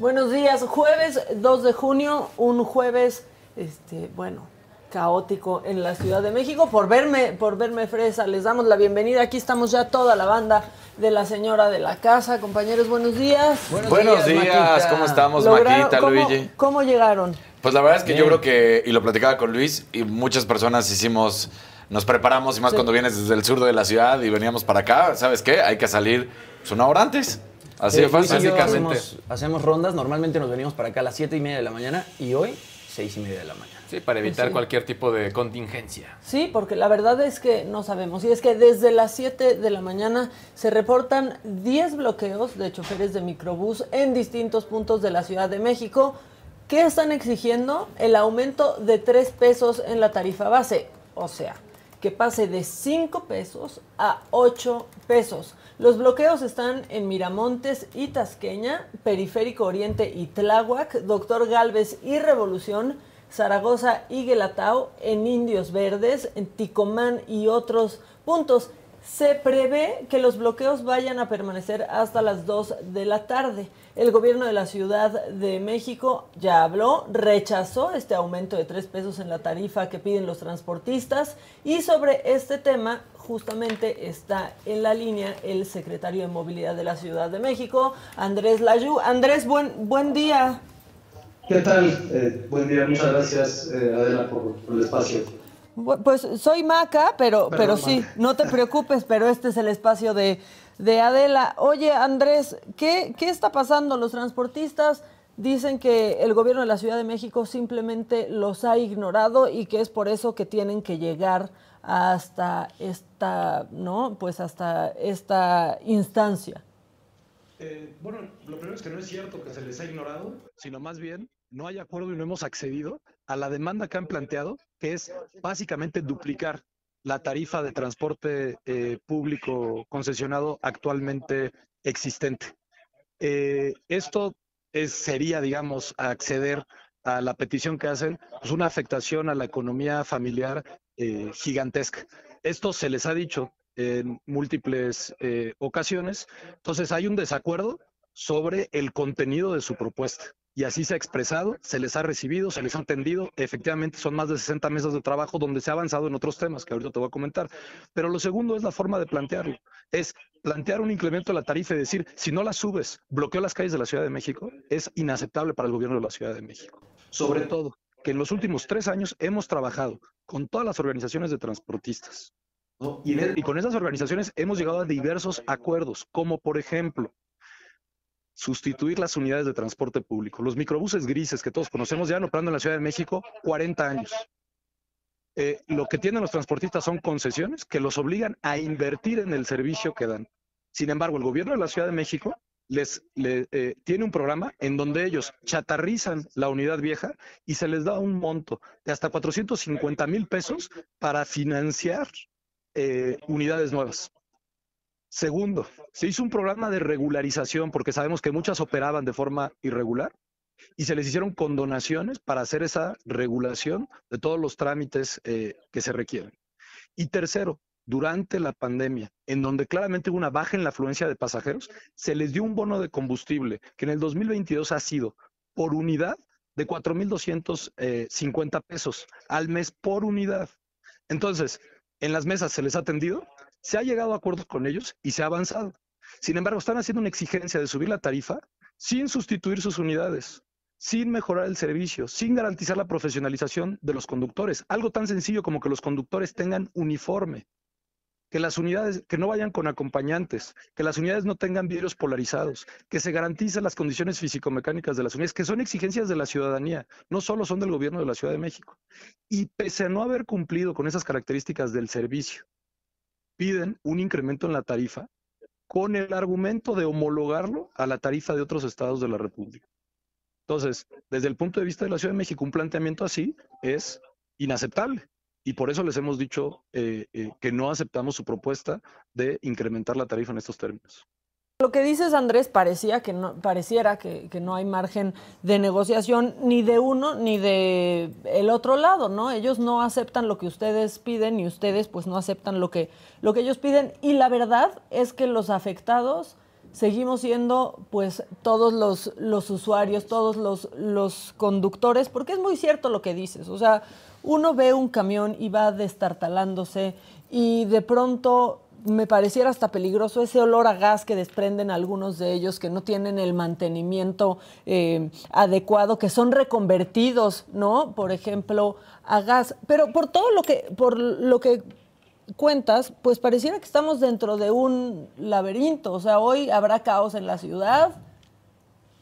Buenos días, jueves 2 de junio, un jueves, este, bueno, caótico en la Ciudad de México. Por verme, por verme fresa, les damos la bienvenida. Aquí estamos ya toda la banda de la señora de la casa. Compañeros, buenos días. Buenos, días, ¿cómo estamos, Maquita, ¿cómo, Luigi? ¿Cómo llegaron? Pues la verdad es que yo creo que, y lo platicaba con Luis, y muchas personas hicimos, nos preparamos, y más cuando vienes desde el sur de la ciudad y veníamos para acá, ¿sabes qué? Hay que salir pues, una hora antes. Así Eh, de fácil. Y yo Básicamente. hacemos, hacemos rondas, normalmente nos venimos para acá a las 7 y media de la mañana y hoy 6 y media de la mañana. Sí, para evitar Sí. cualquier tipo de contingencia. Sí, porque la verdad es que no sabemos. Y es que desde las 7 de la mañana se reportan 10 bloqueos de choferes de microbús en distintos puntos de la Ciudad de México. ¿Qué están exigiendo? El aumento de 3 pesos en la tarifa base. O sea, que pase de 5 pesos a 8 pesos. Los bloqueos están en Miramontes y Tasqueña, Periférico Oriente y Tláhuac, Doctor Galvez y Revolución, Zaragoza y Guelatao, en Indios Verdes, en Ticomán y otros puntos. Se prevé que los bloqueos vayan a permanecer hasta las 2 de la tarde. El gobierno de la Ciudad de México ya habló, rechazó este aumento de 3 pesos en la tarifa que piden los transportistas y sobre este tema justamente está en la línea el secretario de Movilidad de la Ciudad de México, Andrés Layú. Andrés, buen, buen día. ¿Qué tal? Eh, buen día, muchas gracias eh, Adela por, por el espacio. Bu- Pues soy Maca, pero, Perdón, pero sí, Maca. no te preocupes, pero este es el espacio de, de Adela. Oye, Andrés, ¿qué, ¿qué está pasando? Los transportistas dicen que el gobierno de la Ciudad de México simplemente los ha ignorado y que es por eso que tienen que llegar hasta esta, ¿no? Pues hasta esta instancia. Eh, bueno, lo primero es que no es cierto que se les ha ignorado, sino más bien no hay acuerdo y no hemos accedido a la demanda que han planteado, que es básicamente duplicar la tarifa de transporte eh, público concesionado actualmente existente. Eh, esto es, sería, digamos, acceder a la petición que hacen, pues una afectación a la economía familiar eh, gigantesca. Esto se les ha dicho en múltiples ocasiones. Entonces hay un desacuerdo sobre el contenido de su propuesta. Y así se ha expresado, se les ha recibido, se les ha entendido. Efectivamente, son más de 60 mesas de trabajo donde se ha avanzado en otros temas que ahorita te voy a comentar. Pero lo segundo es la forma de plantearlo. Es plantear un incremento de la tarifa y decir, si no la subes, bloqueo las calles de la Ciudad de México, es inaceptable para el gobierno de la Ciudad de México. Sobre todo, que en los últimos tres años hemos trabajado con todas las organizaciones de transportistas, y con esas organizaciones hemos llegado a diversos acuerdos, como por ejemplo, sustituir las unidades de transporte público. Los microbuses grises que todos conocemos ya operando en la Ciudad de México 40 años. Eh, lo que tienen los transportistas son concesiones que los obligan a invertir en el servicio que dan. Sin embargo, el gobierno de la Ciudad de México les, le- eh, tiene un programa en donde ellos chatarrizan la unidad vieja y se les da un monto de hasta 450 mil pesos para financiar eh, unidades nuevas. Segundo, se hizo un programa de regularización porque sabemos que muchas operaban de forma irregular y se les hicieron condonaciones para hacer esa regulación de todos los trámites eh, que se requieren. Y tercero, durante la pandemia, en donde claramente hubo una baja en la afluencia de pasajeros, se les dio un bono de combustible que en el 2022 ha sido por unidad de 4.250 pesos al mes por unidad. Entonces, en las mesas se les ha atendido, se ha llegado a acuerdos con ellos y se ha avanzado. Sin embargo, están haciendo una exigencia de subir la tarifa sin sustituir sus unidades, sin mejorar el servicio, sin garantizar la profesionalización de los conductores. Algo tan sencillo como que los conductores tengan uniforme, que las unidades, que no vayan con acompañantes, que las unidades no tengan vidrios polarizados, que se garanticen las condiciones físico-mecánicas de las unidades, que son exigencias de la ciudadanía, no solo son del gobierno de la Ciudad de México. Y pese a no haber cumplido con esas características del servicio, piden un incremento en la tarifa con el argumento de homologarlo a la tarifa de otros estados de la República. Entonces, desde el punto de vista de la Ciudad de México, un planteamiento así es inaceptable. Y por eso les hemos dicho eh, eh, que no aceptamos su propuesta de incrementar la tarifa en estos términos. Lo que dices, Andrés, parecía que no, pareciera que, no hay margen de negociación ni de uno ni de el otro lado, ¿no? Ellos no aceptan lo que ustedes piden y ustedes pues no aceptan lo que, lo que ellos piden. Y la verdad es que los afectados seguimos siendo pues todos los, los usuarios, todos los, los conductores, porque es muy cierto lo que dices. O sea, uno ve un camión y va destartalándose y de pronto me pareciera hasta peligroso ese olor a gas que desprenden algunos de ellos que no tienen el mantenimiento eh, adecuado, que son reconvertidos, ¿no? Por ejemplo, a gas. Pero por todo lo que, por lo que cuentas, pues pareciera que estamos dentro de un laberinto. O sea, hoy habrá caos en la ciudad,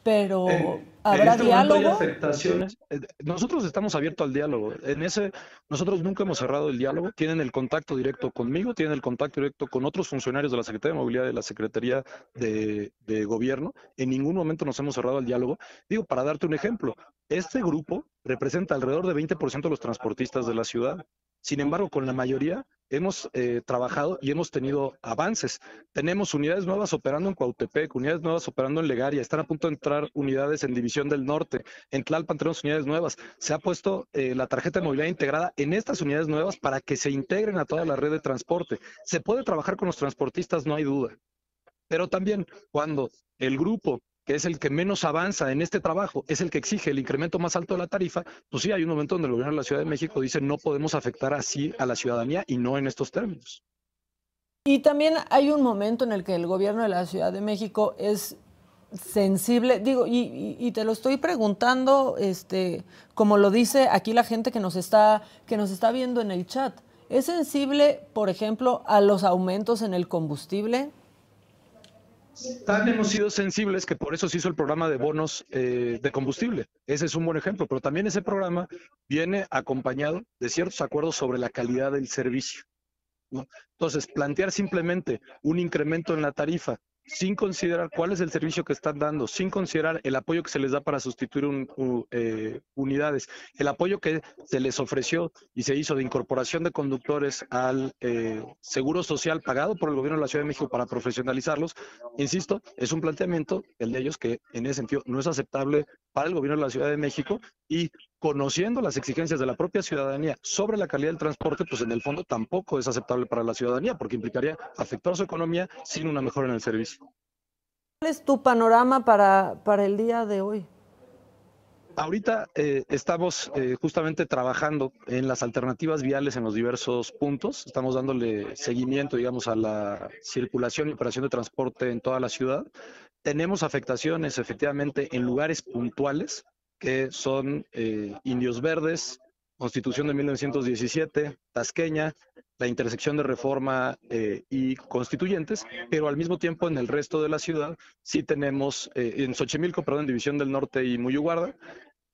pero eh, habrá este diálogo. afectaciones. Eh, nosotros estamos abiertos al diálogo. En ese, nosotros nunca hemos cerrado el diálogo. Tienen el contacto directo conmigo, tienen el contacto directo con otros funcionarios de la Secretaría de Movilidad y de la Secretaría de, de Gobierno. En ningún momento nos hemos cerrado el diálogo. Digo, para darte un ejemplo, este grupo representa alrededor de 20% de los transportistas de la ciudad. Sin embargo, con la mayoría hemos eh, trabajado y hemos tenido avances. Tenemos unidades nuevas operando en Cuautepec, unidades nuevas operando en Legaria, están a punto de entrar unidades en División del Norte, en Tlalpan tenemos unidades nuevas. Se ha puesto eh, la tarjeta de movilidad integrada en estas unidades nuevas para que se integren a toda la red de transporte. Se puede trabajar con los transportistas, no hay duda. Pero también cuando el grupo que es el que menos avanza en este trabajo, es el que exige el incremento más alto de la tarifa, pues sí, hay un momento donde el gobierno de la Ciudad de México dice no podemos afectar así a la ciudadanía y no en estos términos. Y también hay un momento en el que el gobierno de la Ciudad de México es sensible, digo, y, te lo estoy preguntando, este, como lo dice aquí la gente que nos está, que nos está viendo en el chat, ¿es sensible, por ejemplo, a los aumentos en el combustible? Tan hemos sido sensibles que por eso se hizo el programa de bonos eh, de combustible. Ese es un buen ejemplo, pero también ese programa viene acompañado de ciertos acuerdos sobre la calidad del servicio. Entonces, plantear simplemente un incremento en la tarifa sin considerar cuál es el servicio que están dando, sin considerar el apoyo que se les da para sustituir eh, unidades, el apoyo que se les ofreció y se hizo de incorporación de conductores al eh, seguro social pagado por el gobierno de la Ciudad de México para profesionalizarlos, insisto, es un planteamiento, el de ellos, que en ese sentido no es aceptable para el gobierno de la Ciudad de México y conociendo las exigencias de la propia ciudadanía sobre la calidad del transporte, pues en el fondo tampoco es aceptable para la ciudadanía porque implicaría afectar su economía sin una mejora en el servicio. ¿Cuál es tu panorama para, para el día de hoy? Ahorita eh, estamos eh, justamente trabajando en las alternativas viales en los diversos puntos. Estamos dándole seguimiento, digamos, a la circulación y operación de transporte en toda la ciudad. Tenemos afectaciones, efectivamente, en lugares puntuales, que son eh, Indios Verdes, Constitución de 1917, Tasqueña, la intersección de reforma eh, y constituyentes, pero al mismo tiempo en el resto de la ciudad sí tenemos, eh, en Xochimilco, perdón, División del Norte y Muyuguarda,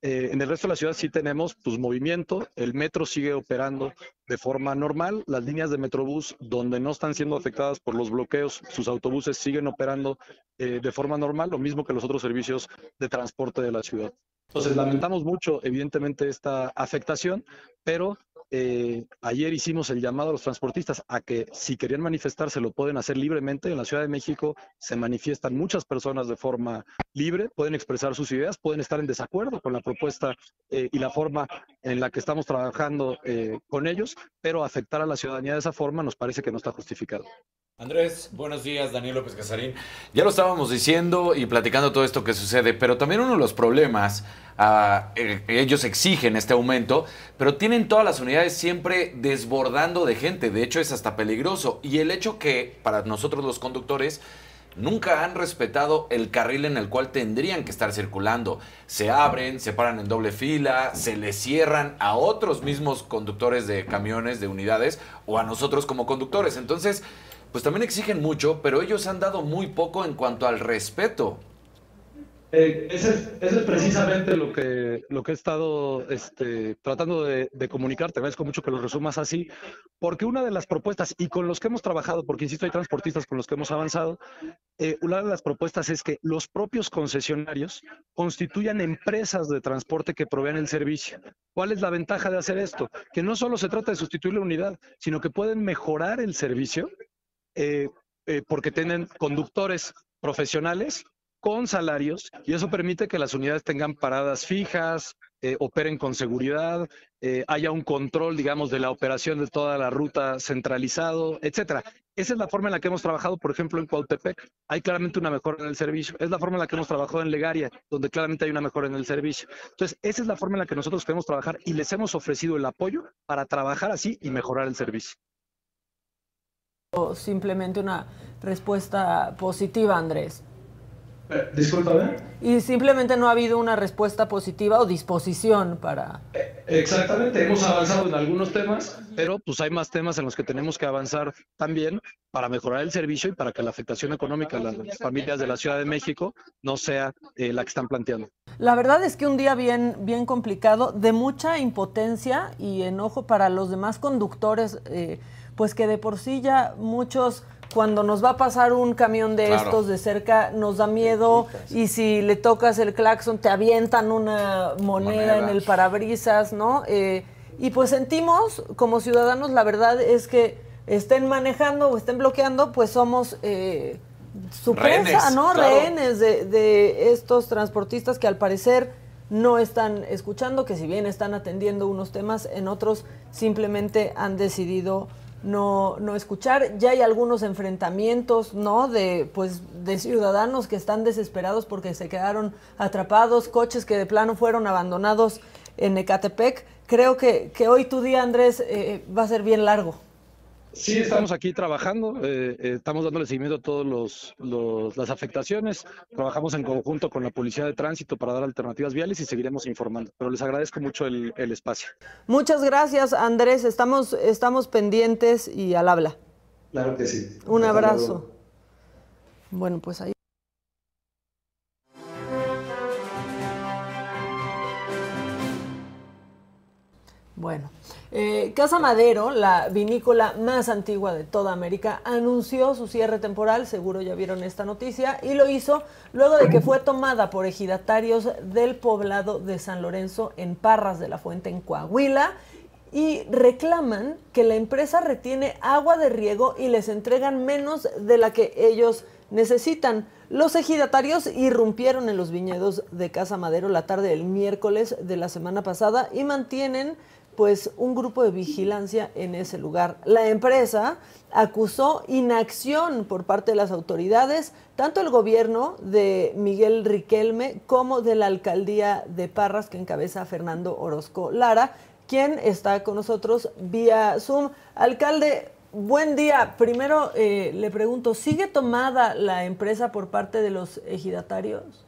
en el resto de la ciudad sí tenemos pues, movimiento, el metro sigue operando de forma normal, las líneas de Metrobús donde no están siendo afectadas por los bloqueos, sus autobuses siguen operando de forma normal, lo mismo que los otros servicios de transporte de la ciudad. Entonces, lamentamos mucho, evidentemente, esta afectación, pero eh, ayer hicimos el llamado a los transportistas a que si querían manifestarse lo pueden hacer libremente. En la Ciudad de México se manifiestan muchas personas de forma libre, pueden expresar sus ideas, pueden estar en desacuerdo con la propuesta eh, y la forma en la que estamos trabajando eh, con ellos, pero afectar a la ciudadanía de esa forma nos parece que no está justificado. Andrés, buenos días, Daniel López Casarín. Ya lo estábamos diciendo y platicando todo esto que sucede, pero también uno de los problemas, eh, ellos exigen este aumento, pero tienen todas las unidades siempre desbordando de gente, de hecho es hasta peligroso. Y el hecho que para nosotros los conductores nunca han respetado el carril en el cual tendrían que estar circulando. Se abren, se paran en doble fila, se les cierran a otros mismos conductores de camiones, de unidades, o a nosotros como conductores. Entonces, pues también exigen mucho, pero ellos han dado muy poco en cuanto al respeto. Eh, ese, es, ese, es, precisamente lo que, lo que he estado este, tratando de, comunicar. Te agradezco mucho que lo resumas así, porque una de las propuestas, y con los que hemos trabajado, porque insisto, hay transportistas con los que hemos avanzado, eh, una de las propuestas es que los propios concesionarios constituyan empresas de transporte que provean el servicio. ¿Cuál es la ventaja de hacer esto? Que no solo se trata de sustituir la unidad, sino que pueden mejorar el servicio eh, eh, porque tienen conductores profesionales con salarios y eso permite que las unidades tengan paradas fijas, eh, operen con seguridad, eh, haya un control, digamos, de la operación de toda la ruta centralizado, etcétera. Esa es la forma en la que hemos trabajado, por ejemplo, en Cuautepec. Hay claramente una mejora en el servicio. Es la forma en la que hemos trabajado en Legaria, donde claramente hay una mejora en el servicio. Entonces, esa es la forma en la que nosotros queremos trabajar y les hemos ofrecido el apoyo para trabajar así y mejorar el servicio simplemente una respuesta positiva, Andrés. Eh, Disculpame. Y simplemente no ha habido una respuesta positiva o disposición para... Eh, exactamente, hemos avanzado en algunos temas, pero pues hay más temas en los que tenemos que avanzar también para mejorar el servicio y para que la afectación económica a las familias de la Ciudad de México no sea eh, la que están planteando. La verdad es que un día bien, bien complicado, de mucha impotencia y enojo para los demás conductores. Eh, pues que de por sí ya muchos cuando nos va a pasar un camión de estos de cerca nos da miedo. Y si le tocas el claxon te avientan una moneda, en el parabrisas, ¿no? Eh, y pues sentimos como ciudadanos, la verdad es que estén manejando o estén bloqueando, pues somos eh, su presa, ¿no? Rehenes de, de estos transportistas que al parecer no están escuchando, que si bien están atendiendo unos temas, en otros simplemente han decidido no, no escuchar. Ya hay algunos enfrentamientos, ¿no? De, pues, de ciudadanos que están desesperados porque se quedaron atrapados, coches que de plano fueron abandonados en Ecatepec. Creo que, que hoy tu día, Andrés, eh, va a ser bien largo. Sí, estamos aquí trabajando, eh, eh, estamos dándole seguimiento a todas los, las afectaciones, trabajamos en conjunto con la Policía de Tránsito para dar alternativas viales y seguiremos informando, pero les agradezco mucho el, el espacio. Muchas gracias, Andrés, estamos, estamos pendientes y al habla. Claro que sí. Un abrazo. Bueno, pues ahí. Bueno, eh, Casa Madero, la vinícola más antigua de toda América, anunció su cierre temporal, seguro ya vieron esta noticia, y lo hizo luego de que fue tomada por ejidatarios del poblado de San Lorenzo en Parras de la Fuente, en Coahuila, y reclaman que la empresa retiene agua de riego y les entregan menos de la que ellos necesitan. Los ejidatarios irrumpieron en los viñedos de Casa Madero la tarde del miércoles de la semana pasada y mantienen pues un grupo de vigilancia en ese lugar. La empresa acusó inacción por parte de las autoridades, tanto el gobierno de Miguel Riquelme como de la alcaldía de Parras que encabeza Fernando Orozco Lara, quien está con nosotros vía Zoom. Alcalde, buen día. Primero eh, le pregunto, ¿sigue tomada la empresa por parte de los ejidatarios?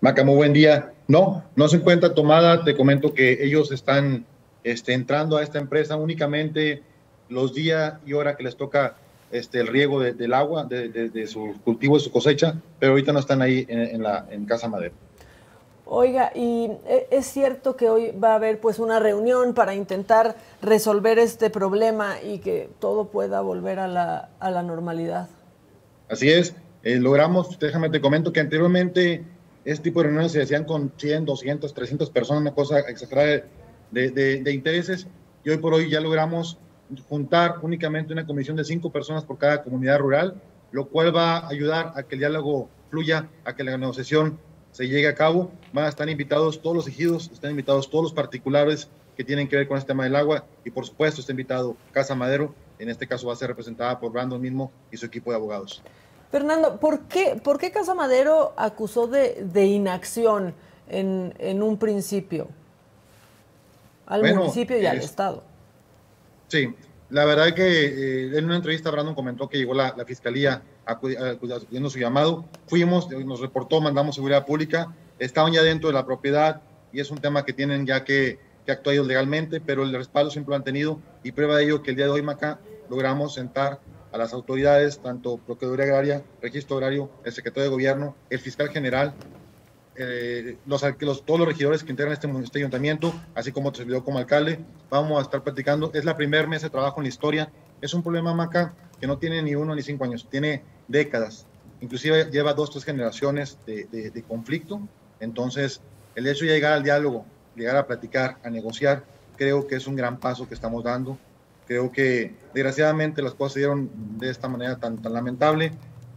Maca, buen día. No, no se encuentra tomada. Te comento que ellos están este, entrando a esta empresa únicamente los días y horas que les toca este, el riego del agua, de, de, su cultivo, de su cosecha, pero ahorita no están ahí en, la, en Casa Madera. Oiga, y e, es cierto que hoy va a haber pues una reunión para intentar resolver este problema y que todo pueda volver a la, a la normalidad. Así es, eh, logramos, déjame te comento que anteriormente este tipo de reuniones se hacían con 100, 200, 300 personas, una cosa exagerada de, intereses y hoy por hoy ya logramos juntar únicamente una comisión de cinco personas por cada comunidad rural, lo cual va a ayudar a que el diálogo fluya, a que la negociación se llegue a cabo. Van a estar invitados todos los ejidos, están invitados todos los particulares que tienen que ver con este tema del agua y por supuesto está invitado Casa Madero, en este caso va a ser representada por Brandon mismo y su equipo de abogados. Fernando, ¿por qué, por qué Casa Madero acusó de, inacción en, un principio al municipio y al Estado? Sí, la verdad es que eh, en una entrevista Brandon comentó que llegó la, la fiscalía acudiendo su llamado. Fuimos, nos reportó, mandamos seguridad pública, estaban ya dentro de la propiedad y es un tema que tienen ya que, que actuar ellos legalmente, pero el respaldo siempre lo han tenido y prueba de ello que el día de hoy, Maca, logramos sentar a las autoridades, tanto Procuraduría Agraria, Registro Agrario, el Secretario de Gobierno, el Fiscal General, eh, los, los, todos los regidores que integran este, este ayuntamiento, así como te servidor como alcalde, vamos a estar platicando. Es la primer mesa de trabajo en la historia. Es un problema, Maca, que no tiene ni uno ni cinco años, tiene décadas. Inclusive lleva dos, tres generaciones de, de, de conflicto. Entonces, el hecho de llegar al diálogo, llegar a platicar, a negociar, creo que es un gran paso que estamos dando. Creo que desgraciadamente las cosas se dieron de esta manera tan, tan lamentable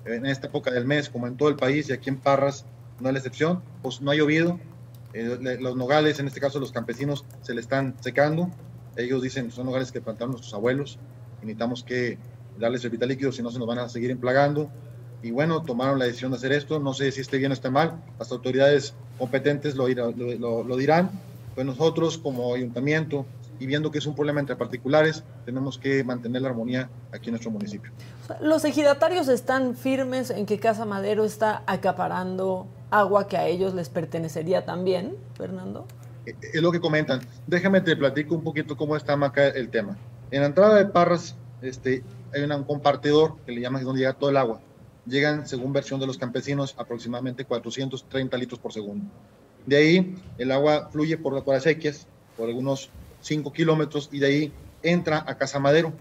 en esta época del mes, como en todo el país y aquí en Parras, no es la excepción, pues no ha llovido, eh, los nogales, en este caso los campesinos, se le están secando, ellos dicen, son nogales que plantaron nuestros abuelos, necesitamos que darles el vital líquido, si no se nos van a seguir emplagando, y bueno, tomaron la decisión de hacer esto, no sé si esté bien o esté mal, las autoridades competentes lo dirán, pues nosotros como ayuntamiento, y viendo que es un problema entre particulares, tenemos que mantener la armonía aquí en nuestro municipio. Los ejidatarios están firmes en que Casa Madero está acaparando agua que a ellos les pertenecería también, Fernando. Es lo que comentan. Déjame te platico un poquito cómo está acá el tema. En la entrada de Parras este, hay un compartidor que le llaman donde llega todo el agua. Llegan, según versión de los campesinos, aproximadamente 430 litros por segundo. De ahí el agua fluye por las acequias, por algunos 5 kilómetros y de ahí entra a Casa Madero.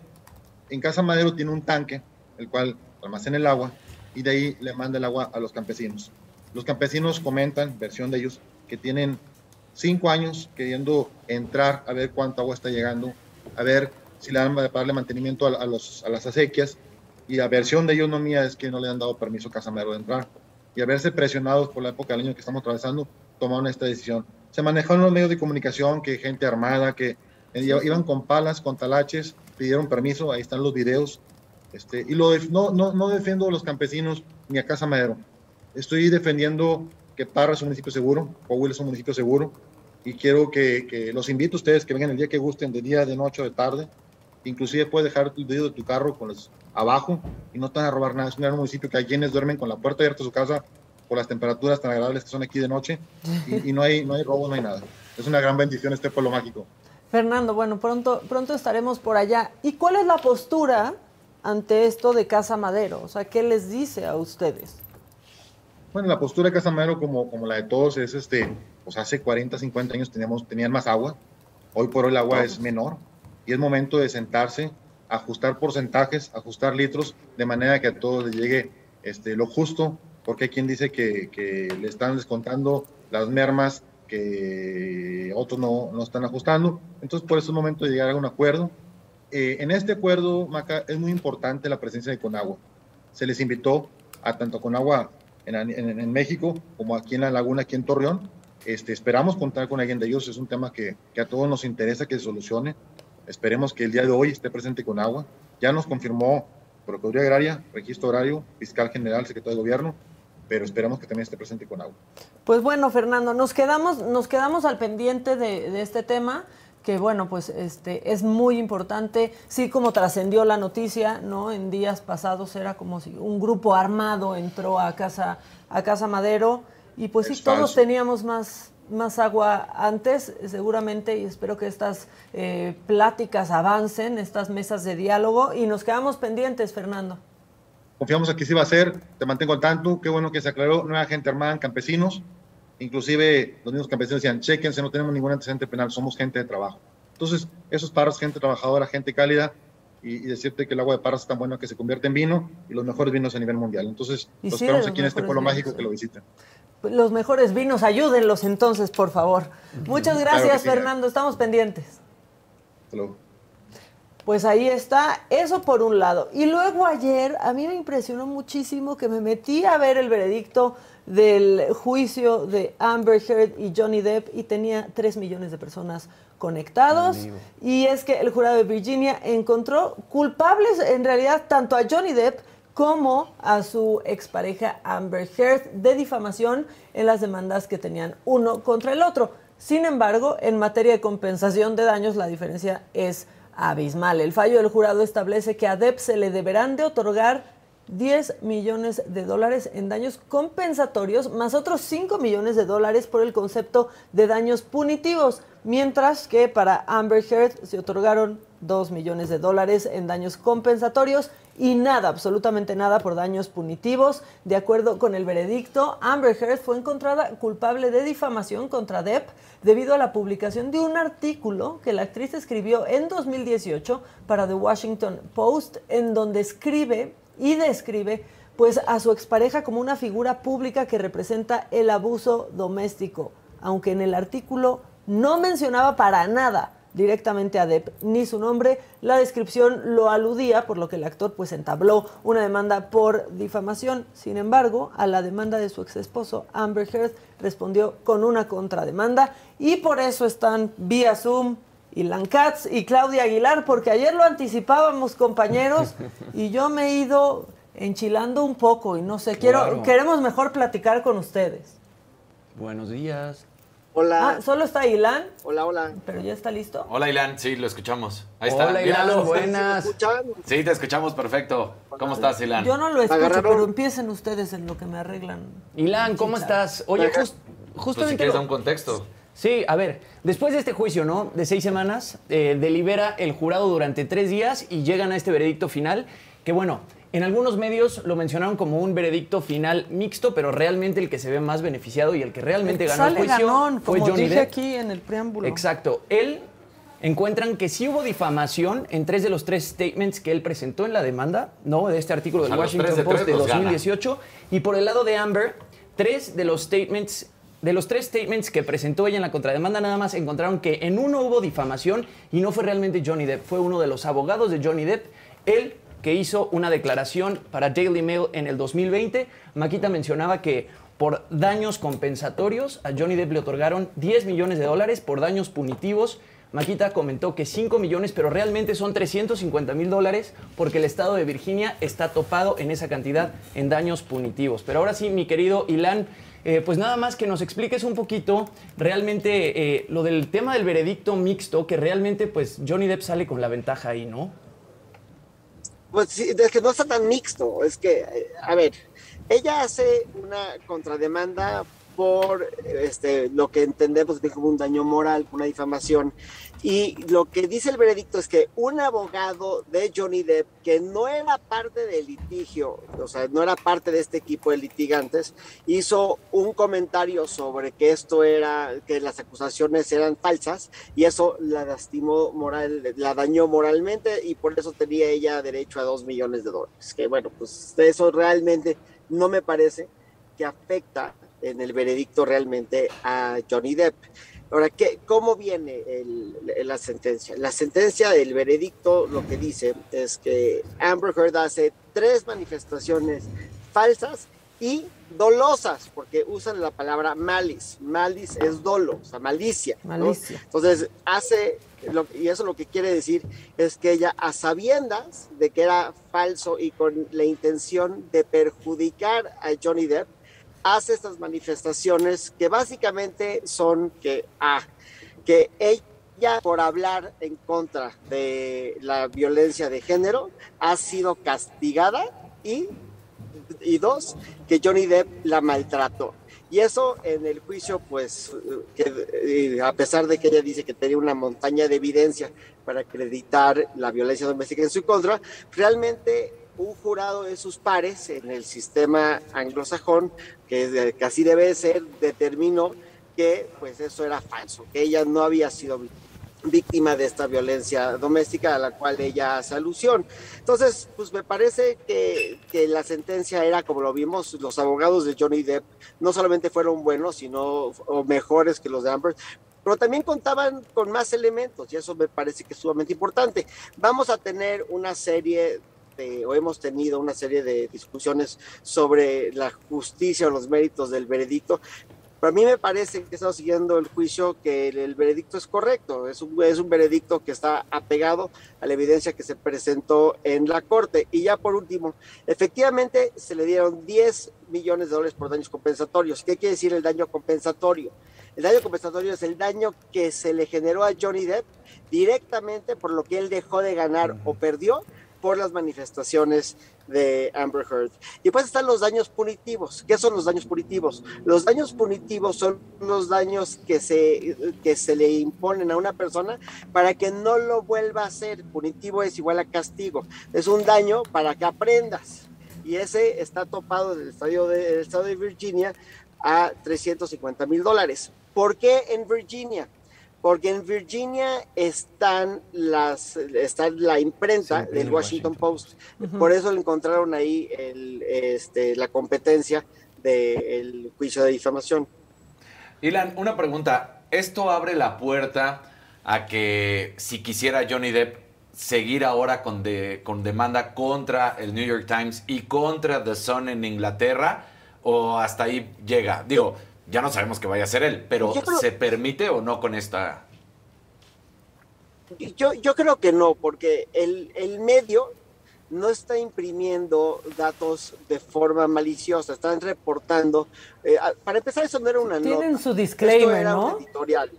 En Casa Madero tiene un tanque, el cual almacena el agua y de ahí le manda el agua a los campesinos. Los campesinos comentan, versión de ellos, que tienen cinco años queriendo entrar a ver cuánta agua está llegando, a ver si le dan para darle mantenimiento a, a, los, a las acequias. Y la versión de ellos, no mía, es que no le han dado permiso a Casa Madero de entrar. Y a verse presionados por la época del año que estamos atravesando, tomaron esta decisión se manejaron los medios de comunicación que gente armada, que iban con palas, con talaches, pidieron permiso, ahí están los videos. Este, y lo no, no, no defiendo a los campesinos ni a Casa Madero. Estoy defendiendo que Parra es un municipio seguro, Coahuila es un municipio seguro, y quiero que, los invito a ustedes que vengan el día que gusten, de día, de noche o de tarde. Inclusive puedes dejar tu video de tu carro con los abajo y no te van a robar nada. Es un gran municipio que hay quienes duermen con la puerta abierta de su casa por las temperaturas tan agradables que son aquí de noche y, no, hay, no hay no hay nada. Es una gran bendición este pueblo mágico. Fernando, bueno, pronto, pronto estaremos por allá. ¿Y cuál es la postura ante esto de Casa Madero? O sea, ¿qué les dice a ustedes? Bueno, la postura de Casa Madero, como, como la de todos, es este, pues hace 40, 50 años teníamos, tenían más agua, hoy por hoy el agua es menor y es momento de sentarse, ajustar porcentajes, ajustar litros, de manera que a todos les llegue este, lo justo porque hay quien dice que, que, le están descontando las mermas que otros no, no, están ajustando. Entonces, por eso es momento de llegar a un acuerdo. Eh, en este acuerdo, Maca, es muy importante la presencia de Conagua. Se les invitó a tanto Conagua en, en, en México como aquí en la laguna, aquí en Torreón. Este, esperamos contar con alguien de ellos. Es un tema que, que a todos nos interesa que se solucione. Esperemos que el día de hoy esté presente Conagua. Ya nos confirmó Procuraduría Agraria, Registro Horario, Fiscal General, Secretario de Gobierno, pero esperamos que también esté presente con agua. Pues bueno, Fernando, nos quedamos, nos quedamos al pendiente de, de este tema que bueno, pues este es muy importante, sí como trascendió la noticia, ¿no? En días pasados era como si un grupo armado entró a casa a Casa Madero y pues es sí todos teníamos más más agua antes, seguramente, y espero que estas eh, pláticas avancen, estas mesas de diálogo, y nos quedamos pendientes, Fernando. Confiamos que sí va a ser, te mantengo al tanto, qué bueno que se aclaró, no era gente armada, campesinos, inclusive los mismos campesinos decían, chequense, no tenemos ningún antecedente penal, somos gente de trabajo. Entonces, esos parras, gente trabajadora, gente cálida, y, y, decirte que el agua de Parras es tan buena que se convierte en vino y los mejores vinos a nivel mundial. Entonces, los sí, esperamos aquí en este pueblo mágico que lo visiten. Los mejores vinos, ayúdenlos entonces, por favor. Muchas gracias, claro sí, Fernando, estamos pendientes. Pues ahí está, eso por un lado. Y luego ayer a mí me impresionó muchísimo que me metí a ver el veredicto del juicio de Amber Heard y Johnny Depp y tenía 3 millones de personas conectados. Y es que el jurado de Virginia encontró culpables en realidad tanto a Johnny Depp como a su expareja Amber Heard de difamación en las demandas que tenían uno contra el otro. Sin embargo, en materia de compensación de daños, la diferencia es abismal. El fallo del jurado establece que a Depp se le deberán de otorgar 10 millones de dólares en daños compensatorios, más otros 5 millones de dólares por el concepto de daños punitivos, mientras que para Amber Heard se otorgaron 2 millones de dólares en daños compensatorios y nada, absolutamente nada por daños punitivos. De acuerdo con el veredicto, Amber Heard fue encontrada culpable de difamación contra Depp debido a la publicación de un artículo que la actriz escribió en 2018 para The Washington Post, en donde escribe y describe pues a su expareja como una figura pública que representa el abuso doméstico, aunque en el artículo no mencionaba para nada directamente a Depp ni su nombre. La descripción lo aludía, por lo que el actor pues entabló una demanda por difamación. Sin embargo, a la demanda de su ex esposo, Amber Heard respondió con una contrademanda y por eso están vía Zoom Ilan Katz y Claudia Aguilar, porque ayer lo anticipábamos, compañeros, y yo me he ido enchilando un poco y no sé, quiero, queremos mejor platicar con ustedes. Buenos días. Hola. Ah, ¿solo está Ilan? Hola, hola. ¿Pero ya está listo? Hola, Ilan. Sí, lo escuchamos. Ahí está. Hola, Ilan. Buenas. Sí, te escuchamos perfecto. ¿Cómo estás, Ilan? Yo no lo escucho, pero empiecen ustedes en lo que me arreglan. Ilan, ¿cómo estás? Oye, just, justamente... Pues si quieres dar un contexto. Sí, a ver, después de este juicio, ¿no? De seis semanas, eh, delibera el jurado durante tres días y llegan a este veredicto final, que bueno, en algunos medios lo mencionaron como un veredicto final mixto, pero realmente el que se ve más beneficiado y el que realmente ganó el juicio fue como Johnny dije Depp. aquí en el preámbulo. Exacto. Él encuentran que sí hubo difamación en tres de los tres statements que él presentó en la demanda, ¿no? De este artículo del Washington de Post de los gana. 2018. Y por el lado de Amber, tres de los statements de los tres statements que presentó ella en la contrademanda, nada más encontraron que en uno hubo difamación y no fue realmente Johnny Depp, fue uno de los abogados de Johnny Depp, él que hizo una declaración para Daily Mail en el 2020. Maquita mencionaba que por daños compensatorios a Johnny Depp le otorgaron 10 millones de dólares por daños punitivos. Maquita comentó que 5 millones, pero realmente son 350 mil dólares porque el estado de Virginia está topado en esa cantidad en daños punitivos. Pero ahora sí, mi querido Ilan, eh, pues nada más que nos expliques un poquito realmente eh, lo del tema del veredicto mixto, que realmente pues Johnny Depp sale con la ventaja ahí, ¿no? Pues sí, es que no está tan mixto. Es que, eh, a ver, ella hace una contrademanda por este, lo que entendemos bien como un daño moral, una difamación. Y lo que dice el veredicto es que un abogado de Johnny Depp, que no era parte del litigio, o sea, no era parte de este equipo de litigantes, hizo un comentario sobre que esto era, que las acusaciones eran falsas y eso la lastimó moral, la dañó moralmente y por eso tenía ella derecho a dos millones de dólares. Que bueno, pues eso realmente no me parece que afecta en el veredicto realmente a Johnny Depp. Ahora, ¿qué, ¿cómo viene el- la sentencia? La sentencia del veredicto lo que dice es que Amber Heard hace tres manifestaciones falsas y dolosas, porque usan la palabra malice. Malice es dolo, o sea, malicia. ¿no? Malicia. Entonces, hace, lo- y eso lo que quiere decir es que ella, a sabiendas de que era falso y con la intención de perjudicar a Johnny Depp, hace estas manifestaciones que básicamente son que, ah, que ella por hablar en contra de la violencia de género ha sido castigada y, y dos, que Johnny Depp la maltrató. Y eso en el juicio, pues, eh, a pesar de que ella dice que tenía una montaña de evidencia para acreditar la violencia doméstica en su contra, realmente un jurado de sus pares en el sistema anglosajón, que, que así debe ser, determinó que pues eso era falso, que ella no había sido víctima de esta violencia doméstica a la cual ella hace alusión. Entonces, pues me parece que, que la sentencia era, como lo vimos, los abogados de Johnny Depp no solamente fueron buenos, sino o mejores que los de Amber, pero también contaban con más elementos y eso me parece que es sumamente importante. Vamos a tener una serie de, o hemos tenido una serie de discusiones sobre la justicia o los méritos del veredicto, para mí me parece que estamos siguiendo el juicio que el, veredicto es correcto, es un, es un veredicto que está apegado a la evidencia que se presentó en la corte. Y ya por último, efectivamente se le dieron 10 millones de dólares por daños compensatorios. ¿Qué quiere decir el daño compensatorio? El daño compensatorio es el daño que se le generó a Johnny Depp directamente por lo que él dejó de ganar o perdió por las manifestaciones de Amber Heard. Y pues están los daños punitivos. ¿Qué son los daños punitivos? Los daños punitivos son los daños que se, que se le imponen a una persona para que no lo vuelva a hacer. Punitivo es igual a castigo. Es un daño para que aprendas. Y ese está topado del estadio estado de Virginia a 350 mil dólares. ¿Por qué en Virginia? Porque en Virginia están las está la imprenta del Washington, Post. Por eso le encontraron ahí el, este, la competencia del juicio de difamación. Ilan, una pregunta. ¿Esto abre la puerta a que si quisiera Johnny Depp seguir ahora con, de, con demanda contra el New York Times y contra The Sun en Inglaterra? ¿O hasta ahí llega? Digo, ya no sabemos qué vaya a ser él, pero ¿se permite o no con esta? Yo, yo creo que no, porque el, el medio no está imprimiendo datos de forma maliciosa, están reportando. Eh, para empezar, eso no era una nota. Tienen su disclaimer, era ¿no? Un editorial.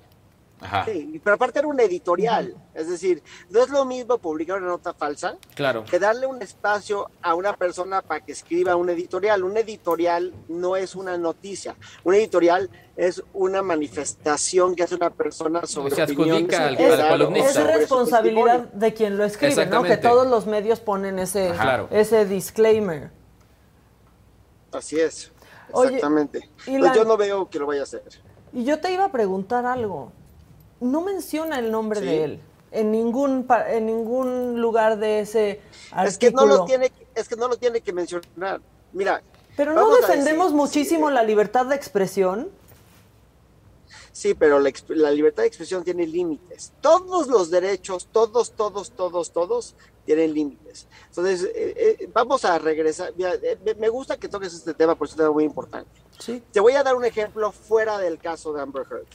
Sí, pero aparte era un editorial. Es decir, no es lo mismo publicar una nota falsa claro. que darle un espacio a una persona para que escriba un editorial. Un editorial no es una noticia. Un editorial es una manifestación que hace una persona sobre Se adjudica al, al Es responsabilidad de quien lo escribe, ¿no? Que todos los medios ponen ese, ese disclaimer. Así es. Exactamente. pues yo no veo que lo vaya a hacer. Y yo te iba a preguntar algo no menciona el nombre de él en ningún en ningún lugar de ese artículo. Es que no lo tiene es que no lo tiene que mencionar. Mira, pero no defendemos muchísimo la libertad de expresión. Sí, pero la, libertad de expresión tiene límites. Todos los derechos, todos, todos, todos, todos tienen límites. Entonces, eh, eh, vamos a regresar. Eh, me gusta que toques este tema, porque es un tema muy importante. Sí. Te voy a dar un ejemplo fuera del caso de Amber Heard.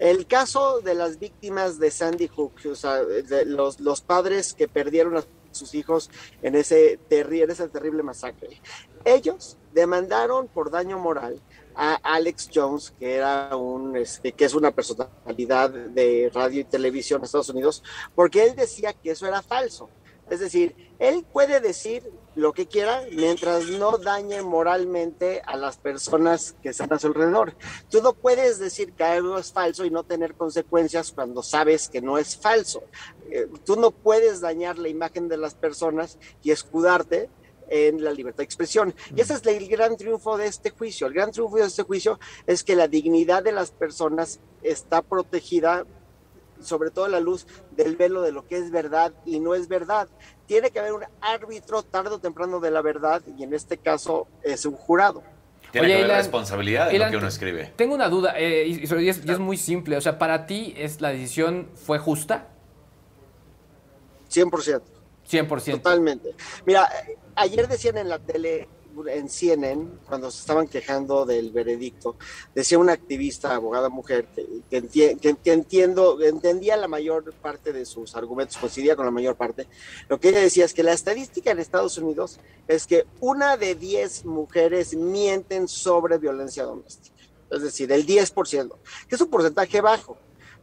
El caso de las víctimas de Sandy Hook, o sea, los, los padres que perdieron a sus hijos en ese, en ese terrible masacre. Ellos demandaron por daño moral a Alex Jones, que era un, este, que es una personalidad de radio y televisión en Estados Unidos, porque él decía que eso era falso. Es decir, él puede decir lo que quiera mientras no dañe moralmente a las personas que están a su alrededor. Tú no puedes decir que algo es falso y no tener consecuencias cuando sabes que no es falso. Eh, tú no puedes dañar la imagen de las personas y escudarte en la libertad de expresión. Y ese es el gran triunfo de este juicio. El gran triunfo de este juicio es que la dignidad de las personas está protegida sobre todo a la luz del velo de lo que es verdad y no es verdad. Tiene que haber un árbitro tarde o temprano de la verdad y en este caso es un jurado. Tiene que haber responsabilidad de lo que uno escribe. Tengo una duda eh, y, es, y, es, muy simple. O sea, ¿para ti es la decisión fue justa? 100%. 100%. Totalmente. Mira, ayer decían en la tele, en CNN, cuando se estaban quejando del veredicto, decía una activista, abogada mujer, que, entiendo, entendía la mayor parte de sus argumentos, coincidía con la mayor parte. Lo que ella decía es que la estadística en Estados Unidos es que una de diez mujeres mienten sobre violencia doméstica. Es decir, el 10%, que es un porcentaje bajo,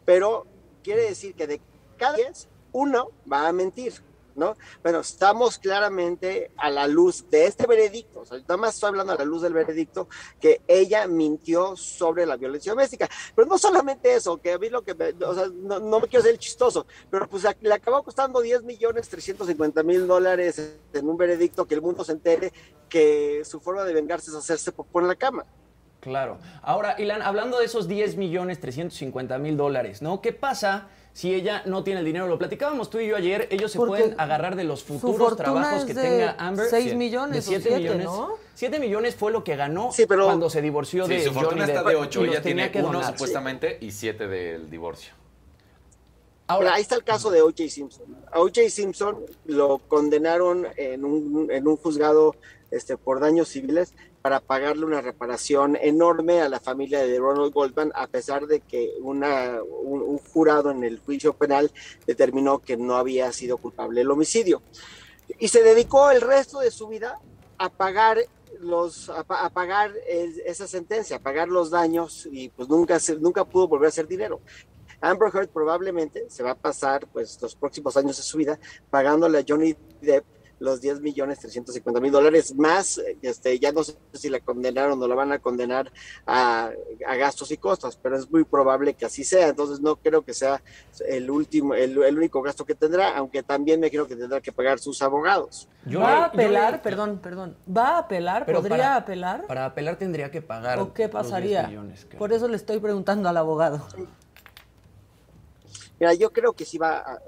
pero quiere decir que de cada 10, uno va a mentir. ¿No? Bueno, estamos claramente a la luz de este veredicto, o nada más estoy hablando a la luz del veredicto, que ella mintió sobre la violencia doméstica. Pero no solamente eso, que a mí lo que, me, no, me quiero ser chistoso, pero pues le acabó costando 10 millones 350 mil dólares en un veredicto que el mundo se entere que su forma de vengarse es hacerse por la cama. Claro. Ahora, Ilan, hablando de esos 10 millones 350 mil dólares, ¿no? ¿Qué pasa si ella no tiene el dinero? Lo platicábamos tú y yo ayer. Ellos se Porque pueden agarrar de los futuros trabajos que tenga Amber. seis Sí. millones De o 7 siete, millones. ¿no? 7 millones fue lo que ganó Sí, pero- cuando se divorció Sí, de su fortuna Johnny está de 8. y los Ella tiene que uno donar. supuestamente y 7 del divorcio. Ahora, ahí está el caso de O.J. Simpson. A O.J. Simpson lo condenaron en un, en un juzgado este, por daños civiles para pagarle una reparación enorme a la familia de Ronald Goldman, a pesar de que una, un, jurado en el juicio penal determinó que no había sido culpable del homicidio. Y se dedicó el resto de su vida a pagar los a, pa- a pagar el- esa sentencia, a pagar los daños y pues nunca se- nunca pudo volver a hacer dinero. Amber Heard probablemente se va a pasar pues los próximos años de su vida pagándole a Johnny Depp los 10 millones 350 mil dólares más, este, ya no sé si la condenaron o la van a condenar a, a gastos y costos, pero es muy probable que así sea, entonces no creo que sea el último, el, el único gasto que tendrá, aunque también me creo que tendrá que pagar sus abogados. Yo ¿Va a apelar? Perdón, perdón. ¿Va a apelar? Pero ¿Podría para- apelar? Para apelar tendría que pagar. ¿O qué los 10 pasaría? millones. Por eso le estoy preguntando al abogado. Mira, yo creo que sí va, a-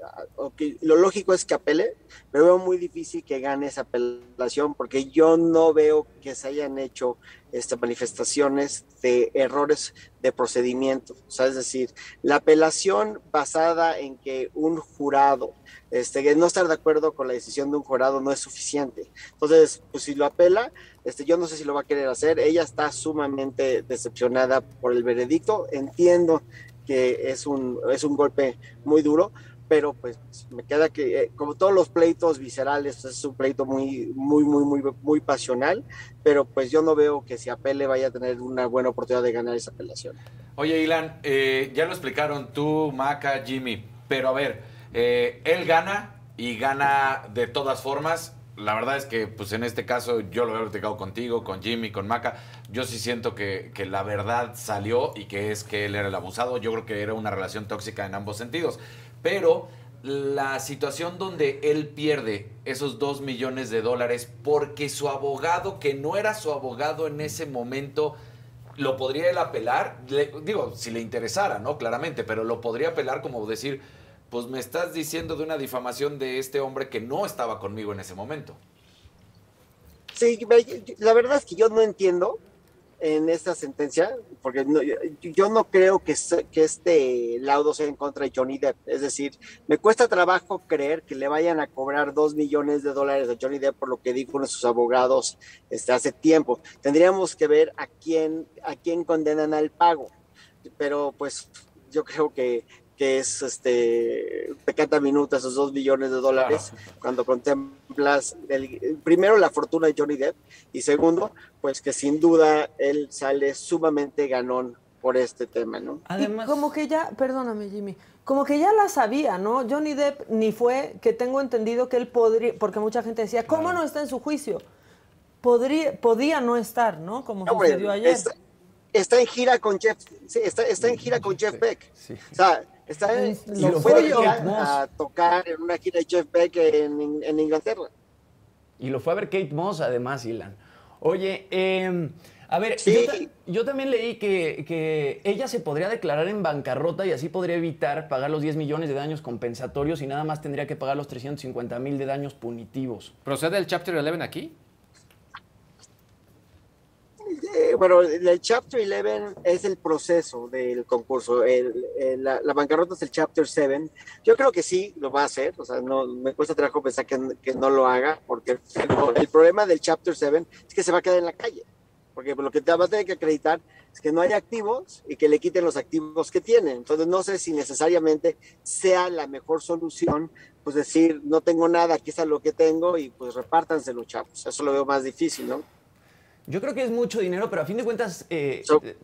lo lógico es que apele, pero veo muy difícil que gane esa apelación porque yo no veo que se hayan hecho este, manifestaciones de errores de procedimiento. O sea, es decir, la apelación basada en que un jurado, este, que no estar de acuerdo con la decisión de un jurado no es suficiente. Entonces, pues si lo apela, este, yo no sé si lo va a querer hacer. Ella está sumamente decepcionada por el veredicto. Entiendo que es un, es un golpe muy duro, pero pues me queda que, eh, como todos los pleitos viscerales, es un pleito muy, muy, muy, muy, muy pasional, pero pues yo no veo que si apele vaya a tener una buena oportunidad de ganar esa apelación. Oye, Ilan, eh, ya lo explicaron tú, Maca, Jimmy, pero a ver, eh, él gana y gana de todas formas. La verdad es que, pues en este caso, yo lo he platicado contigo, con Jimmy, con Maca. Yo sí siento que, que la verdad salió y que es que él era el abusado. Yo creo que era una relación tóxica en ambos sentidos. Pero la situación donde él pierde esos dos millones de dólares porque su abogado, que no era su abogado en ese momento, lo podría él apelar, Le- digo, si le interesara, ¿no? Claramente, pero lo podría apelar como decir, pues me estás diciendo de una difamación de este hombre que no estaba conmigo en ese momento. Sí, la verdad es que yo no entiendo en esta sentencia, porque yo, no creo que este laudo sea en contra de Johnny Depp. Es decir, me cuesta trabajo creer que le vayan a cobrar dos millones de dólares a Johnny Depp por lo que dijo uno de sus abogados este, hace tiempo. Tendríamos que ver a quién, a quién condenan al pago. Pero pues yo creo que, que es este pecata minuta esos dos millones de dólares cuando contemplas el, primero la fortuna de Johnny Depp y segundo pues que sin duda él sale sumamente ganón por este tema, ¿no? y como que ya, perdóname Jimmy, como que ya la sabía, ¿no? Johnny Depp ni fue, que tengo entendido que él podría, porque mucha gente decía, ¿cómo no está en su juicio? Podría, podía no estar, ¿no? Como Hombre, sucedió ayer. Está, está en gira con Jeff, sí, está, está en gira con Jeff Beck. O sea, está en, Y lo fue Moss. a tocar en una gira de Jeff Beck en, en Inglaterra. Y lo fue a ver Kate Moss, además, Ilan. Oye, eh, a ver, Sí. yo, ta- yo también leí que, que ella se podría declarar en bancarrota y así podría evitar pagar los 10 millones de daños compensatorios y nada más tendría que pagar los 350 mil de daños punitivos. ¿Procede el Chapter 11 aquí? Eh, bueno, el Chapter 11 es el proceso del concurso. El- el- la, la bancarrota es el Chapter 7. Yo creo que sí lo va a hacer. O sea, no, me cuesta trabajo pensar que, que no lo haga, porque el, el problema del Chapter 7 es que se va a quedar en la calle. Porque lo que te va a tener que acreditar es que no hay activos y que le quiten los activos que tiene. Entonces, no sé si necesariamente sea la mejor solución, pues decir, no tengo nada, aquí está lo que tengo y pues repártanselo, chavos. Eso lo veo más difícil, ¿no? Yo creo que es mucho dinero, pero a fin de cuentas, eh, So- eh,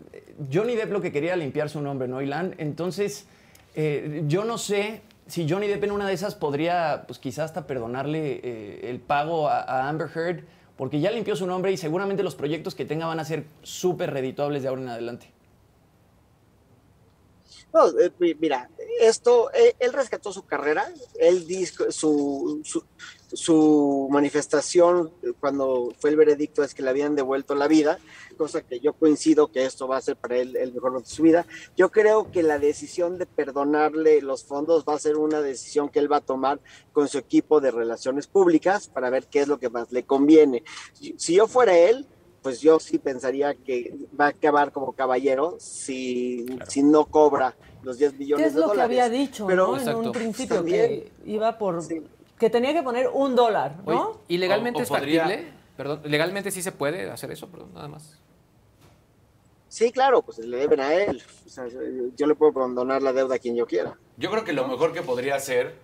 Johnny Depp lo que quería limpiar su nombre, ¿no, Ilan? Entonces, eh, yo no sé si Johnny Depp en una de esas podría, pues quizás hasta perdonarle eh, el pago a, a Amber Heard, porque ya limpió su nombre y seguramente los proyectos que tenga van a ser súper redituables de ahora en adelante. No, mira, esto, él rescató su carrera, él disco, su, su, su, manifestación cuando fue el veredicto es que le habían devuelto la vida, cosa que yo coincido que esto va a ser para él el mejor de su vida. Yo creo que la decisión de perdonarle los fondos va a ser una decisión que él va a tomar con su equipo de relaciones públicas para ver qué es lo que más le conviene. Si yo fuera él, pues yo sí pensaría que va a acabar como caballero si, si no cobra los 10 millones de dólares. es lo que había dicho Pero, en un principio? que iba por... Que tenía que poner un dólar, ¿no? ¿Y legalmente es factible? Perdón, ¿legalmente sí se puede hacer eso? Perdón, nada más. Sí, claro, pues le deben a él. yo le puedo condonar la deuda a quien yo quiera. Yo creo que lo mejor que podría hacer,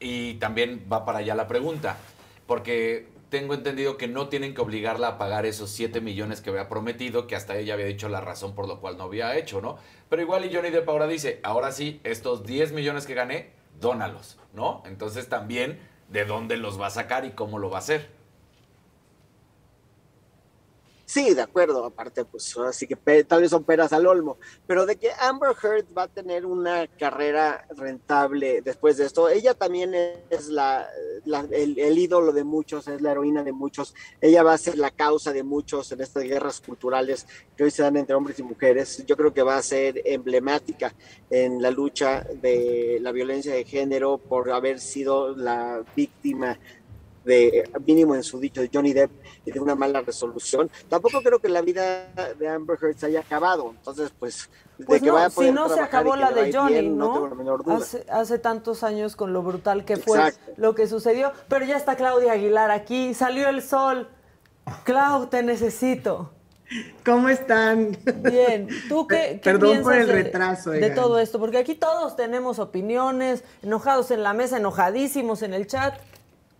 y también va para allá la pregunta, porque tengo entendido que no tienen que obligarla a pagar esos 7 millones que había prometido, que hasta ella había dicho la razón por lo cual no había hecho, ¿no? Pero igual y Johnny Depp ahora dice, ahora sí, estos 10 millones que gané, dónalos, ¿no? Entonces también, ¿de dónde los va a sacar y cómo lo va a hacer? Sí, de acuerdo, aparte, pues así que tal vez son peras al olmo, pero de que Amber Heard va a tener una carrera rentable después de esto, ella también es la, el, ídolo de muchos, es la heroína de muchos, ella va a ser la causa de muchos en estas guerras culturales que hoy se dan entre hombres y mujeres, yo creo que va a ser emblemática en la lucha de la violencia de género por haber sido la víctima de mínimo en su dicho de Johnny Depp y de una mala resolución. Tampoco creo que la vida de Amber Heard se haya acabado. Entonces, pues, de pues que vaya a poder si no se acabó la de Johnny, ¿no? hace, hace, tantos años con lo brutal que fue lo que sucedió. Pero ya está Claudia Aguilar aquí, salió el sol. Clau, te necesito. ¿Cómo están? Bien, ¿tú qué, qué Perdón por el retraso. De, todo esto, porque aquí todos tenemos opiniones, enojados en la mesa, enojadísimos en el chat.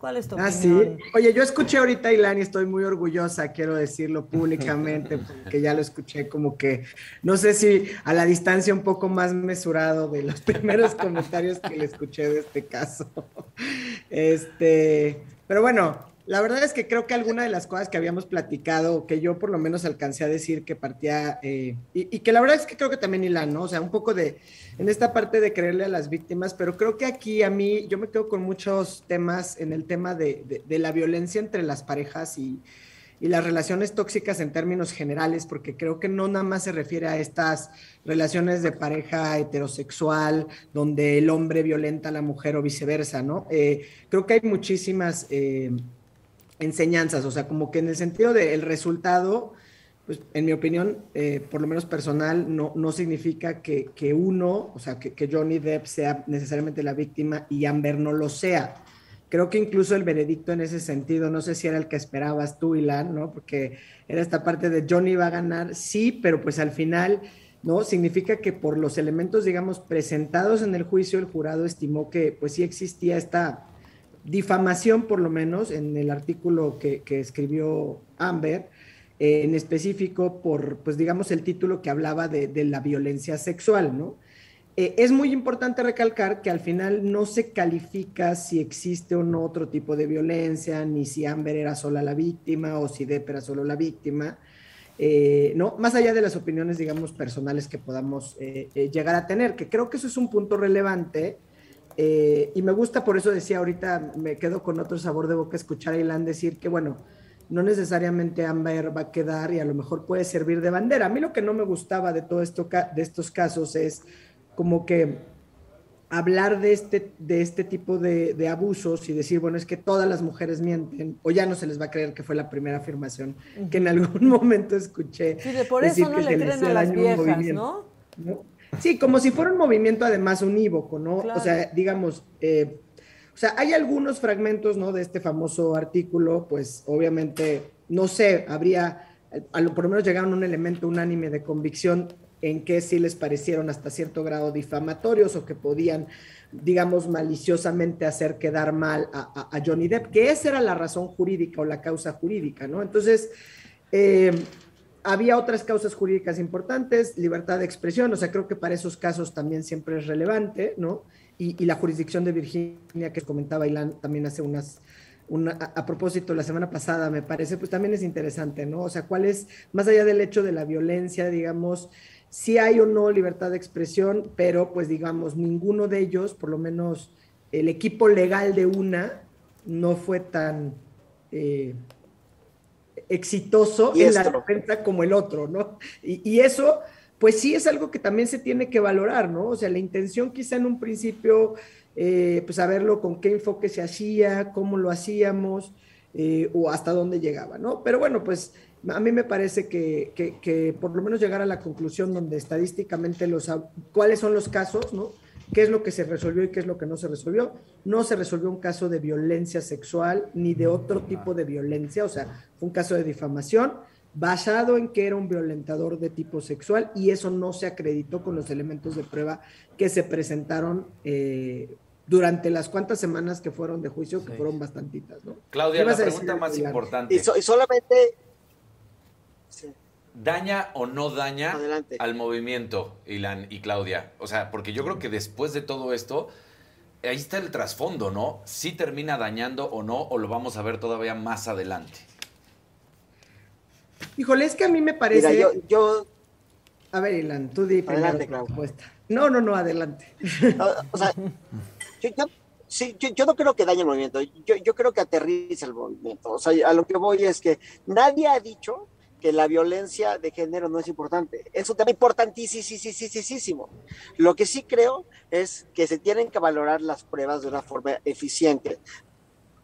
¿Cuál es tu ah, Sí. Oye, yo escuché ahorita a Ilan y estoy muy orgullosa, quiero decirlo públicamente, porque ya lo escuché como que, no sé si a la distancia un poco más mesurado de los primeros comentarios que le escuché de este caso. Este, pero bueno, la verdad es que creo que alguna de las cosas que habíamos platicado, que yo por lo menos alcancé a decir que partía, eh, y, que la verdad es que creo que también Ilan, ¿no? O sea, un poco de, en esta parte de creerle a las víctimas, pero creo que aquí a mí, yo me quedo con muchos temas en el tema de, la violencia entre las parejas y, y, las relaciones tóxicas en términos generales, porque creo que no nada más se refiere a estas relaciones de pareja heterosexual, donde el hombre violenta a la mujer o viceversa, ¿no? Eh, creo que hay muchísimas... Eh, enseñanzas, o sea, como que en el sentido del resultado, pues en mi opinión, eh, por lo menos personal, no, no significa que, uno, o sea, que, Johnny Depp sea necesariamente la víctima y Amber no lo sea. Creo que incluso el veredicto en ese sentido, no sé si era el que esperabas tú, Ilan, ¿no? Porque era esta parte de Johnny va a ganar, sí, pero pues al final, ¿no? Significa que por los elementos, digamos, presentados en el juicio, el jurado estimó que pues sí existía esta difamación, por lo menos, en el artículo que, escribió Amber, eh, en específico por, pues digamos, el título que hablaba de, la violencia sexual, ¿no? Eh, es muy importante recalcar que al final no se califica si existe o no otro tipo de violencia, ni si Amber era sola la víctima o si Depp era solo la víctima, eh, ¿no? Más allá de las opiniones, digamos, personales que podamos llegar a tener, que creo que eso es un punto relevante eh, y me gusta, por eso decía ahorita, me quedo con otro sabor de boca escuchar a Ilan decir que, bueno, no necesariamente Amber va a quedar y a lo mejor puede servir de bandera. A mí lo que no me gustaba de todo esto, de estos casos es como que hablar de este, de este tipo de, abusos y decir, bueno, es que todas las mujeres mienten, o ya no se les va a creer que fue la primera afirmación que en algún momento escuché. Sí, de por eso no le creen a las viejas, ¿no? ¿no? Sí, como si fuera un movimiento además unívoco, ¿no? O sea, digamos, eh, o sea, hay algunos fragmentos, ¿no? De este famoso artículo, pues obviamente, no sé, habría, a lo, por lo menos llegaron a un elemento unánime de convicción en que sí les parecieron hasta cierto grado difamatorios o que podían, digamos, maliciosamente hacer quedar mal a, a Johnny Depp, que esa era la razón jurídica o la causa jurídica, ¿no? Entonces, eh, había otras causas jurídicas importantes, libertad de expresión, o sea, creo que para esos casos también siempre es relevante, ¿no? Y, la jurisdicción de Virginia, que comentaba Ilan también hace unas, a, propósito, la semana pasada, me parece, pues también es interesante, ¿no? O sea, cuál es, más allá del hecho de la violencia, digamos, si hay o no libertad de expresión, pero pues digamos, ninguno de ellos, por lo menos el equipo legal de una, no fue tan eh, exitoso en la defensa como el otro, ¿no? Y, y, eso, pues sí es algo que también se tiene que valorar, ¿no? O sea, la intención quizá en un principio, eh, pues saberlo con qué enfoque se hacía, cómo lo hacíamos, eh, o hasta dónde llegaba, ¿no? Pero bueno, pues a mí me parece que, por lo menos llegar a la conclusión donde estadísticamente los, cuáles son los casos, ¿no? ¿Qué es lo que se resolvió y qué es lo que no se resolvió? No se resolvió un caso de violencia sexual ni de otro tipo de violencia, o sea, fue un caso de difamación basado en que era un violentador de tipo sexual y eso no se acreditó con los elementos de prueba que se presentaron eh, durante las cuantas semanas que fueron de juicio, que fueron bastantitas, ¿no? Claudia, la pregunta más importante. y solamente ¿Daña o no daña al movimiento, Ilan y Claudia? O sea, porque yo creo que después de todo esto, ahí está el trasfondo, ¿no? Si termina dañando o no, o lo vamos a ver todavía más adelante. Híjole, es que a mí me parece. Mira, yo, A ver, Ilan, tú di adelante, No, no, no, adelante. o sea, yo, no creo que dañe el movimiento. Yo, yo creo que aterriza el movimiento. O sea, a lo que voy es que nadie ha dicho que la violencia de género no es importante. Es un tema importantísimo. Lo que sí creo es que se tienen que valorar las pruebas de una forma eficiente,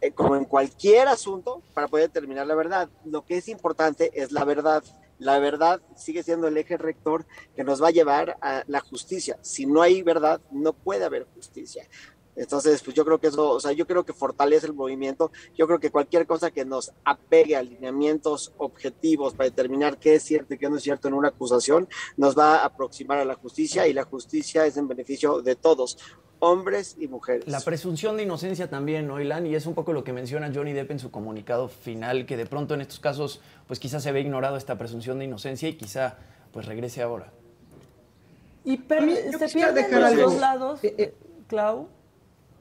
eh, como en cualquier asunto, para poder determinar la verdad. Lo que es importante es la verdad. La verdad sigue siendo el eje rector que nos va a llevar a la justicia. Si no hay verdad, no puede haber justicia. Entonces, pues yo creo que eso, o sea, yo creo que fortalece el movimiento. Yo creo que cualquier cosa que nos apegue a alineamientos objetivos para determinar qué es cierto y qué no es cierto en una acusación, nos va a aproximar a la justicia y la justicia es en beneficio de todos, hombres y mujeres. La presunción de inocencia también, ¿no, Ilan? Y es un poco lo que menciona Johnny Depp en su comunicado final, que de pronto en estos casos, pues quizás se ve ignorado esta presunción de inocencia y quizá pues regrese ahora. Y se pierden los dos lados, eh, eh, Clau.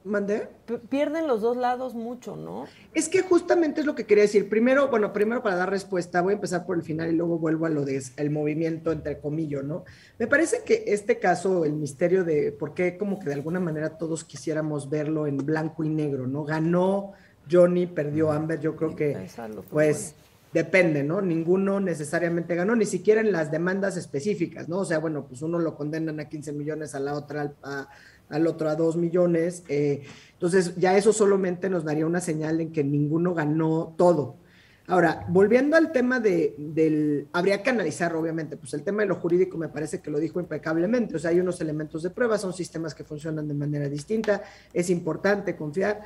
¿Mandé? pierden los dos lados mucho, ¿no? Es que justamente es lo que quería decir. Primero, bueno, primero para dar respuesta, voy a empezar por el final y luego vuelvo a lo de el movimiento, entre comillas, ¿no? Me parece que este caso, el misterio de por qué como que de alguna manera todos quisiéramos verlo en blanco y negro, ¿no? Ganó Johnny, perdió Amber, yo creo que pues depende, ¿no? Ninguno necesariamente ganó, ni siquiera en las demandas específicas, ¿no? O sea, bueno, pues uno lo condenan a 15 millones, a la otra a al otro a 2 millones. Eh, entonces, ya eso solamente nos daría una señal en que ninguno ganó todo. Ahora, volviendo al tema de, del, habría que analizar, obviamente, pues el tema de lo jurídico me parece que lo dijo impecablemente, o sea, hay unos elementos de prueba, son sistemas que funcionan de manera distinta, es importante confiar.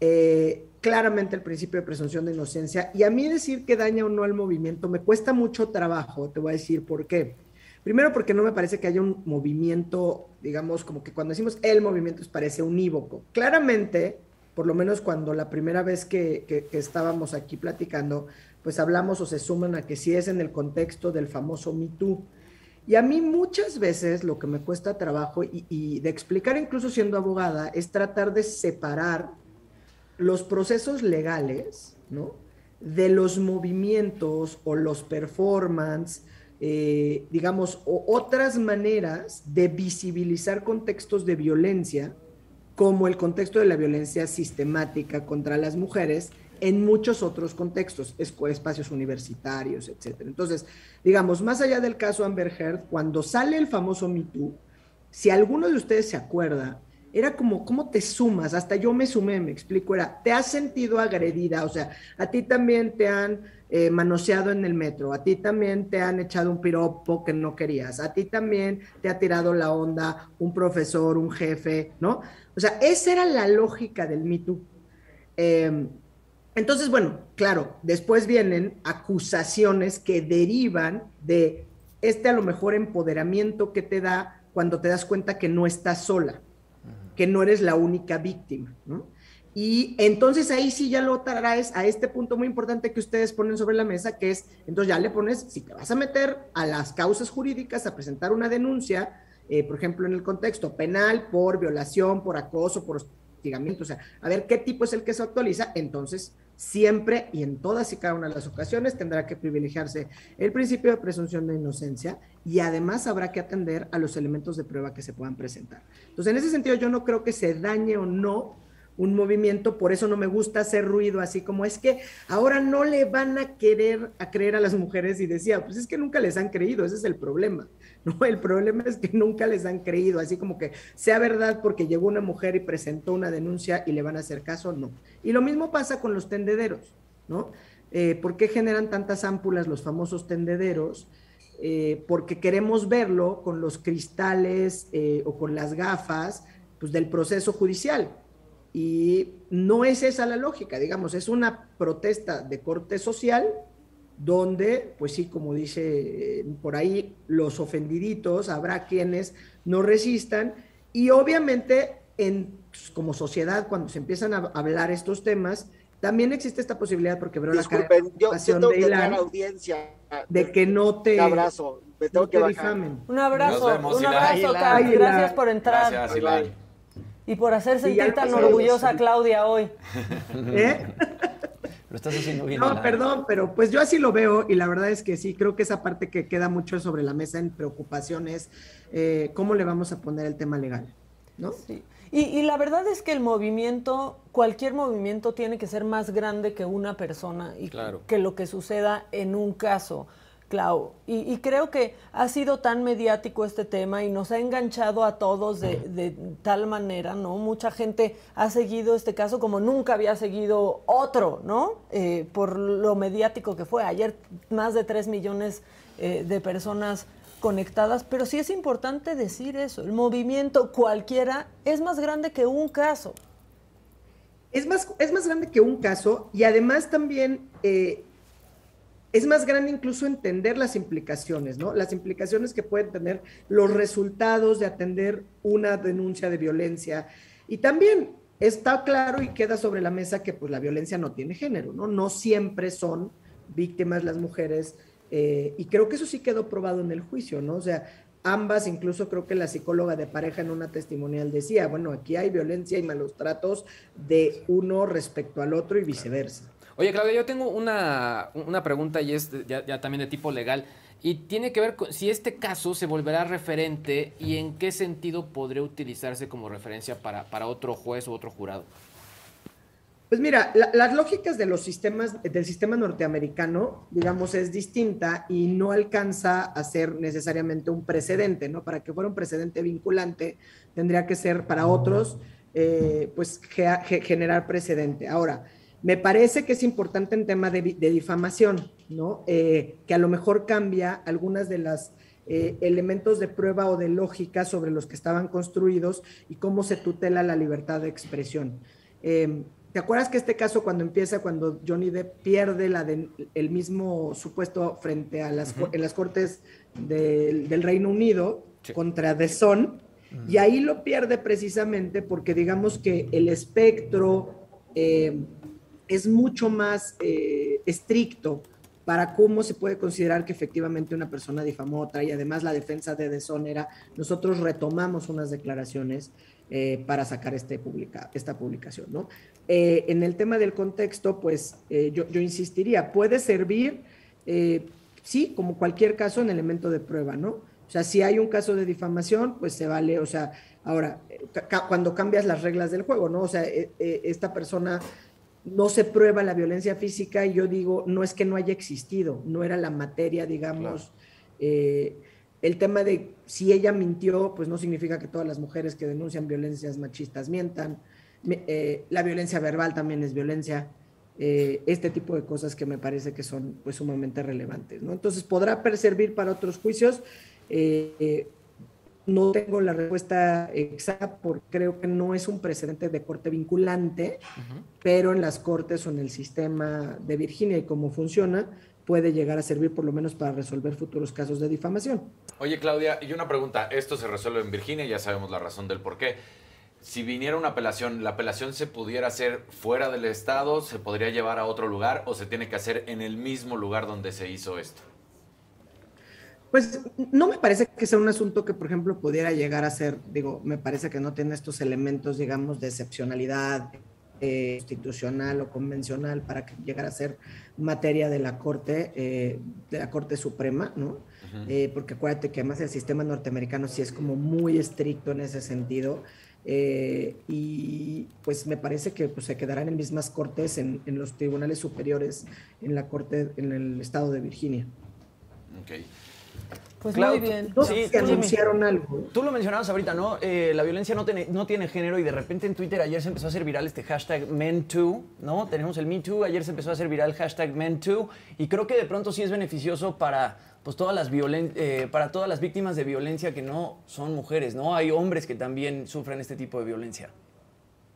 Eh, claramente el principio de presunción de inocencia, y a mí decir que daña o no al movimiento me cuesta mucho trabajo, te voy a decir por qué. Primero porque no me parece que haya un movimiento, digamos, como que cuando decimos el movimiento parece unívoco. Claramente, por lo menos cuando la primera vez que, estábamos aquí platicando, pues hablamos o se suman a que sí es en el contexto del famoso Me Too. Y a mí muchas veces lo que me cuesta trabajo y, y, de explicar incluso siendo abogada es tratar de separar los procesos legales, ¿no? De los movimientos o los performance eh, digamos, otras maneras de visibilizar contextos de violencia, como el contexto de la violencia sistemática contra las mujeres, en muchos otros contextos, espacios universitarios, etc. Entonces, digamos, más allá del caso Amber Heard, cuando sale el famoso Me Too, si alguno de ustedes se acuerda, era como, ¿cómo te sumas? Hasta yo me sumé, me explico, era, ¿te has sentido agredida? O sea, a ti también te han eh, manoseado en el metro, a ti también te han echado un piropo que no querías, a ti también te ha tirado la onda un profesor, un jefe, ¿no? O sea, esa era la lógica del Me Too. Em, entonces, bueno, claro, después vienen acusaciones que derivan de este a lo mejor empoderamiento que te da cuando te das cuenta que no estás sola, que no eres la única víctima, ¿no? Y entonces ahí sí ya lo traes a este punto muy importante que ustedes ponen sobre la mesa, que es, entonces ya le pones, si te vas a meter a las causas jurídicas, a presentar una denuncia, eh, por ejemplo, en el contexto penal, por violación, por acoso, por hostigamiento, o sea, a ver qué tipo es el que se actualiza, entonces siempre y en todas y cada una de las ocasiones tendrá que privilegiarse el principio de presunción de inocencia y además habrá que atender a los elementos de prueba que se puedan presentar. Entonces, en ese sentido, yo no creo que se dañe o no un movimiento, por eso no me gusta hacer ruido así como es que ahora no le van a querer a creer a las mujeres y decía, pues es que nunca les han creído, ese es el problema. No, el problema es que nunca les han creído, así como que sea verdad porque llegó una mujer y presentó una denuncia y le van a hacer caso, no. Y lo mismo pasa con los tendederos, ¿no? Eh, ¿Por qué generan tantas ámpulas los famosos tendederos? Eh, porque queremos verlo con los cristales eh, o con las gafas pues, del proceso judicial. Y no es esa la lógica, digamos, es una protesta de corte social donde, pues sí, como dice eh, por ahí, los ofendiditos, habrá quienes no resistan y obviamente en, pues, como sociedad, cuando se empiezan a hablar estos temas, también existe esta posibilidad, porque veo la cara de Ilan, audiencia. de que no te... Un abrazo, me tengo que difamen. Un abrazo, un abrazo, Gracias por entrar. Gracias, Ilan. Y por hacer sentir tan orgullosa a Claudia hoy. ¿Eh? Lo estás haciendo bien. No, perdón, pero pues yo así lo veo y la verdad es que sí, creo que esa parte que queda mucho sobre la mesa en preocupaciones, eh, cómo le vamos a poner el tema legal, ¿no? Sí. Y, la verdad es que el movimiento, cualquier movimiento tiene que ser más grande que una persona y que lo que suceda en un caso. Clau, y, creo que ha sido tan mediático este tema y nos ha enganchado a todos de, tal manera, ¿no? Mucha gente ha seguido este caso como nunca había seguido otro, ¿no? Eh, por lo mediático que fue. Ayer más de 3 millones eh, de personas conectadas, pero sí es importante decir eso, el movimiento cualquiera es más grande que un caso. Es más, es más grande que un caso y además también... Eh, es más grande incluso entender las implicaciones, ¿no? Las implicaciones que pueden tener los resultados de atender una denuncia de violencia. Y también está claro y queda sobre la mesa que pues la violencia no tiene género, ¿no? No siempre son víctimas las mujeres. Eh, y creo que eso sí quedó probado en el juicio, ¿no? O sea, ambas, incluso creo que la psicóloga de pareja en una testimonial decía, bueno, aquí hay violencia y malos tratos de uno respecto al otro y viceversa. Oye, Claudia, yo tengo una, pregunta y es ya, también de tipo legal. Y tiene que ver con si este caso se volverá referente y en qué sentido podría utilizarse como referencia para, para otro juez o otro jurado. Pues mira, las lógicas de los sistemas, del sistema norteamericano, digamos, es distinta y no alcanza a ser necesariamente un precedente, ¿no? Para que fuera un precedente vinculante, tendría que ser para otros, eh, pues, generar precedente. Ahora, me parece que es importante en tema de, difamación, ¿no? Eh, que a lo mejor cambia algunas de las eh, elementos de prueba o de lógica sobre los que estaban construidos y cómo se tutela la libertad de expresión. Em, ¿Te acuerdas que este caso cuando empieza, cuando Johnny Depp pierde la el mismo supuesto frente a las, en las cortes del, Reino Unido contra The? Y ahí lo pierde precisamente porque digamos que el espectro em, es mucho más eh, estricto para cómo se puede considerar que efectivamente una persona difamó otra y además la defensa de deshonra, nosotros retomamos unas declaraciones eh, para sacar este publica, esta publicación. ¿no? Eh, en el tema del contexto, pues yo, yo, insistiría, puede servir, sí, como cualquier caso, en elemento de prueba, ¿no? O sea, si hay un caso de difamación, pues se vale, o sea, ahora, cuando cambias las reglas del juego, ¿no? O sea, esta persona no se prueba la violencia física y yo digo, no es que no haya existido, no era la materia, digamos. Eh, el tema de si ella mintió, pues no significa que todas las mujeres que denuncian violencias machistas mientan. Eh, la violencia verbal también es violencia. Eh, este tipo de cosas que me parece que son pues sumamente relevantes. ¿no? Entonces podrá servir para otros juicios. No tengo la respuesta exacta porque creo que no es un precedente de corte vinculante, pero en las cortes o en el sistema de Virginia y cómo funciona, puede llegar a servir por lo menos para resolver futuros casos de difamación. Oye, Claudia, y una pregunta. Esto se resuelve en Virginia, ya sabemos la razón del por qué. Si viniera una apelación, ¿la apelación se pudiera hacer fuera del Estado? ¿Se podría llevar a otro lugar o se tiene que hacer en el mismo lugar donde se hizo esto? Pues no me parece que sea un asunto que, por ejemplo, pudiera llegar a ser, digo, me parece que no tiene estos elementos, digamos, de excepcionalidad, eh, constitucional o convencional para que llegara a ser materia de la Corte, eh, de la Corte Suprema, ¿no? Eh, porque acuérdate que además el sistema norteamericano sí es como muy estricto en ese sentido. y pues me parece que pues, se quedarán en mismas cortes en, en, los tribunales superiores en la corte en el estado de Virginia. Okay. Pues muy bien. sí, anunciaron algo. Tú lo mencionabas ahorita, ¿no? Eh, la violencia no tiene, no tiene género y de repente en Twitter ayer se empezó a hacer viral este hashtag MenToo, ¿no? Tenemos el MeToo, ayer se empezó a hacer viral el hashtag MenToo y creo que de pronto sí es beneficioso para pues todas las eh, para todas las víctimas de violencia que no son mujeres, ¿no? Hay hombres que también sufren este tipo de violencia.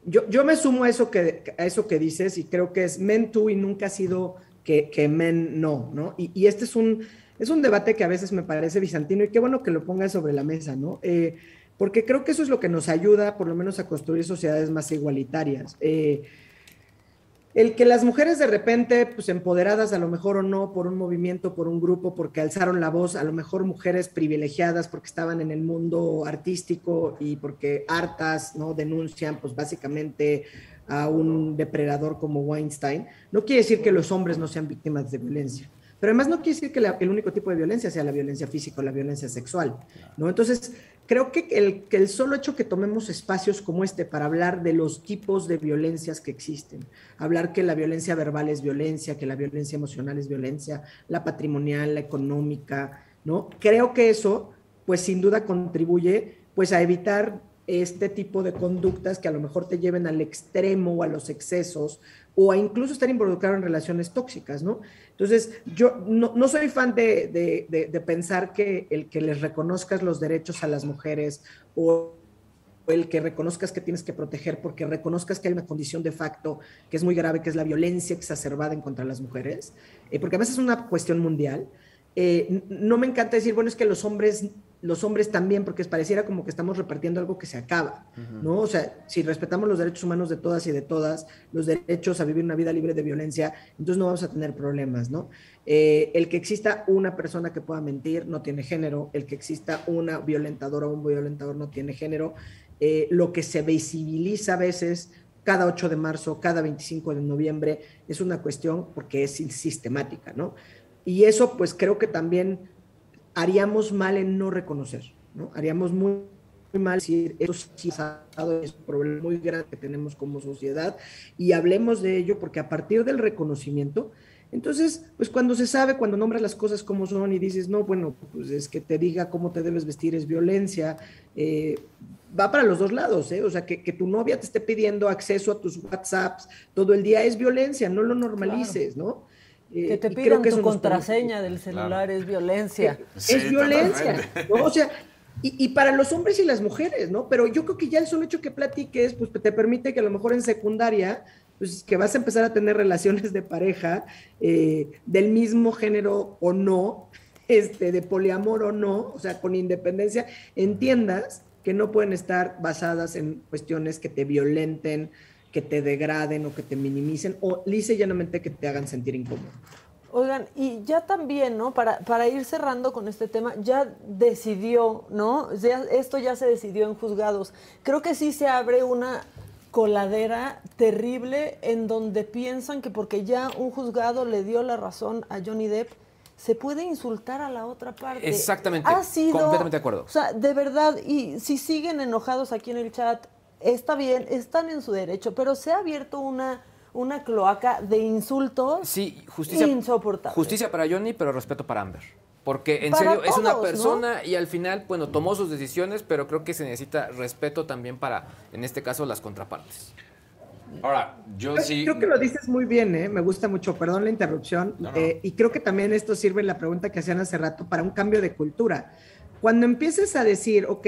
Yo, yo me sumo a eso que, a eso que dices y creo que es men y nunca ha sido que, que men no, ¿no? Y, y este es un es un debate que a veces me parece bizantino y qué bueno que lo pongas sobre la mesa, ¿no? Eh, porque creo que eso es lo que nos ayuda, por lo menos, a construir sociedades más igualitarias. Eh, el que las mujeres de repente, pues empoderadas a lo mejor o no por un movimiento, por un grupo, porque alzaron la voz, a lo mejor mujeres privilegiadas porque estaban en el mundo artístico y porque hartas, ¿no? Denuncian, pues básicamente a un depredador como Weinstein, no quiere decir que los hombres no sean víctimas de violencia. Pero además no quiere decir que el único tipo de violencia sea la violencia física o la violencia sexual, ¿no? Entonces, creo que el, que el solo hecho que tomemos espacios como este para hablar de los tipos de violencias que existen, hablar que la violencia verbal es violencia, que la violencia emocional es violencia, la patrimonial, la económica, ¿no? Creo que eso, pues sin duda contribuye, pues a evitar este tipo de conductas que a lo mejor te lleven al extremo o a los excesos o a incluso estar involucrado en relaciones tóxicas, ¿no? Entonces, yo no, soy fan de, pensar que el que les reconozcas los derechos a las mujeres o el que reconozcas que tienes que proteger porque reconozcas que hay una condición de facto que es muy grave, que es la violencia exacerbada en contra de las mujeres, eh, porque además es una cuestión mundial. Eh, no me encanta decir, bueno, es que los hombres los hombres también, porque pareciera como que estamos repartiendo algo que se acaba, ¿no? O sea, si respetamos los derechos humanos de todas y de todas, los derechos a vivir una vida libre de violencia, entonces no vamos a tener problemas, ¿no? Eh, el que exista una persona que pueda mentir no tiene género, el que exista una violentadora o un violentador no tiene género, eh, lo que se visibiliza a veces cada 8 de marzo, cada 25 de noviembre, es una cuestión porque es sistemática, ¿no? Y eso pues creo que también haríamos mal en no reconocer, ¿no? Haríamos muy, mal decir, esto sí es un problema muy grande que tenemos como sociedad y hablemos de ello porque a partir del reconocimiento, entonces, pues cuando se sabe, cuando nombras las cosas como son y dices, no, bueno, pues es que te diga cómo te debes vestir es violencia, eh, va para los dos lados, ¿eh? O sea, que, tu novia te esté pidiendo acceso a tus WhatsApps todo el día es violencia, no lo normalices, ¿no? Que te pidan tu contraseña del celular es violencia. es violencia, ¿no? O sea, y, para los hombres y las mujeres, ¿no? Pero yo creo que ya el solo hecho que platiques, pues te permite que a lo mejor en secundaria, pues que vas a empezar a tener relaciones de pareja eh, del mismo género o no, este, de poliamor o no, o sea, con independencia, entiendas que no pueden estar basadas en cuestiones que te violenten, que te degraden o que te minimicen o lisa y llanamente que te hagan sentir incómodo. Oigan, y ya también, ¿no? Para, para ir cerrando con este tema, ya decidió, ¿no? esto ya se decidió en juzgados. Creo que sí se abre una coladera terrible en donde piensan que porque ya un juzgado le dio la razón a Johnny Depp, se puede insultar a la otra parte. Exactamente. Ha sido, completamente de acuerdo. O sea, de verdad, y si siguen enojados aquí en el chat, está bien, están en su derecho, pero se ha abierto una, una cloaca de insultos sí, justicia, insoportable. Justicia para Johnny, pero respeto para Amber. Porque en serio es una persona y al final, bueno, tomó sus decisiones, pero creo que se necesita respeto también para, en este caso, las contrapartes. Ahora, yo sí. Creo que lo dices muy bien, ¿eh? me gusta mucho, perdón la interrupción. Eh, y creo que también esto sirve en la pregunta que hacían hace rato para un cambio de cultura. Cuando empieces a decir, ok,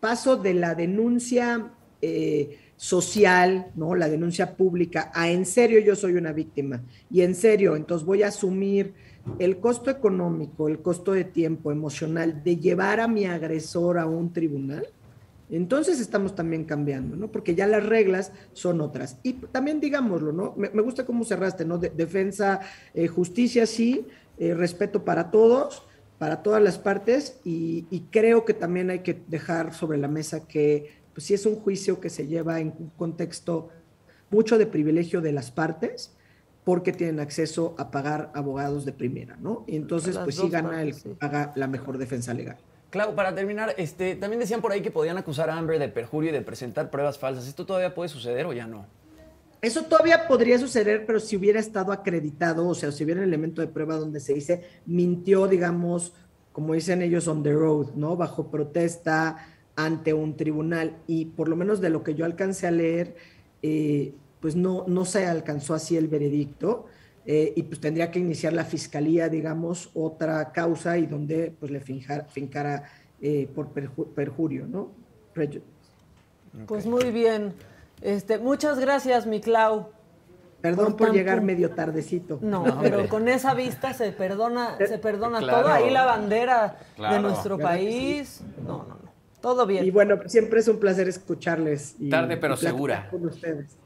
paso de la denuncia eh, social, ¿no? La denuncia pública, a en serio yo soy una víctima y en serio, entonces voy a asumir el costo económico, el costo de tiempo emocional de llevar a mi agresor a un tribunal, entonces estamos también cambiando, ¿no? Porque ya las reglas son otras. Y también digámoslo, ¿no? Me, gusta cómo cerraste, ¿no? defensa, eh, justicia, sí, eh, respeto para todos, para todas las partes, y creo que también hay que dejar sobre la mesa que pues sí es un juicio que se lleva en un contexto mucho de privilegio de las partes porque tienen acceso a pagar abogados de primera, ¿no? Y entonces, Las pues sí gana partes, el sí. que paga la mejor defensa legal. Clau, para terminar, este, también decían por ahí que podían acusar a Amber de perjurio y de presentar pruebas falsas. ¿Esto todavía puede suceder o ya no? Eso todavía podría suceder, pero si hubiera estado acreditado, o sea, si hubiera un elemento de prueba donde se dice mintió, digamos, como dicen ellos, on the road, ¿no? Bajo protesta ante un tribunal. Y por lo menos de lo que yo alcancé a leer, eh, pues no, no se alcanzó así el veredicto. eh, y pues tendría que iniciar la fiscalía, digamos, otra causa y donde pues le finjar- fincara eh, por perju- perjurio, ¿no? Prejudice. Pues muy bien. Este, muchas gracias, mi Clau. Perdón por llegar medio tardecito. No, No, pero hombre. con esa vista se perdona, se perdona Claro. todo. Ahí la bandera de nuestro ¿Verdad que país. No, no, no. Todo bien. Y bueno, siempre es un placer escucharles. y- Tarde, pero y segura. Con ustedes.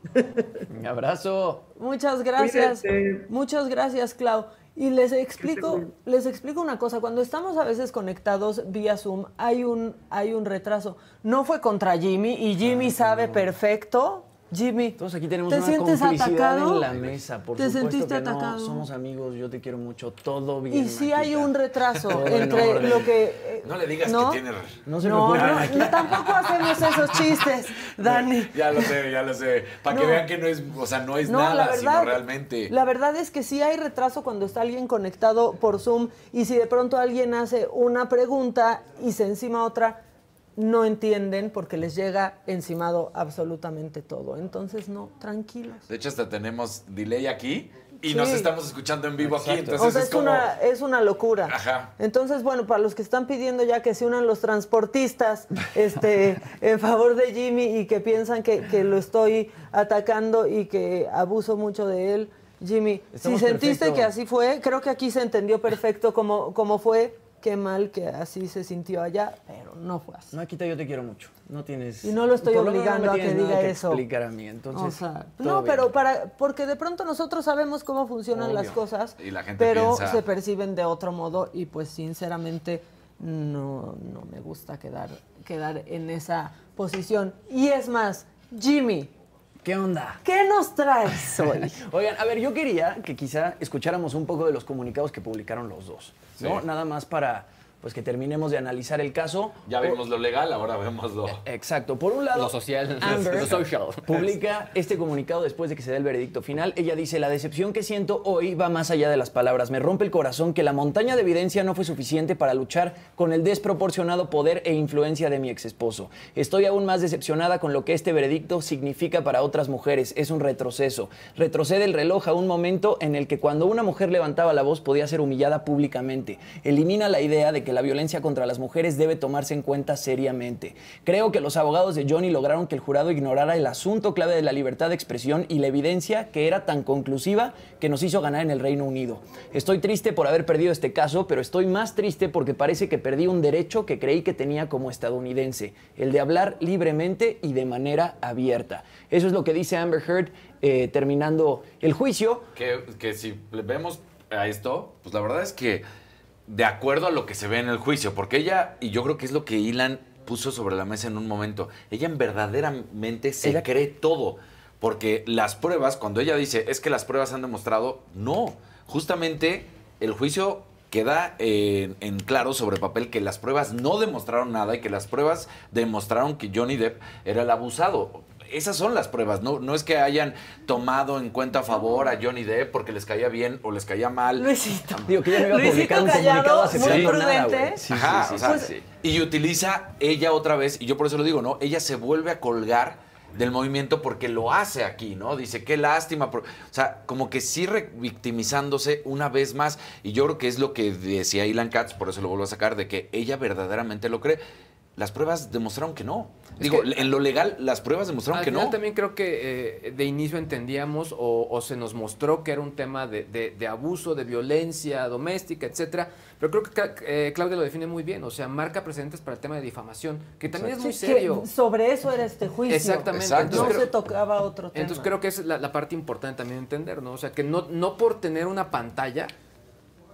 Un abrazo. Muchas gracias. Cuídense. Muchas gracias, Clau. Y les explico, les explico una cosa. Cuando estamos a veces conectados vía Zoom, hay un, hay un retraso. No fue contra Jimmy y Jimmy sabe perfecto. Jimmy, Todos aquí tenemos ¿te una sientes complicidad atacado? en la mesa, por ¿Te supuesto sentiste que no. atacado? Somos amigos, yo te quiero mucho, todo bien. Y sí hay un retraso en entre lo que... eh, No le digas ¿no? que tiene. No se No, no, no, tampoco hacemos esos chistes, Dani. Ya lo sé, ya lo sé. Para que No. vean que no es, o sea, no es No, nada, la verdad, sino realmente. La verdad es que sí hay retraso cuando está alguien conectado por Zoom y si de pronto alguien hace una pregunta y se encima otra, no entienden porque les llega encimado absolutamente todo. Entonces, no, tranquilos. De hecho, hasta tenemos delay aquí y Sí. nos estamos escuchando en vivo aquí. Entonces o sea, es, es, como. una, es una locura. Ajá. Entonces, bueno, para los que están pidiendo ya que se unan los transportistas este, en favor de Jimmy y que piensan que, que lo estoy atacando y que abuso mucho de él, Jimmy, Estamos si sentiste perfecto. que así fue, creo que aquí se entendió perfecto cómo, cómo fue. Qué mal que así se sintió allá, pero no fue así. Maquita, yo te quiero mucho. No tienes. Y no lo estoy obligando no me a que diga que eso. explicar a mí, entonces. O sea, todo no, bien. pero para, porque de pronto nosotros sabemos cómo funcionan Obvio. las cosas, Y la gente pero piensa- se perciben de otro modo y pues sinceramente no, no me gusta quedar, quedar en esa posición. Y es más, Jimmy, ¿Qué onda? ¿qué nos traes hoy? Oigan, a ver, yo quería que quizá escucháramos un poco de los comunicados que publicaron los dos. ¿No? Nada más para pues que terminemos de analizar el caso. Ya vimos lo legal, ahora vemos lo. Exacto. Por un lado, Lo social, Amber lo social. publica este comunicado después de que se dé el veredicto final. Ella dice, la decepción que siento hoy va más allá de las palabras. Me rompe el corazón que la montaña de evidencia no fue suficiente para luchar con el desproporcionado poder e influencia de mi ex esposo. Estoy aún más decepcionada con lo que este veredicto significa para otras mujeres. Es un retroceso. Retrocede el reloj a un momento en el que cuando una mujer levantaba la voz podía ser humillada públicamente. Elimina la idea de que la violencia contra las mujeres debe tomarse en cuenta seriamente. Creo que los abogados de Johnny lograron que el jurado ignorara el asunto clave de la libertad de expresión y la evidencia que era tan conclusiva que nos hizo ganar en el Reino Unido. Estoy triste por haber perdido este caso, pero estoy más triste porque parece que perdí un derecho que creí que tenía como estadounidense, el de hablar libremente y de manera abierta. Eso es lo que dice Amber Heard eh, terminando el juicio. Que, si vemos a esto, pues la verdad es que de acuerdo a lo que se ve en el juicio, porque ella, y yo creo que es lo que Ilan puso sobre la mesa en un momento, ella verdaderamente se Ella- cree todo, porque las pruebas, cuando ella dice, es que las pruebas han demostrado, no, justamente el juicio queda eh, en claro sobre papel que las pruebas no demostraron nada y que las pruebas demostraron que Johnny Depp era el abusado. Esas son las pruebas, no, no es que hayan tomado en cuenta a favor a Johnny Depp porque les caía bien o les caía mal. Luisito. Digo que ya no iba a publicar un comunicado muy prudente. güey. Sí, Ajá, sí, sí, o sea, sí, sí. y utiliza ella otra vez, y yo por eso lo digo, ¿no? Ella se vuelve a colgar del movimiento porque lo hace aquí, ¿no? Dice, qué lástima. por-". O sea, como que sí revictimizándose una vez más. Y yo creo que es lo que decía Ilan Katz, por eso lo vuelvo a sacar, de que ella verdaderamente lo cree. Las pruebas demostraron que no. Digo, que- en lo legal, las pruebas demostraron Al que final no. también creo que eh, de inicio entendíamos o, o se nos mostró que era un tema de, de- de abuso, de violencia doméstica, etcétera. Pero creo que eh, Claudia lo define muy bien, o sea, marca precedentes para el tema de difamación, que también es muy que serio. sobre eso era este juicio. Exactamente. Exacto. No Entonces, se creo- tocaba otro tema. Entonces creo que es la, la parte importante también entender, ¿no? O sea, que no, no por tener una pantalla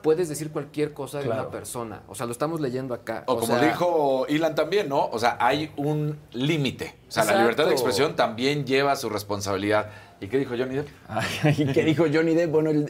puedes decir cualquier cosa de una persona. O sea, lo estamos leyendo acá. O, como sea, dijo Ilan también, ¿no? O sea, hay un límite. O sea, la libertad de expresión también lleva su responsabilidad. ¿Y qué dijo Johnny Depp? Ay, ¿Qué dijo Johnny Depp? Bueno, el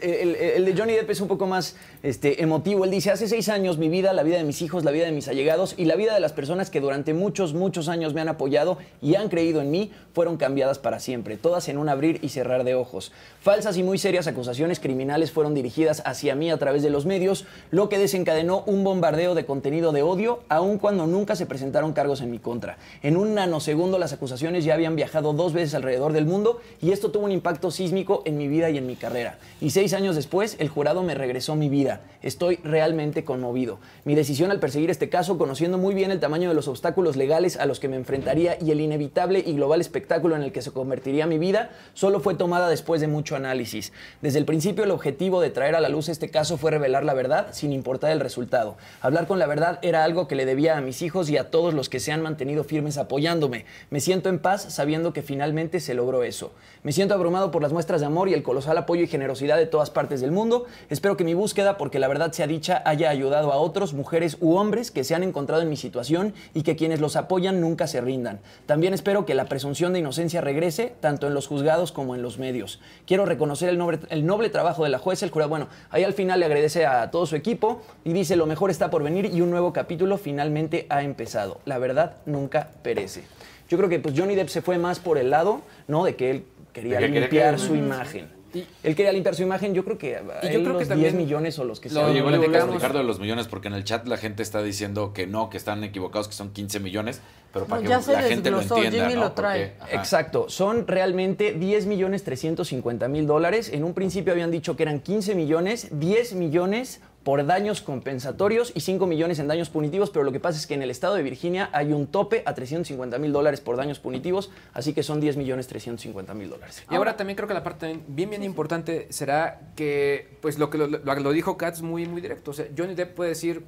de Johnny Depp es un poco más este, emotivo. Él dice, hace seis años mi vida, la vida de mis hijos, la vida de mis allegados y la vida de las personas que durante muchos, muchos años me han apoyado y han creído en mí, fueron cambiadas para siempre, todas en un abrir y cerrar de ojos. Falsas y muy serias acusaciones criminales fueron dirigidas hacia mí a través de los medios, lo que desencadenó un bombardeo de contenido de odio, aun cuando nunca se presentaron cargos en mi contra. En un nanosegundo las acusaciones ya habían viajado dos veces alrededor del mundo y esto tuvo un impacto sísmico en mi vida y en mi carrera. Y seis años después, el jurado me regresó mi vida. Estoy realmente conmovido. Mi decisión al perseguir este caso, conociendo muy bien el tamaño de los obstáculos legales a los que me enfrentaría y el inevitable y global espectáculo en el que se convertiría mi vida, solo fue tomada después de mucho análisis. Desde el principio, el objetivo de traer a la luz este caso fue revelar la verdad sin importar el resultado. Hablar con la verdad era algo que le debía a mis hijos y a todos los que se han mantenido firmes apoyándome. Me siento en paz sabiendo que finalmente se logró eso. Me siento abrumado por las muestras de amor y el colosal apoyo y generosidad de todas partes del mundo. Espero que mi búsqueda, porque la verdad sea dicha, haya ayudado a otros, mujeres u hombres que se han encontrado en mi situación y que quienes los apoyan nunca se rindan. También espero que la presunción de inocencia regrese, tanto en los juzgados como en los medios. Quiero reconocer el noble, el noble trabajo de la jueza, el jurado. Bueno, ahí al final le agradece a todo su equipo y dice, lo mejor está por venir y un nuevo capítulo finalmente ha empezado. La verdad nunca perece. Yo creo que pues Johnny Depp se fue más por el lado, ¿no? De que él quería que limpiar que- su imagen. Él quería limpiar su imagen, yo creo que Y yo creo que los también 10 millones o los que lo- sean. Oye, que digamos- explicar de los millones, porque en el chat la gente está diciendo que no, que están equivocados, que son 15 millones, pero para No, que la gente lo entienda, Jimmy ¿no? lo trae. Porque-. Exacto, son realmente 10 millones 350 mil dólares. En un principio habían dicho que eran 15 millones, 10 millones por daños compensatorios y 5 millones en daños punitivos, pero lo que pasa es que en el estado de Virginia hay un tope a 350 mil dólares por daños punitivos, así que son 10 millones 350 mil dólares. Y ahora también creo que la parte bien, bien importante será que, pues lo que lo, lo- lo dijo Katz muy, muy directo. O sea, Johnny Depp puede decir,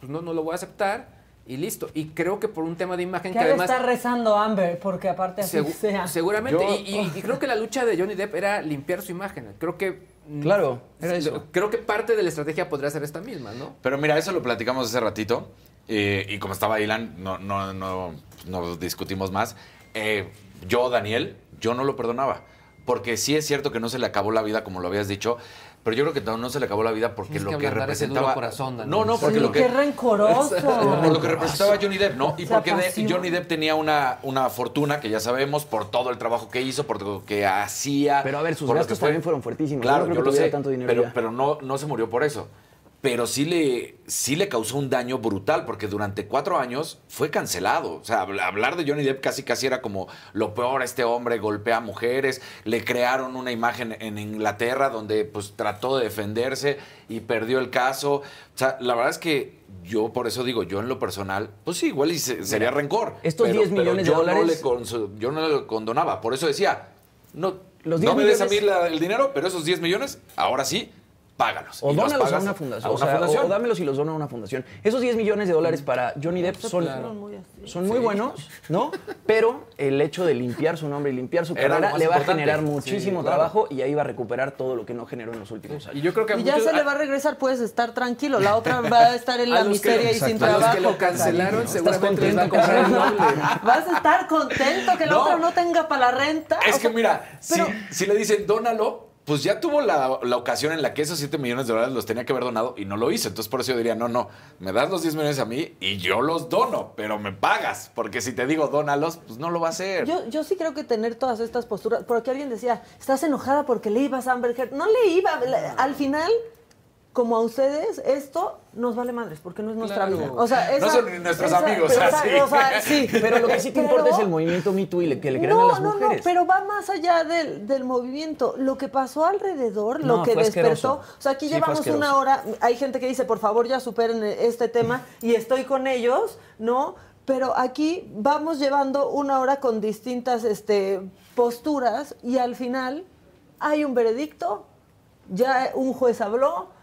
pues no, no lo voy a aceptar y listo. Y creo que por un tema de imagen Que además... estar rezando Amber, porque aparte así Segu- sea. Seguramente. Yo- y, y- y creo que la lucha de Johnny Depp era limpiar su imagen. Creo que. mm, Claro, era eso. Creo que parte de la estrategia podría ser esta misma, ¿no? Pero mira, eso lo platicamos hace ratito. eh, y como estaba Ilan, no, no, no, no discutimos más. Eh, yo, Daniel, yo no lo perdonaba. Porque sí es cierto que no se le acabó la vida, como lo habías dicho. Pero yo creo que no, no se le acabó la vida porque Tienes lo que representaba. corazón, Daniel. no, no, porque Sí, lo que. qué rencoroso. Por lo que representaba Johnny Depp, ¿no? Y porque. Johnny Depp tenía una, una fortuna que ya sabemos por todo el trabajo que hizo, por lo que hacía. Pero a ver, sus gastos también fueron fuertísimos. Yo Claro, no creo yo que lo sé. tanto dinero pero ya. pero no, no se murió por eso. Pero sí le, sí le causó un daño brutal, porque durante cuatro años fue cancelado. O sea, habl- hablar de Johnny Depp casi casi era como lo peor, este hombre golpea a mujeres. Le crearon una imagen en Inglaterra donde pues trató de defenderse y perdió el caso. O sea, la verdad es que yo por eso digo, yo en lo personal, pues sí, igual y se- sería rencor. estos pero- 10 pero millones de dólares- No le yo no lo condonaba. Por eso decía, no, Los no 10 me des a mí la- el dinero, pero esos 10 millones, ahora sí, págalos. O Y los dónalos a una fundación. a o, una sea, o- fundación. o dámelos y los dono a una fundación. Esos 10 millones de dólares para Johnny Depp son, claro. son muy buenos, ¿no? Pero el hecho de limpiar su nombre y limpiar su carrera le va a generar Sí, muchísimo claro. trabajo y ahí va a recuperar todo lo que no generó en los últimos años. Y yo creo que ya muchos- se le va a regresar, puedes estar tranquilo. La otra va a estar en la que miseria y sin a los trabajo. que lo cancelaron, ¿Estás seguramente les va a contento, comprar el doble. Vas a estar contento que la No. otra no tenga para la renta. Es O que mira, pero- si, si le dicen dónalo, pues ya tuvo la, la ocasión en la que esos 7 millones de dólares los tenía que haber donado y no lo hizo. Entonces por eso yo diría, no, no, me das los 10 millones a mí y yo los dono, pero me pagas. Porque si te digo dónalos, pues no lo va a hacer. Yo, yo sí creo que tener todas estas posturas, porque alguien decía, estás enojada porque le ibas a Amber Heard. No le iba, al final, como a ustedes, esto nos vale madres, porque no es nuestra Claro. vida. O sea, No esa- son ni nuestros esa- amigos, pero, así. o sea, sí, Pero lo que sí te Pero- importa es el movimiento Me Too y le- que le crean no, a las no, mujeres. no, pero va más allá del, del movimiento. Lo que pasó alrededor, No, lo que despertó. asqueroso. O sea, aquí Sí, llevamos una hora. Hay gente que dice, por favor, ya superen este tema y estoy con ellos, ¿no? Pero aquí vamos llevando una hora con distintas este, posturas y al final hay un veredicto, ya un juez habló,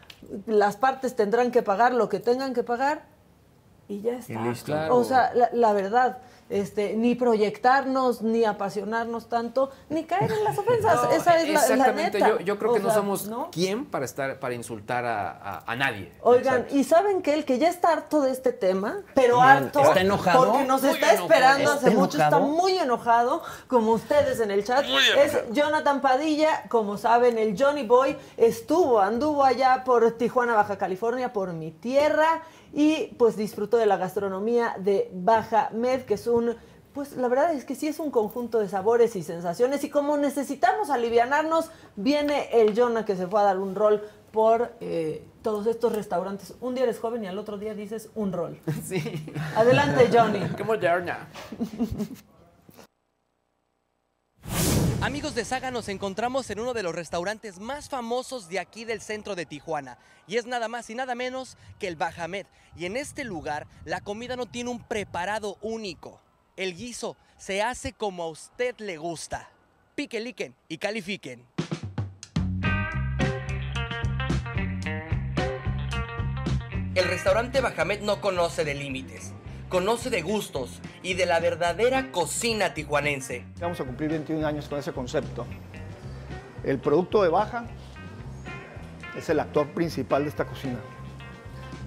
las partes tendrán que pagar lo que tengan que pagar y ya está. listo. Claro. O sea, la, la verdad, este, ni proyectarnos, ni apasionarnos tanto, ni caer en las ofensas. No, Esa es la, la exactamente. neta. Yo, yo creo O que no somos ¿no? quién para estar para insultar a, a- a nadie. Oigan, Exacto. y saben que el que ya está harto de este tema, pero Man, harto, ¿está enojado? porque nos Muy está enojado. esperando hace ¿Está mucho, está muy enojado, como ustedes en el chat. Es Jonathan Padilla, como saben, el Johnny Boy estuvo, anduvo allá por Tijuana, Baja California, por mi tierra, y pues disfrutó de la gastronomía de Baja Med, que es un pues la verdad es que sí es un conjunto de sabores y sensaciones y como necesitamos alivianarnos, viene el Jonah que se fue a dar un rol por eh, todos estos restaurantes. Un día eres joven y al otro día dices un rol. Sí. Adelante, Johnny. Qué moderna. Amigos de Saga, nos encontramos en uno de los restaurantes más famosos de aquí del centro de Tijuana. Y es nada más y nada menos que el Bajamed. Y en este lugar, la comida no tiene un preparado único. El guiso se hace como a usted le gusta. Piqueliquen y califiquen. El restaurante Bajamed no conoce de límites, conoce de gustos y de la verdadera cocina tijuanense. Vamos a cumplir 21 años con ese concepto. El producto de baja es el actor principal de esta cocina.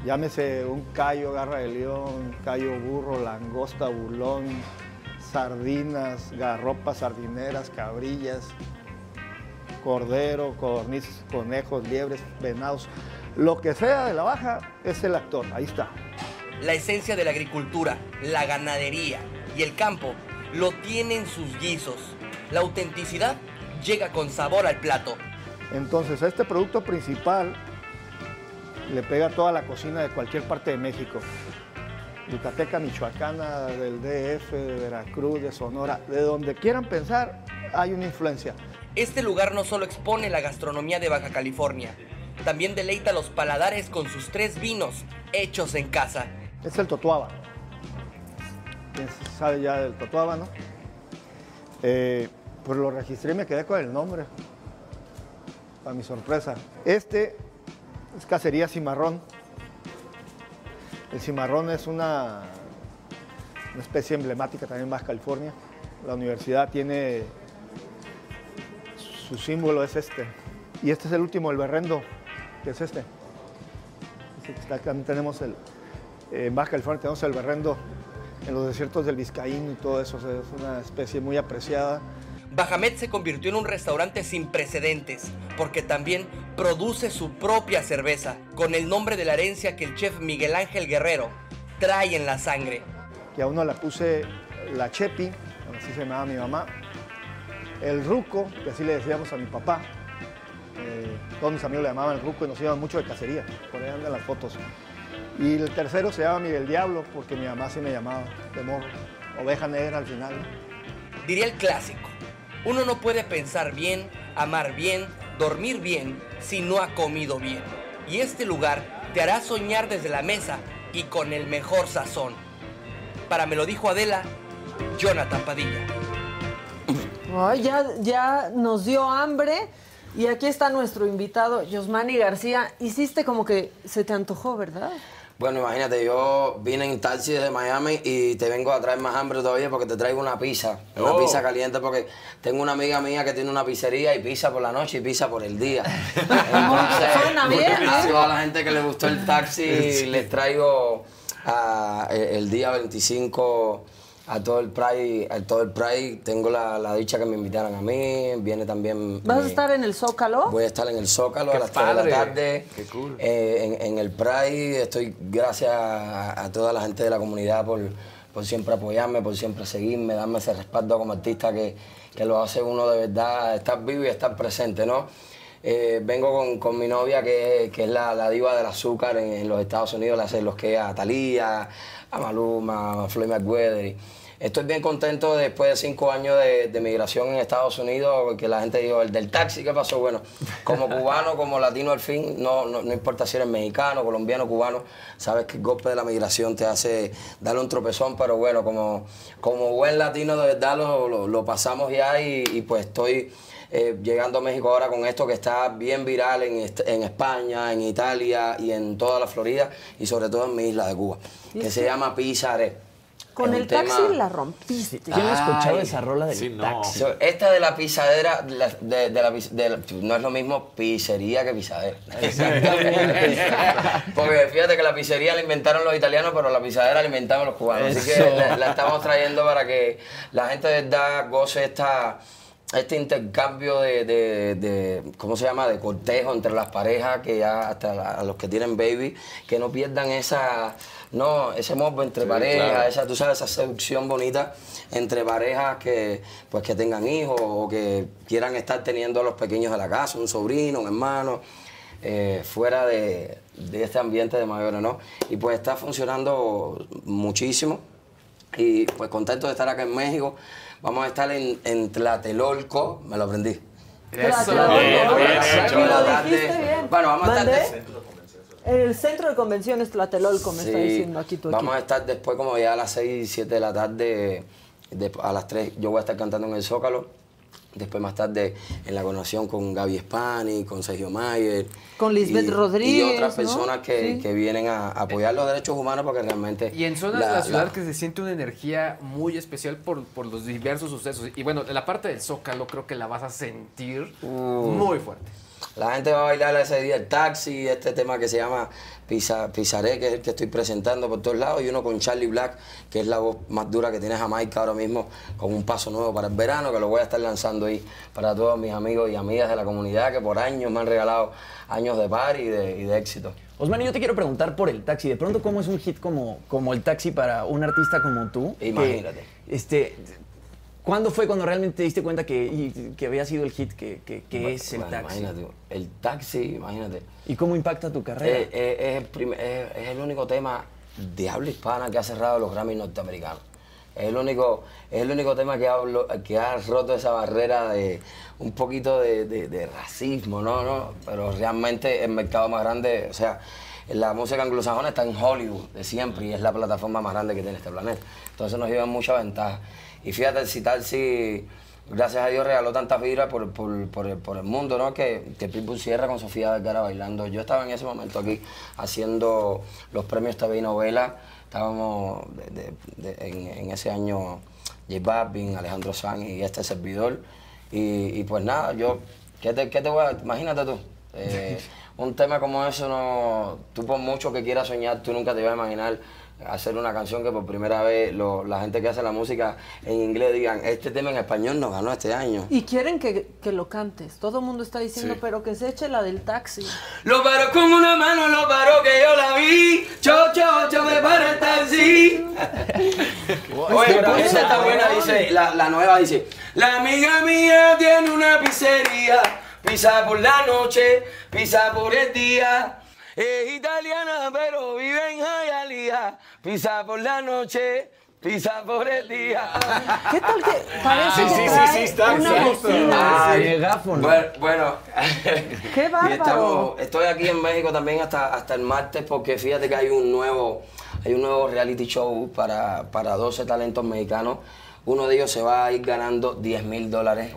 Llámese un callo, garra de león, callo burro, langosta, bulón, sardinas, garropas, sardineras, cabrillas, cordero, codornices, conejos, liebres, venados. Lo que sea de la baja es el actor, ahí está. La esencia de la agricultura, la ganadería y el campo lo tienen sus guisos. La autenticidad llega con sabor al plato. Entonces, este producto principal le pega a toda la cocina de cualquier parte de México. Yucateca, Michoacana, del DF, de Veracruz, de Sonora, de donde quieran pensar, hay una influencia. Este lugar no solo expone la gastronomía de Baja California, también deleita los paladares con sus tres vinos hechos en casa. Es el Totuaba. ¿Quién sabe ya del Totuaba, no? Pues lo registré y me quedé con el nombre, para mi sorpresa. Este es cacería cimarrón. El cimarrón es una, una especie emblemática también Baja California. La universidad tiene, su símbolo es este. Y este es el último, el berrendo, que es este. Acá. Tenemos el, en Baja California tenemos el berrendo en los desiertos del Vizcaíno y todo eso. o sea, es una especie muy apreciada. Bajamet se convirtió en un restaurante sin precedentes, porque también produce su propia cerveza, con el nombre de la herencia que el chef Miguel Ángel Guerrero trae en la sangre. que a uno le puse la chepi, así se llamaba mi mamá, el ruco, que así le decíamos a mi papá. Eh, todos mis amigos le llamaban el ruco y nos íbamos mucho de cacería, por ahí andan las fotos. Y el tercero se llama Miguel Diablo, porque mi mamá sí me llamaba de morro, oveja negra al final. ¿no? Diría el clásico, uno no puede pensar bien, amar bien, dormir bien, si no ha comido bien. Y este lugar te hará soñar desde la mesa y con el mejor sazón. Para me lo dijo Adela, Jonathan Padilla. Ay, ya, ya nos dio hambre. Y aquí está nuestro invitado, Yosmani García. Hiciste como que se te antojó, ¿verdad? Bueno, imagínate, yo vine en taxi desde Miami y te vengo a traer más hambre todavía porque te traigo una pizza. Una Oh. pizza caliente porque tengo una amiga mía que tiene una pizzería y pizza por la noche y pizza por el día. Entonces, bien, ¿eh? a toda la gente que le gustó el taxi, les traigo ah, el, el día 25 a todo el Pride, a todo el Pride. Tengo la, la dicha que me invitaran a mí. Viene también. ¿Vas a mi- estar en el Zócalo? Voy a estar en el Zócalo Qué a las 3 de padre. la tarde. Qué cool. Eh, en, en el Pride estoy gracias a, a toda la gente de la comunidad por, por siempre apoyarme, por siempre seguirme, darme ese respaldo como artista que, que lo hace uno de verdad estar vivo y estar presente, ¿no? Eh, vengo con, con mi novia que, que es la, la diva del azúcar en, en los Estados Unidos, le hace los que a Thalía, a Maluma, a Floyd Mayweather. Estoy bien contento después de cinco años de, de migración en Estados Unidos, que la gente dijo, el del taxi, ¿qué pasó? Bueno, como cubano, como latino al fin, no, no, no importa si eres mexicano, colombiano, cubano, sabes que el golpe de la migración te hace darle un tropezón, pero bueno, como, como buen latino de verdad lo, lo- lo pasamos ya y, y pues estoy eh, llegando a México ahora con esto que está bien viral en, en España, en Italia y en toda la Florida y sobre todo en mi isla de Cuba, que se llama Pizarre. Con el taxi la rompiste. ¿Quién ha escuchado esa rola del sí, no. taxi? Esta de la pisadera, la- de, de la, de la- no es lo mismo pizzería que pisadera. Porque fíjate que la pizzería la inventaron los italianos, pero la pisadera la inventamos los cubanos. Así que la, la estamos trayendo para que la gente de verdad goce esta, este intercambio de, de- de- ¿cómo se llama?, de cortejo entre las parejas, que ya hasta la- a los que tienen baby, que no pierdan esa, no, ese morbo entre Sí, parejas, claro. esa, tú sabes, esa seducción bonita entre parejas que, pues, que tengan hijos o que quieran estar teniendo a los pequeños de la casa, un sobrino, un hermano, eh, fuera de, de este ambiente de mayores, ¿no? Y pues está funcionando muchísimo y pues contento de estar acá en México. Vamos a estar en, en Tlatelolco, me lo aprendí. Bien, bien bien. Bueno, vamos a estar... ¿Mandé? El centro de convenciones Tlatelolco me está Sí, diciendo aquí tu Vamos a estar después como ya a las 6, 7 de la tarde, de- a las 3 yo voy a estar cantando en el Zócalo. Después más tarde en la colaboración con Gaby Spani, con Sergio Mayer. Con Lisbeth y- Rodríguez, Y otras ¿no? personas que, Sí. que vienen a apoyar los derechos humanos porque realmente... Y en zonas la- de la ciudad la- que se siente una energía muy especial por, por los diversos sucesos. Y bueno, la parte del Zócalo creo que la vas a sentir muy fuerte. La gente va a bailar ese día el taxi, este tema que se llama Pisa, Pisaré, que es el que estoy presentando por todos lados, y uno con Charlie Black, que es la voz más dura que tiene Jamaica ahora mismo, con un paso nuevo para el verano, que lo voy a estar lanzando ahí para todos mis amigos y amigas de la comunidad que por años me han regalado años de par y de, y de éxito. Osman, yo te quiero preguntar por el taxi. De pronto, ¿cómo es un hit como, como el taxi para un artista como tú? Que, Imagínate. este, ¿Cuándo fue cuando realmente te diste cuenta que, que había sido el hit que, que- que es el Bueno, taxi? Imagínate, el taxi, imagínate. ¿Y cómo impacta tu carrera? Eh, eh, es, el es único tema de habla hispana que ha cerrado los Grammy norteamericanos. Es el único, es el único tema que ha, que ha roto esa barrera de un poquito de, de- de racismo, ¿no? ¿no? Pero realmente el mercado más grande, o sea, la música anglosajona está en Hollywood de siempre y es la plataforma más grande que tiene este planeta. Entonces nos lleva mucha ventaja. Y fíjate si tal si gracias a Dios regaló tantas vibras por, por, por el, por el mundo, ¿no? Que, que Pitbull cierra con Sofía Vergara bailando. Yo estaba en ese momento aquí haciendo los premios TV y novela. Estábamos de- de- de- en, en ese año J Balvin, Alejandro Sanz y este servidor. Y, y pues nada, yo, ¿qué te, qué te voy a...? Imagínate tú. eh, un tema como eso, no, tú por mucho que quieras soñar, tú nunca te vas a imaginar hacer una canción que por primera vez lo- la gente que hace la música en inglés digan, este tema en español nos ganó este año. Y quieren que, que lo cantes. Todo el mundo está diciendo, Sí. pero que se eche la del taxi. Lo paró con una mano, lo paró que yo la vi. Cho, cho, cho, me para el taxi. Oye, pero esa está buena, dice, la, la nueva dice, la amiga mía tiene una pizzería, pizza por la noche, pizza por el día. Es italiana, pero vive en Hialeah. Pizza por la noche, pizza por el día. ¿Qué tal que parece Sí, que sí, sí, trae sí, está, exacto. bocina? Ay, megáfono. Bueno, bueno. ¡Qué Y bárbaro! estamos- estoy aquí en México también hasta, hasta el martes porque fíjate que hay un nuevo, hay un nuevo reality show para, para 12 talentos mexicanos. Uno de ellos se va a ir ganando 10 mil dólares.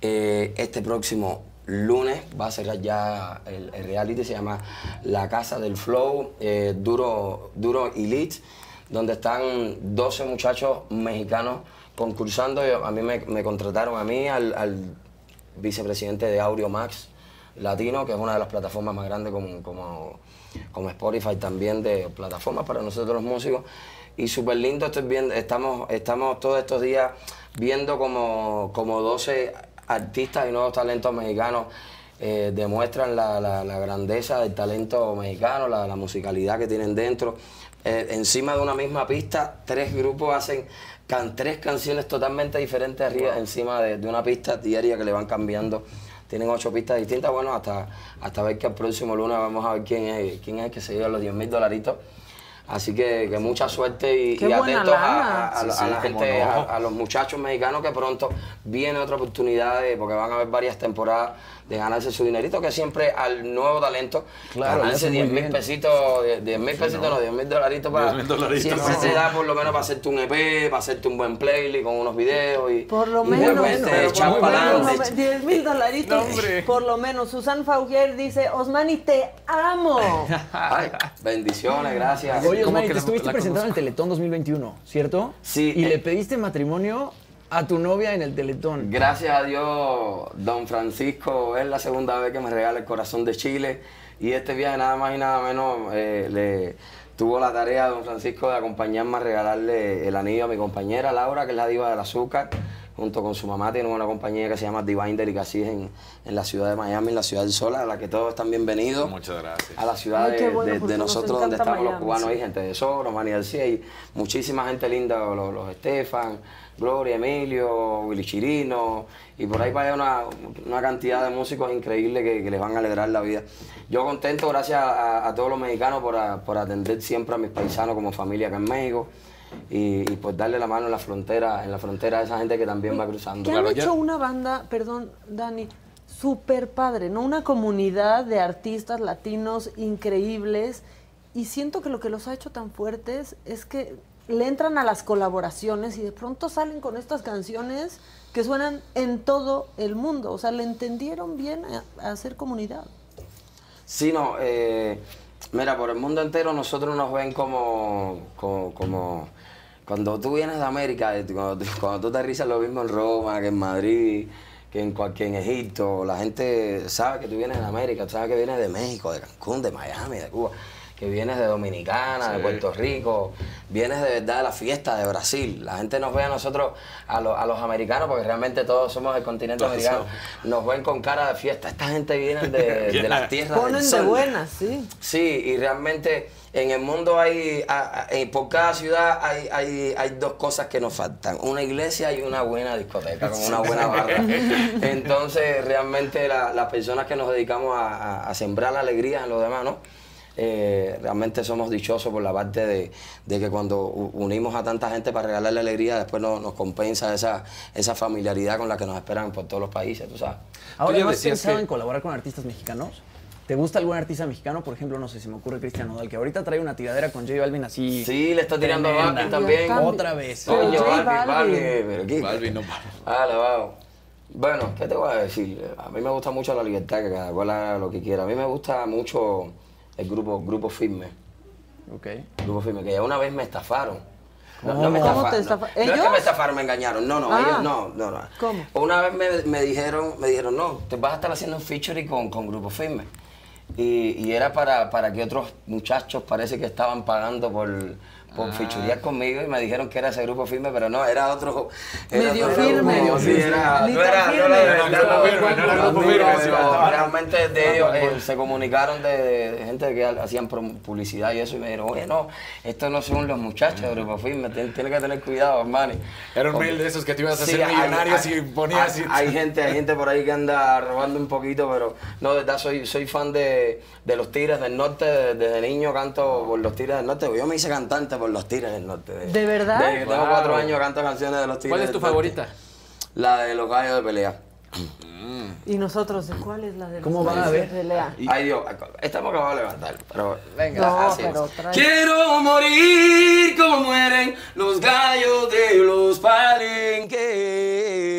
Eh, este próximo lunes va a cerrar ya el, reality, se llama La Casa del Flow, eh, Duro, Duro Elite, donde están 12 muchachos mexicanos concursando. Yo- A mí me, contrataron a mí, al, al vicepresidente de Audio Max Latino, que es una de las plataformas más grandes como, como, como Spotify también de plataformas para nosotros los músicos. Y súper lindo, estoy viendo, estamos, estamos todos estos días viendo como, como 12 artistas y nuevos talentos mexicanos eh, demuestran la, la- la grandeza del talento mexicano, la, la musicalidad que tienen dentro. Eh, encima de una misma pista, tres grupos hacen can- tres canciones totalmente diferentes arriba, encima de, de una pista diaria que le van cambiando. Tienen ocho pistas distintas, bueno, hasta, hasta ver que el próximo lunes vamos a ver quién es, quién es el que se lleva los 10 mil dolaritos. Así que, que mucha suerte y, y atentos a, lana. a- a la- Sí, a la sí, cómo gente, no. a, a los muchachos mexicanos que pronto viene otra oportunidad, de- porque van a haber varias temporadas de ganarse su dinerito, que siempre al nuevo talento, Claro, ganarse hace muy 10 mil pesitos, 10 mil pesitos, no, 10 mil dolaritos para... 10,000 dolaritos, siempre no. te da por lo menos para hacerte un EP, para hacerte un buen playlist con unos videos y... Por lo y menos, pero echar por para lo menos, adelante. 10 mil dolaritos, No, por lo menos. Susan Fauger dice, Osmani, te amo. Ay, bendiciones, gracias. Oye, Oye, como Mari, que te la- estuviste la presentando en el. Teletón 2021, ¿cierto? Sí. Y eh, le pediste matrimonio a tu novia en el Teletón. Gracias a Dios, don Francisco es la segunda vez que me regala el corazón de Chile y este viaje nada más y nada menos eh, le tuvo la tarea don Francisco de acompañarme a regalarle el anillo a mi compañera Laura, que es la diva del azúcar, junto con su mamá tiene una compañía que se llama Divine Delicacies en, en la ciudad de Miami, en la ciudad del sol, a la que todos están bienvenidos. Muchas gracias. A la ciudad Ay, de, bueno, de- porque de nos nosotros donde estamos los cubanos, sí. hay gente de Soro, Manny García y muchísima gente linda, los, los Estefan, Gloria, Emilio, Willy Chirino, y por ahí vaya una, una cantidad de músicos increíbles que, que les van a alegrar la vida. Yo contento, gracias a, a todos los mexicanos por, a- por atender siempre a mis paisanos como familia acá en México. Y, y pues darle la mano en la frontera, en la frontera a esa gente que también va cruzando. Que han hecho una banda, perdón, Dani, súper padre, ¿no? Una comunidad de artistas latinos increíbles. Y siento que lo que los ha hecho tan fuertes es que le entran a las colaboraciones y de pronto salen con estas canciones que suenan en todo el mundo. O sea, le entendieron bien a, a hacer comunidad. Sí, no, eh, mira, por el mundo entero nosotros nos ven como, como, como- cuando tú vienes de América, eh, cuando, tú- cuando tú aterrizas lo mismo en Roma, que en Madrid, que en cualquier en Egipto, la gente sabe que tú vienes de América, sabe que vienes de México, de Cancún, de Miami, de Cuba, que vienes de Dominicana, de. Puerto Rico, vienes de verdad de la fiesta de Brasil. La gente nos ve a nosotros, a, los- a los americanos, porque realmente todos somos del continente americano, nos ven con cara de fiesta. Esta gente viene de, de las tierras del Ponen de sol. buenas, sí. Sí, y realmente en el mundo hay, a- a- eh, por cada ciudad hay, hay, hay dos cosas que nos faltan, una iglesia y una buena discoteca, con una buena barra. Entonces, realmente la- las personas que nos dedicamos a, a- a sembrar la alegría en los demás, ¿no? Eh, realmente somos dichosos por la parte de, de que cuando unimos a tanta gente para regalarle alegría, después no- nos compensa esa, esa familiaridad con la que nos esperan por todos los países, tú sabes. Ahora, ya ¿no has decías pensado que- en colaborar con artistas mexicanos? ¿Te gusta algún artista mexicano? Por ejemplo, no sé, se me ocurre Cristian Nodal, que ahorita trae una tiradera con J Balvin así. Sí, le está tirando a. Balvin también. Cambio. Otra vez. Pero J Balvin, Balvin. Balvin, pero ¿qué? Balvin no para. Ah, lavado. Bueno, ¿qué te voy a decir? A mí me gusta mucho la libertad, que cada cual haga lo que quiera. A mí me gusta mucho el grupo, grupo Firme. Ok. Grupo Firme, que ya una vez me estafaron. No, me ¿Cómo te estafaron. estafa- No, no es que me estafaron, me engañaron. No, no, Ah. ellos no, no, no. ¿Cómo? Una vez me, me dijeron, me dijeron, no, te vas a estar haciendo un featuring con, con Grupo Firme. Y, y era para, para que otros muchachos parece que estaban pagando por, por Ah. featurear conmigo y me dijeron que era ese grupo firme, pero no, era otro. Era Medio otro firme. grupo, sí, era, no era, no No grupo firme, no era grupo. Realmente de ellos eh, se comunicaron de, de gente que hacían publicidad y eso y me dijeron, oye, no, estos no son los muchachos de grupo firme, tien- tienes que tener cuidado, hermano. Era un mail de esos que te ibas a Sí, hacer hay- millonario hay- si ponías... hay, y- hay gente, hay gente por ahí que anda robando un poquito, pero no, de verdad soy, soy fan de, de los Tigres del Norte, de- desde niño canto por los Tigres del Norte, yo me hice cantante por los Tigres del Norte. ¿De verdad? Desde que tengo Wow. cuatro años canto canciones de los Tigres ¿Cuál es tu del Norte. favorita? La de los gallos de pelea. Y nosotros, ¿de cuál es la de los ¿Cómo va? A ver. de Lea? Ay Dios, estamos acabados de levantar, pero Venga. No, así pero trae- Quiero morir como mueren los gallos de los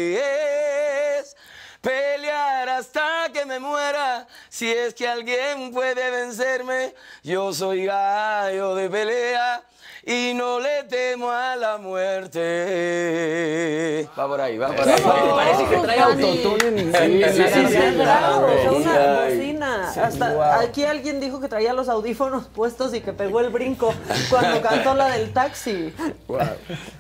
palenques. Pelear hasta que me muera. Si es que alguien puede vencerme, yo soy gallo de pelea. Y no le temo a la muerte. Va por ahí, va por ahí. Parece que trae autotune en Sí, inglés. sí, sí, Sí, sí, claro, sí, o sea, sí, una bocina. Sí, Hasta wow. aquí alguien dijo que traía los audífonos puestos y que pegó el brinco cuando cantó la del taxi.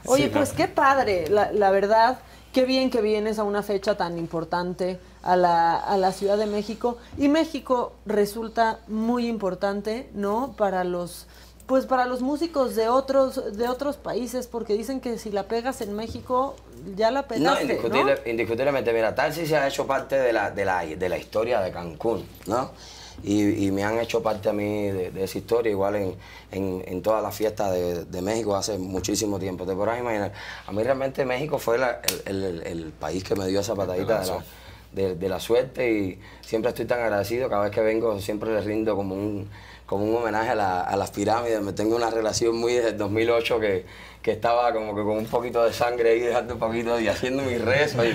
Oye, pues qué padre, la, la verdad, qué bien que vienes a una fecha tan importante a la, a la Ciudad de México. Y México resulta muy importante, ¿no? Para los pues para los músicos de otros de otros países porque dicen que si la pegas en México ya la No, pegaste, ¿no? indiscutible- indiscutiblemente. Mira, Tarsi se ha hecho parte de la, de la, de la historia de Cancún, ¿no? Y, y me han hecho parte a mí de, de esa historia, igual en, en, en todas las fiestas de, de México hace muchísimo tiempo. Te podrás imaginar. A mí realmente México fue la- el, el- el- el país que me dio esa patadita de la, de, de la suerte y siempre estoy tan agradecido. Cada vez que vengo siempre le rindo como un, como un homenaje a, la- a las pirámides. Me tengo una relación muy desde el 2008 que, que estaba como que con un poquito de sangre ahí, dejando un poquito y haciendo mis rezos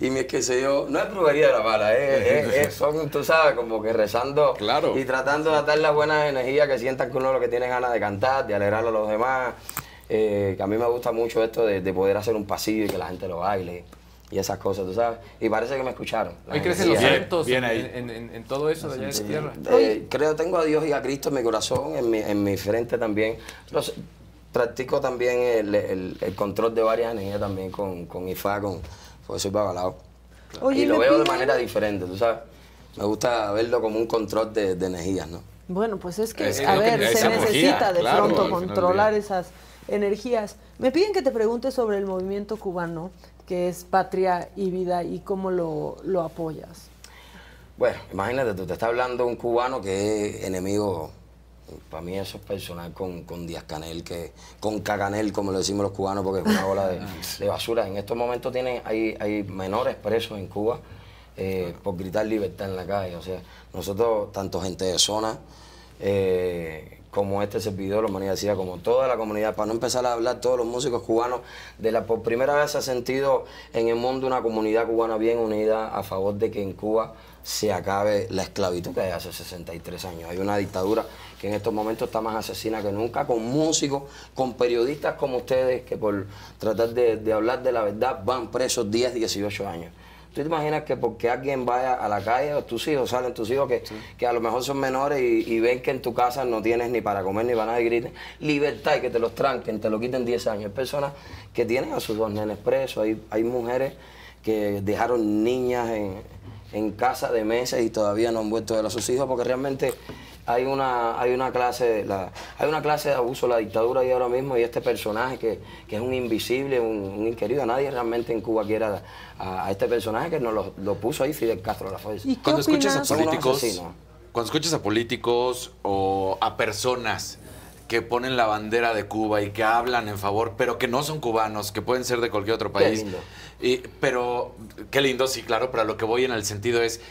y, y qué sé yo. No es brujería de la mala, es, es- es- son, tú sabes, como que rezando y tratando de dar las buenas energías que sientan que uno lo que tiene ganas de cantar, de alegrar a los demás. Eh, que a mí me gusta mucho esto de, de poder hacer un pasillo y que la gente lo baile y esas cosas, tú sabes. Y parece que me escucharon. Hoy crecen los eventos en, en- en- en todo eso de allá de tu tierra. Eh, creo tengo a Dios y a Cristo en mi corazón, en mi, en mi frente también. Los- practico también el, el- el control de varias energías también con, con IFA, con, porque soy babalao. Oye, y lo veo de piden- manera diferente, tú sabes. Me gusta verlo como un control de, de energías, ¿no? Bueno, pues es que, Es a que- ver, esa se energía, necesita de claro, pronto controlar esas energías. Me piden que te pregunte sobre el movimiento cubano, que es Patria y Vida, y cómo lo, lo apoyas. Bueno, imagínate, tú te está hablando un cubano que es enemigo, para mí eso es personal con, con Díaz Canel, que, con Caganel, como le decimos los cubanos, porque es una bola de, de basura. En estos momentos tienen, hay, hay menores presos en Cuba eh, por gritar libertad en la calle. O sea, nosotros, tanto gente de zona, eh, como este servidor, la decía, como toda la comunidad, para no empezar a hablar todos los músicos cubanos, de la por primera vez se ha sentido en el mundo una comunidad cubana bien unida a favor de que en Cuba se acabe la esclavitud que hay hace 63 años. Hay una dictadura que en estos momentos está más asesina que nunca, con músicos, con periodistas como ustedes, que por tratar de, de hablar de la verdad van presos 10, 18 años. ¿Tú te imaginas que porque alguien vaya a la calle, o tus hijos salen, tus hijos que, que a lo mejor son menores y, y ven que en tu casa no tienes ni para comer ni para nada y griten libertad y que te los tranquen, te lo quiten 10 años? Hay personas que tienen a sus dos nenes presos, hay, hay mujeres que dejaron niñas en, en casa de meses y todavía no han vuelto a ver a sus hijos porque realmente hay una, hay una clase, la- hay una clase de abuso, la dictadura ahí ahora mismo y este personaje que, que es un invisible, un, un inquerido. Nadie realmente en Cuba quiere a, a- a este personaje que nos lo, lo puso ahí Fidel Castro a la fuerza. Cuando escuchas a políticos, cuando escuchas a políticos o a personas que ponen la bandera de Cuba y que hablan en favor, pero que no son cubanos, que pueden ser de cualquier otro Qué país. lindo. Y, pero, qué lindo, sí, claro, pero a lo que voy en el sentido es,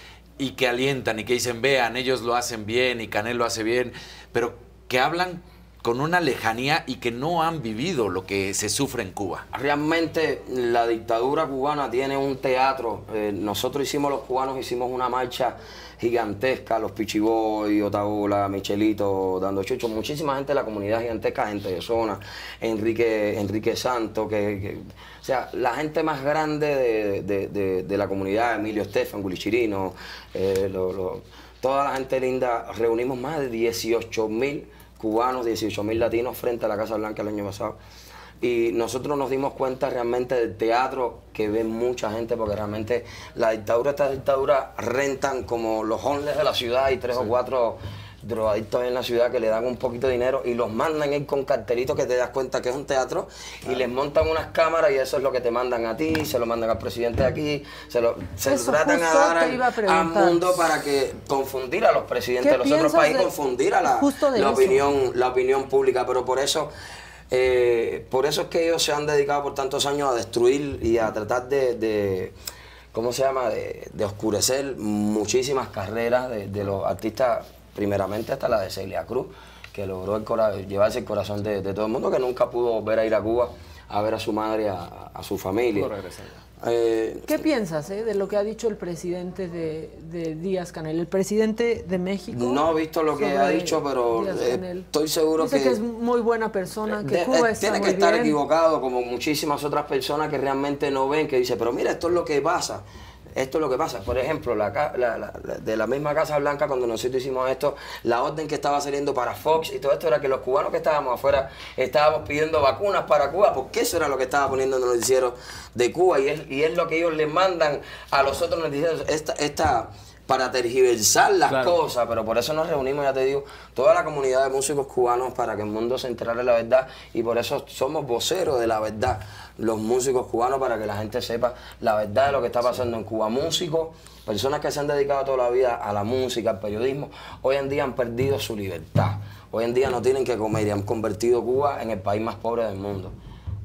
y que alientan y que dicen, vean, ellos lo hacen bien y Canel lo hace bien, pero que hablan con una lejanía y que no han vivido lo que se sufre en Cuba. Realmente la dictadura cubana tiene un teatro. Eh, nosotros hicimos, los cubanos hicimos una marcha gigantesca, los Pichiboy, Otaola, Michelito, Dando Chucho, muchísima gente de la comunidad gigantesca, gente de zona, Enrique, Enrique Santo, que, o sea, la gente más grande de, de- de- la comunidad, Emilio Estefan, Gulichirino, eh, toda la gente linda, reunimos más de 18 mil cubanos, 18 mil latinos frente a la Casa Blanca el año pasado. Y nosotros nos dimos cuenta realmente del teatro que ve mucha gente, porque realmente la dictadura, esta dictadura rentan como los homeless de la ciudad y tres o cuatro drogadictos en la ciudad que le dan un poquito de dinero y los mandan ahí con cartelitos que te das cuenta que es un teatro y les montan unas cámaras y eso es lo que te mandan a ti, se lo mandan al presidente de aquí, se lo, se lo tratan a dar al, a mundo para que confundir a los presidentes ¿Qué de los otros países, de- confundir a la, opinión la opinión pública, pero por eso, eh, por eso es que ellos se han dedicado por tantos años a destruir y a tratar de, ¿cómo se llama?, de, oscurecer muchísimas carreras de, los artistas, primeramente hasta la de Celia Cruz, que logró llevarse el corazón de, todo el mundo, que nunca pudo volver a ir a Cuba a ver a su madre, a su familia. Eh, ¿Qué piensas eh, de lo que ha dicho el presidente de, de Díaz Canel, el presidente de México? No he visto lo que ha dicho, pero eh, estoy seguro Dice que... que es muy buena persona, que De- Cuba eh, está tiene muy que estar bien. equivocado como muchísimas otras personas que realmente no ven, que dice, pero mira, esto es lo que pasa. Esto es lo que pasa. Por ejemplo, la, de la misma Casa Blanca, cuando nosotros hicimos esto, la orden que estaba saliendo para Fox y todo esto era que los cubanos que estábamos afuera estábamos pidiendo vacunas para Cuba, porque eso era lo que estaba poniendo en el noticiero de Cuba y es, y es lo que ellos le mandan a los otros noticieros. Esta, esta, para tergiversar las Claro. cosas, pero por eso nos reunimos, ya te digo, toda la comunidad de músicos cubanos para que el mundo se enterara de la verdad y por eso somos voceros de la verdad, los músicos cubanos, para que la gente sepa la verdad de lo que está pasando en Cuba. Músicos, personas que se han dedicado toda la vida a la música, al periodismo, hoy en día han perdido su libertad. Hoy en día no tienen que comer y han convertido Cuba en el país más pobre del mundo.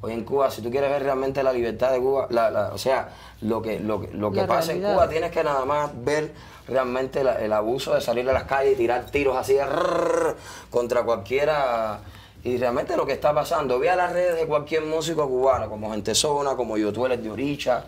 Hoy en Cuba, si tú quieres ver realmente la libertad de Cuba, la- la- o sea, lo que, lo, que- lo que La pasa en. Cuba, tienes que nada más ver realmente la- el abuso de salir a las calles y tirar tiros así rrrr, contra cualquiera. Y realmente lo que está pasando, ve a las redes de cualquier músico cubano, como Gente Zona, como Yotuel de Oricha,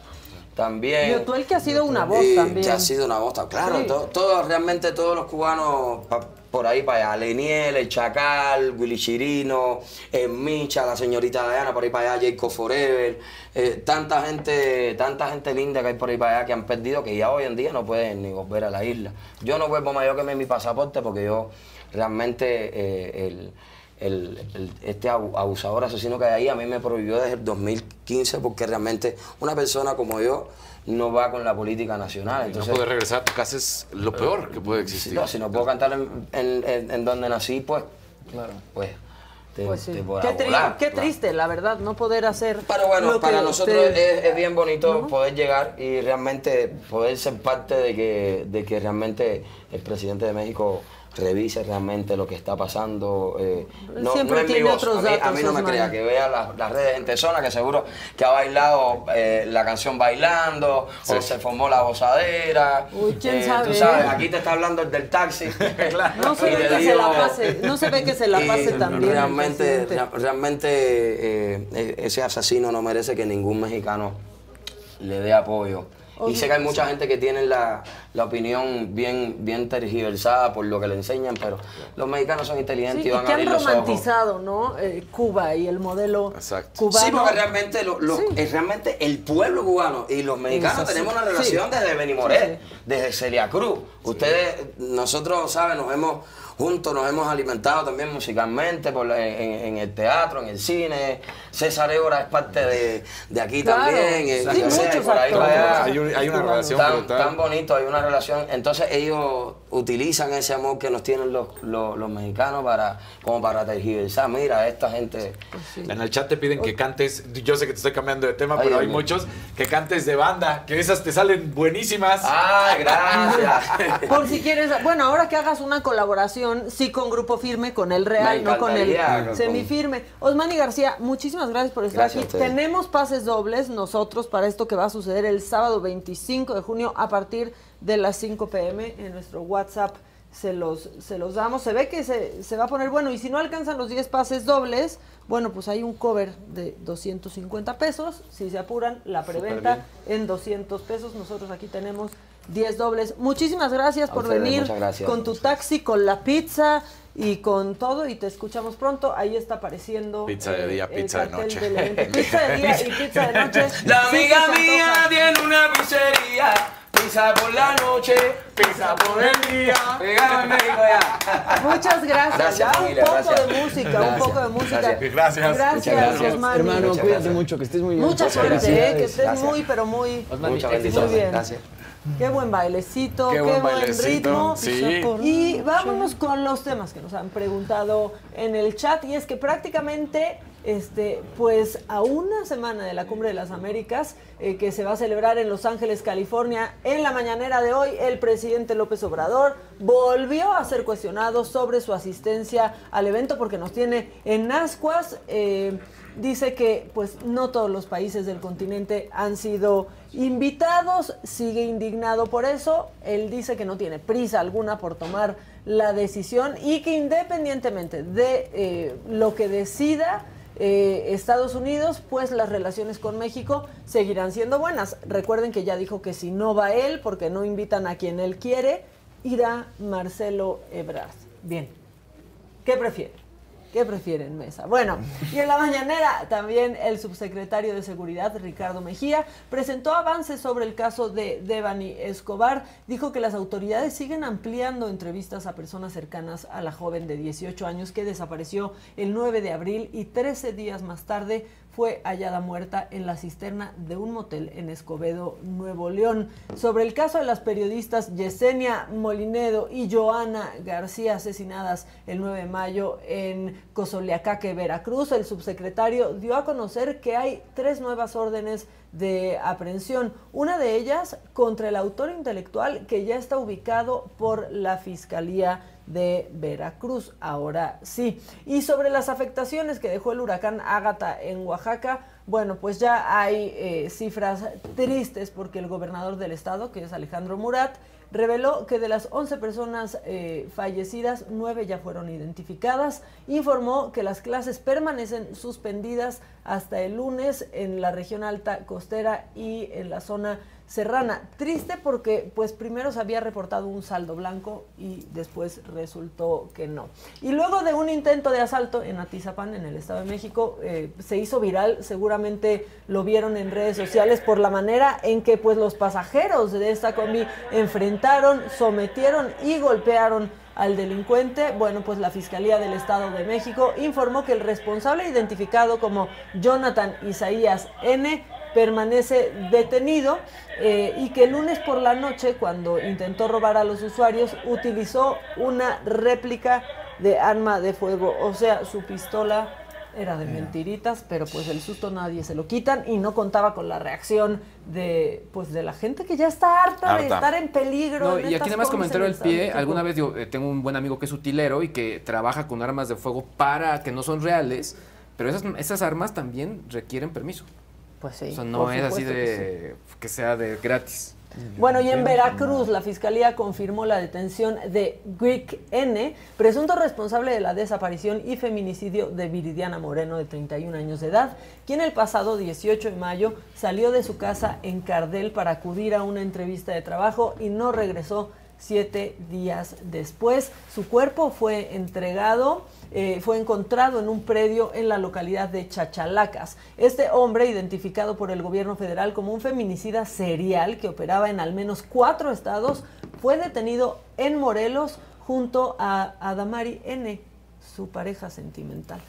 también. Yotuel que ha sido una voz también. que ha sido una voz, claro, Sí. to- todos, realmente todos los cubanos por ahí para allá, Leniel, el Chacal, Willy Chirino, eh, Micha, la señorita Diana, por ahí para allá, Jacob Forever, eh, tanta gente, tanta gente linda que hay por ahí para allá que han perdido que ya hoy en día no pueden ni volver a la isla. Yo no vuelvo mayor que mi pasaporte porque yo realmente eh, el, el- el- este abu- abusador asesino que hay ahí a mí me prohibió desde el 2015 porque realmente una persona como yo no va con la política nacional. Entonces, no poder regresar a tu casa es lo peor que puede existir. no, si no puedo cantar en, en- en- en donde nací, pues, claro, pues, te, Pues sí. te podrá Qué, tri- volar, qué claro. triste, la verdad, no poder hacer. Pero bueno, lo para que nosotros usted- es, es bien bonito poder llegar y realmente poder ser parte de que, de que realmente el presidente de México revise realmente lo que está pasando. eh, no, Siempre no es mi tiene voz, otros a mí, a datos, mí no me Osman. crea, que vea las, las redes en Tesona, que seguro que ha bailado eh, la canción bailando, o se formó la gozadera. Uy, quién eh, sabe, Tú sabes, aquí te está hablando el del taxi. No se ve que se la pase, no se ve que se la pase tan bien. el Realmente, rea- realmente ese asesino no merece que ningún mexicano le dé apoyo. Y sé que hay mucha gente que tiene la, la opinión bien, bien tergiversada por lo que le enseñan, pero los mexicanos son inteligentes Sí, y y van que a han abrir los ojos. romantizado, ¿no? Eh, Cuba y el modelo cubano. Sí, porque realmente, lo- lo- eh, realmente el pueblo cubano y los mexicanos Es tenemos una relación Sí. desde Benimoret, Sí, desde Celia Cruz. Ustedes, nosotros, ¿saben? Nos hemos juntos, nos hemos alimentado también musicalmente por la- en, en el teatro, en el cine. César Évora es parte de, de aquí Claro. también. eh, Sí, o sea, muchos por ahí allá. Hay un- hay una relación tan, brutal. tan bonito, hay una relación. Entonces ellos utilizan ese amor que nos tienen los, los, los mexicanos para como para tergiversar. Mira, esta gente... En el chat te piden que cantes, yo sé que te estoy cambiando de tema, Ay, pero hay mío. muchos que cantes de banda, que esas te salen buenísimas. ¡Ay, gracias! Por si quieres, bueno, ahora que hagas una colaboración, sí con Grupo Firme, con el Real, no con el con- semifirme. Osmani García, muchísimas gracias por estar Gracias aquí. Tenemos pases dobles nosotros para esto que va a suceder el sábado 25 de junio a partir de las 5 pm en nuestro WhatsApp. Se los, se los damos. Se ve que se, se va a poner bueno. Y si no alcanzan los 10 pases dobles, bueno, pues hay un cover de 250 pesos. Si se apuran, la preventa en 200 pesos. Nosotros aquí tenemos 10 dobles. Muchísimas gracias A por ustedes, venir gracias. con tu taxi, con la pizza y con todo. Y te escuchamos pronto. Ahí está apareciendo. Pizza de día, el pizza de noche. del. Pizza de día y pizza de noche. La amiga mía tiene una pizzería, pizza por la noche, pizza por el día. Llegamos en México ya. Muchas gracias. Gracias, ya familia, un poco gracias. de música, un Gracias. poco de música. Gracias. Gracias. Gracias, gracias. Osmani. Hermano, Muchas cuídate gracias. mucho, que estés muy bien. Mucha Muchas suerte, gracias. eh, que estés Gracias. muy, pero muy, Muchas muy bien. Gracias. Qué buen bailecito, Qué qué, buen buen, bailecito, ritmo. sí. Y vámonos con los temas que nos han preguntado en el chat. Y es que prácticamente, este, pues a una semana de la Cumbre de las Américas, eh, que se va a celebrar en Los Ángeles, California, en la mañanera de hoy, el presidente López Obrador volvió a ser cuestionado sobre su asistencia al evento porque nos tiene en ascuas. eh, dice que pues no todos los países del continente han sido invitados, sigue indignado por eso, él dice que no tiene prisa alguna por tomar la decisión y que independientemente de eh, lo que decida eh, Estados Unidos, pues las relaciones con México seguirán siendo buenas. Recuerden que ya dijo que si no va él, porque no invitan a quien él quiere, irá Marcelo Ebrard. Bien, ¿qué prefiere? ¿Qué prefieren, Mesa? Bueno, y en la mañanera también el subsecretario de Seguridad, Ricardo Mejía, presentó avances sobre el caso de Devani Escobar. Dijo que las autoridades siguen ampliando entrevistas a personas cercanas a la joven de 18 años que desapareció el 9 de abril y 13 días más tarde fue hallada muerta en la cisterna de un motel en Escobedo, Nuevo León. Sobre el caso de las periodistas Yesenia Molinedo y Joana García asesinadas el 9 de mayo en Cozoleacaque, Veracruz, el subsecretario dio a conocer que hay tres nuevas órdenes de aprehensión. Una de ellas contra el autor intelectual que ya está ubicado por la Fiscalía de Veracruz. Ahora sí. Y sobre las afectaciones que dejó el huracán Ágata en Oaxaca, bueno, pues ya hay eh, cifras tristes porque el gobernador del estado, que es Alejandro Murat, reveló que de las 11 personas eh, fallecidas, 9 ya fueron identificadas. Informó que las clases permanecen suspendidas hasta el lunes en la región alta costera y en la zona serrana. Triste porque pues primero se había reportado un saldo blanco y después resultó que no. Y luego de un intento de asalto en Atizapán, en el Estado de México, eh, se hizo viral, seguramente lo vieron en redes sociales por la manera en que pues los pasajeros de esta combi enfrentaron, sometieron y golpearon al delincuente. Bueno, pues la Fiscalía del Estado de México informó que el responsable identificado como Jonathan Isaías N permanece detenido eh, y que el lunes por la noche, cuando intentó robar a los usuarios, utilizó una réplica de arma de fuego, o sea, su pistola era de mentiritas, pero pues el susto nadie se lo quitan y no contaba con la reacción de pues de la gente que ya está harta, de estar en peligro. y aquí nada más comentario el pie, alguna vez yo eh, tengo un buen amigo que es utilero y que trabaja con armas de fuego para que no son reales, pero esas, esas armas también requieren permiso. Pues sí. no es así de que, sea de gratis. Bueno, y en Veracruz la fiscalía confirmó la detención de Greek N, presunto responsable de la desaparición y feminicidio de Viridiana Moreno, de 31 años de edad, quien el pasado 18 de mayo salió de su casa en Cardel para acudir a una entrevista de trabajo y no regresó siete días después. Su cuerpo fue entregado eh, fue encontrado en un predio en la localidad de Chachalacas. Este hombre, identificado por el gobierno federal como un feminicida serial que operaba en al menos cuatro estados, fue detenido en Morelos junto a Adamari N., su pareja sentimental.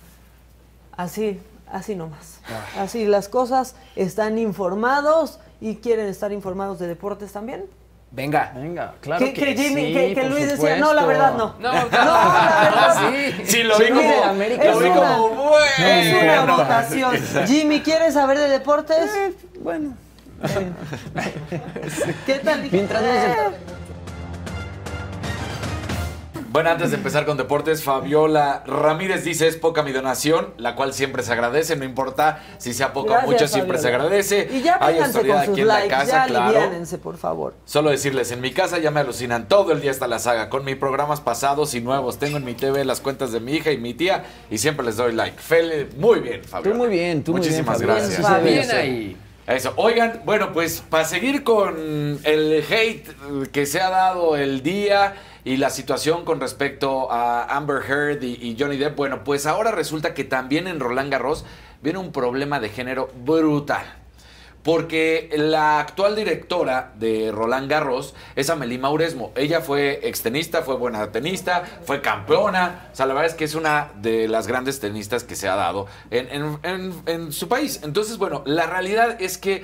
Así, así nomás. Ah. Así las cosas, están informados y quieren estar informados de deportes también. Venga. Venga, claro que, que, Jimmy, sí, que, que Luis decía, no, la verdad no. No, no, la verdad sí. Sí, lo vi como, América, lo vi una, como bueno. Es una votación. Jimmy, ¿quieres saber de deportes? Eh, bueno. ¿Qué tal? Mientras no se... Bueno, antes de empezar con deportes, Fabiola Ramírez dice es poca mi donación, la cual siempre se agradece, no importa si sea poca o mucho, siempre se agradece. Y ya Hay autoridad con sus aquí en la likes, casa, ya claro. por favor. Solo decirles, en mi casa ya me alucinan todo el día hasta la saga, con mis programas pasados y nuevos. Tengo en mi TV las cuentas de mi hija y mi tía y siempre les doy like. Feli, muy bien, Fabiola. Tú muy bien, tú Muchísimas muy bien. Fabián. gracias. Bien ahí. Eso. Oigan, bueno, pues para seguir con el hate que se ha dado el día y la situación con respecto a Amber Heard y, Johnny Depp, bueno, pues ahora resulta que también en Roland Garros viene un problema de género brutal. Porque la actual directora de Roland Garros es Amelie Mauresmo. Ella fue extenista, fue buena tenista, fue campeona. O sea, la verdad es que es una de las grandes tenistas que se ha dado en- en- en su país. Entonces, bueno, la realidad es que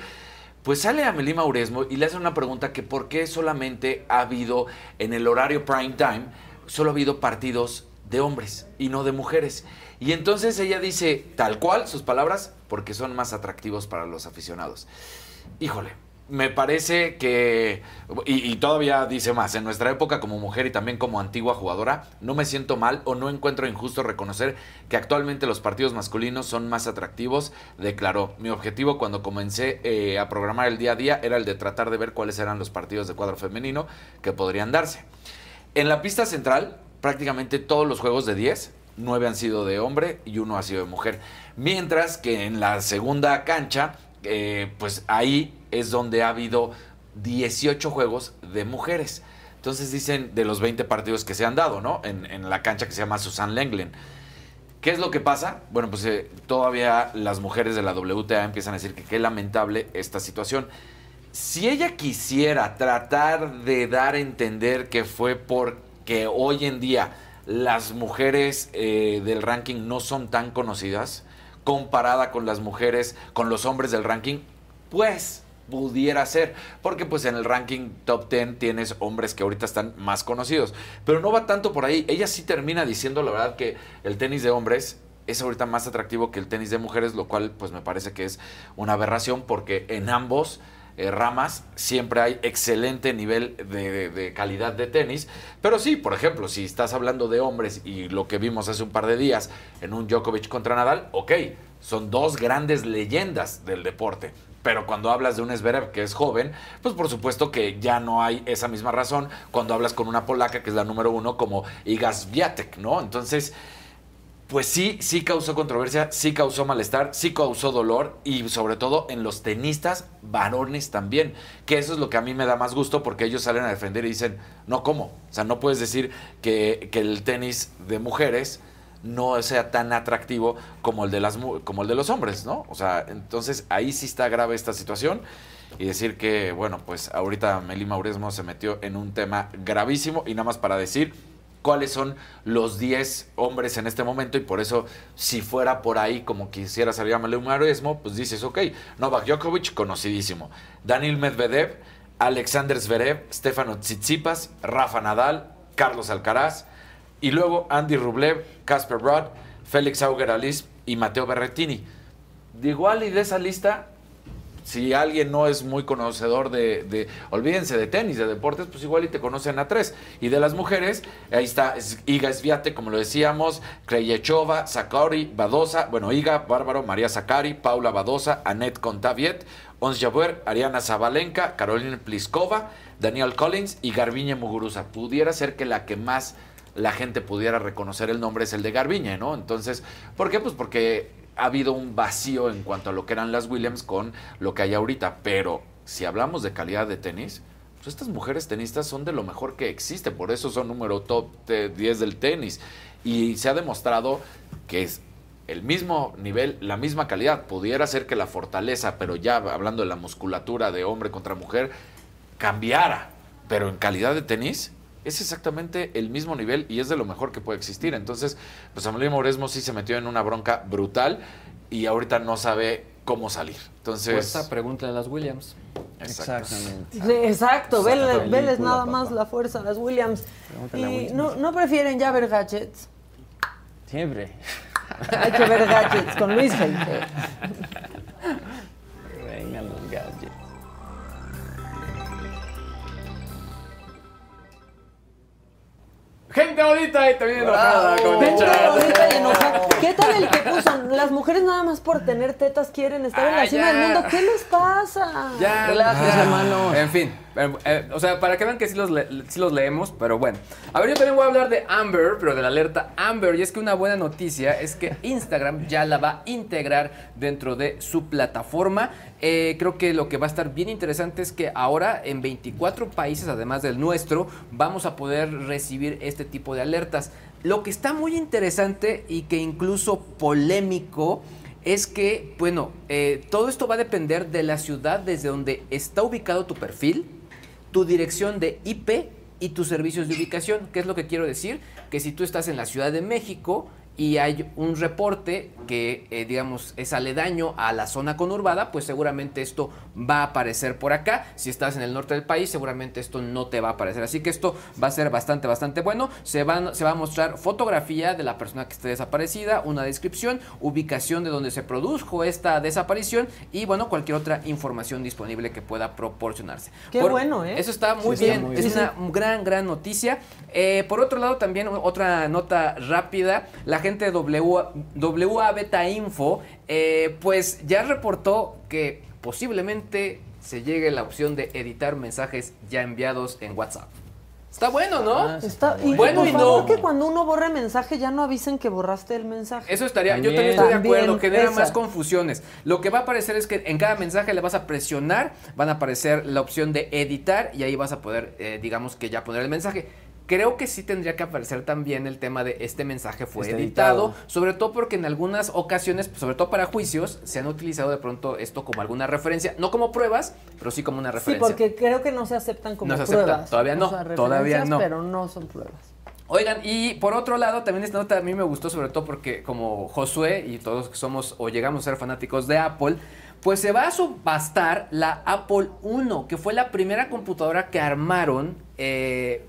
pues sale Amelie Mauresmo y le hace una pregunta que por qué solamente ha habido en el horario prime time, solo ha habido partidos de hombres y no de mujeres. Y entonces ella dice, tal cual, sus palabras, porque son más atractivos para los aficionados. Híjole, me parece que, y, todavía dice más, en nuestra época como mujer y también como antigua jugadora, no me siento mal o no encuentro injusto reconocer que actualmente los partidos masculinos son más atractivos, declaró. Mi objetivo cuando comencé eh, a programar el día a día era el de tratar de ver cuáles eran los partidos de cuadro femenino que podrían darse. En la pista central, prácticamente todos los juegos de 10, 9 han sido de hombre y uno ha sido de mujer. Mientras que en la segunda cancha, eh, pues ahí es donde ha habido 18 juegos de mujeres. Entonces dicen de los 20 partidos que se han dado, ¿no? En, la cancha que se llama Susan Lenglen. ¿Qué es lo que pasa? Bueno, pues eh, todavía las mujeres de la WTA empiezan a decir que qué lamentable esta situación. Si ella quisiera tratar de dar a entender que fue porque hoy en día las mujeres eh, del ranking no son tan conocidas comparada con las mujeres, con los hombres del ranking, pues pudiera ser, porque pues en el ranking top 10 tienes hombres que ahorita están más conocidos, pero no va tanto por ahí, ella sí termina diciendo la verdad que el tenis de hombres es ahorita más atractivo que el tenis de mujeres, lo cual pues me parece que es una aberración porque en ambos eh, ramas siempre hay excelente nivel de, de calidad de tenis. Pero sí, por ejemplo, si estás hablando de hombres y lo que vimos hace un par de días en un Djokovic contra Nadal, ok, son dos grandes leyendas del deporte. Pero cuando hablas de un Zverev que es joven, pues por supuesto que ya no hay esa misma razón cuando hablas con una polaca que es la número uno como Iga Swiatek, ¿no? Entonces, pues sí, sí causó controversia, sí causó malestar, sí causó dolor y sobre todo en los tenistas varones también, que eso es lo que a mí me da más gusto porque ellos salen a defender y dicen, no, ¿cómo? O sea, no puedes decir que, que el tenis de mujeres no sea tan atractivo como el de las como el de los hombres, ¿no? O sea, entonces ahí sí está grave esta situación. Y decir que, bueno, pues ahorita Meli Mauresmo se metió en un tema gravísimo. Y nada más para decir cuáles son los 10 hombres en este momento. Y por eso si fuera por ahí como quisiera salir a Meli Mauresmo, pues dices, ok, Novak Djokovic, conocidísimo, Daniel Medvedev, Alexander Zverev, Stefano Tsitsipas, Rafa Nadal, Carlos Alcaraz, y luego Andy Rublev, Casper Ruud, Félix Auger Alice y Mateo Berrettini. De igual y de esa lista, si alguien no es muy conocedor de, de- olvídense de tenis, de deportes, pues igual y te conocen a tres. Y de las mujeres, ahí está es- Iga Sviate, como lo decíamos, Krejcikova, Sakari, Badosa, bueno, Iga, Bárbaro, María Sakari, Paula Badosa, Annette Contaviet, Ons Jabeur, Ariana Zabalenka, Caroline Pliskova, Daniel Collins y Garbiñe Muguruza. Pudiera ser que la que más la gente pudiera reconocer el nombre es el de Garbiñe, ¿no? Entonces, ¿por qué? Pues porque ha habido un vacío en cuanto a lo que eran las Williams con lo que hay ahorita. Pero si hablamos de calidad de tenis, pues estas mujeres tenistas son de lo mejor que existe. Por eso son número top de 10 del tenis. Y se ha demostrado que es el mismo nivel, la misma calidad. Pudiera ser que la fortaleza, pero ya hablando de la musculatura de hombre contra mujer, cambiara. Pero en calidad de tenis es exactamente el mismo nivel y es de lo mejor que puede existir. Entonces, pues Amelie Mauresmo sí se metió en una bronca brutal y ahorita no sabe cómo salir. Entonces, Pues esta pregunta de las Williams. Exactamente. Exacto, vele- Exacto. veles Película, nada papá. más la fuerza a las Williams. Pregúntale Y no, no prefieren ya ver gadgets. Siempre. Hay que ver gadgets con Luis Felipe. Vengan los gadgets. Gente bonita y también enojada con el Gente bonita y enojada. ¿Qué tal el que puso? Las mujeres nada más por tener tetas quieren estar en Ah, la cima ya. del mundo. ¿Qué les pasa? Ya, Relájense, Ah, hermanos. En fin, eh, eh, o sea, para que vean que sí los, le- sí los leemos, pero bueno. A ver, yo también voy a hablar de Amber, pero de la alerta Amber. Y es que una buena noticia es que Instagram ya la va a integrar dentro de su plataforma. Eh, creo que lo que va a estar bien interesante es que ahora en 24 países, además del nuestro, vamos a poder recibir este tipo de alertas. Lo que está muy interesante y que incluso polémico es que, bueno, eh, todo esto va a depender de la ciudad desde donde está ubicado tu perfil, tu dirección de IP y tus servicios de ubicación. ¿Qué es lo que quiero decir? Que si tú estás en la Ciudad de México y hay un reporte que, eh, digamos, es aledaño a la zona conurbada, pues seguramente esto va a aparecer por acá. Si estás en el norte del país, seguramente esto no te va a aparecer. Así que esto va a ser bastante, bastante bueno. Se, van, se va a mostrar fotografía de la persona que esté desaparecida, una descripción, ubicación de donde se produjo esta desaparición y, bueno, cualquier otra información disponible que pueda proporcionarse. Qué bueno, ¿eh? Eso está muy Sí, está bien. es una gran, gran noticia. Eh, por otro lado, también otra nota rápida. La gente de W, WA Beta Info, eh, pues ya reportó que posiblemente se llegue la opción de editar mensajes ya enviados en WhatsApp. Está bueno, ¿no? Está, y bueno por y favor no. que cuando uno borre mensaje ya no avisen que borraste el mensaje. Eso estaría, yo También. también estoy de acuerdo, genera esa. más confusiones. Lo que va a aparecer es que en cada mensaje le vas a presionar, van a aparecer la opción de editar y ahí vas a poder, eh, digamos que ya poner el mensaje. Creo que sí tendría que aparecer también el tema de este mensaje fue Está editado, editado. sobre todo porque en algunas ocasiones, sobre todo para juicios, se han utilizado de pronto esto como alguna referencia, no como pruebas, pero sí como una Sí, referencia. porque creo que no se aceptan como No se aceptan, pruebas. todavía no, O sea, todavía no. Pero no son pruebas. Oigan, y por otro lado, también esta nota a mí me gustó, sobre todo porque como Josué y todos que somos o llegamos a ser fanáticos de Apple, pues se va a subastar la Apple 1, que fue la primera computadora que armaron eh,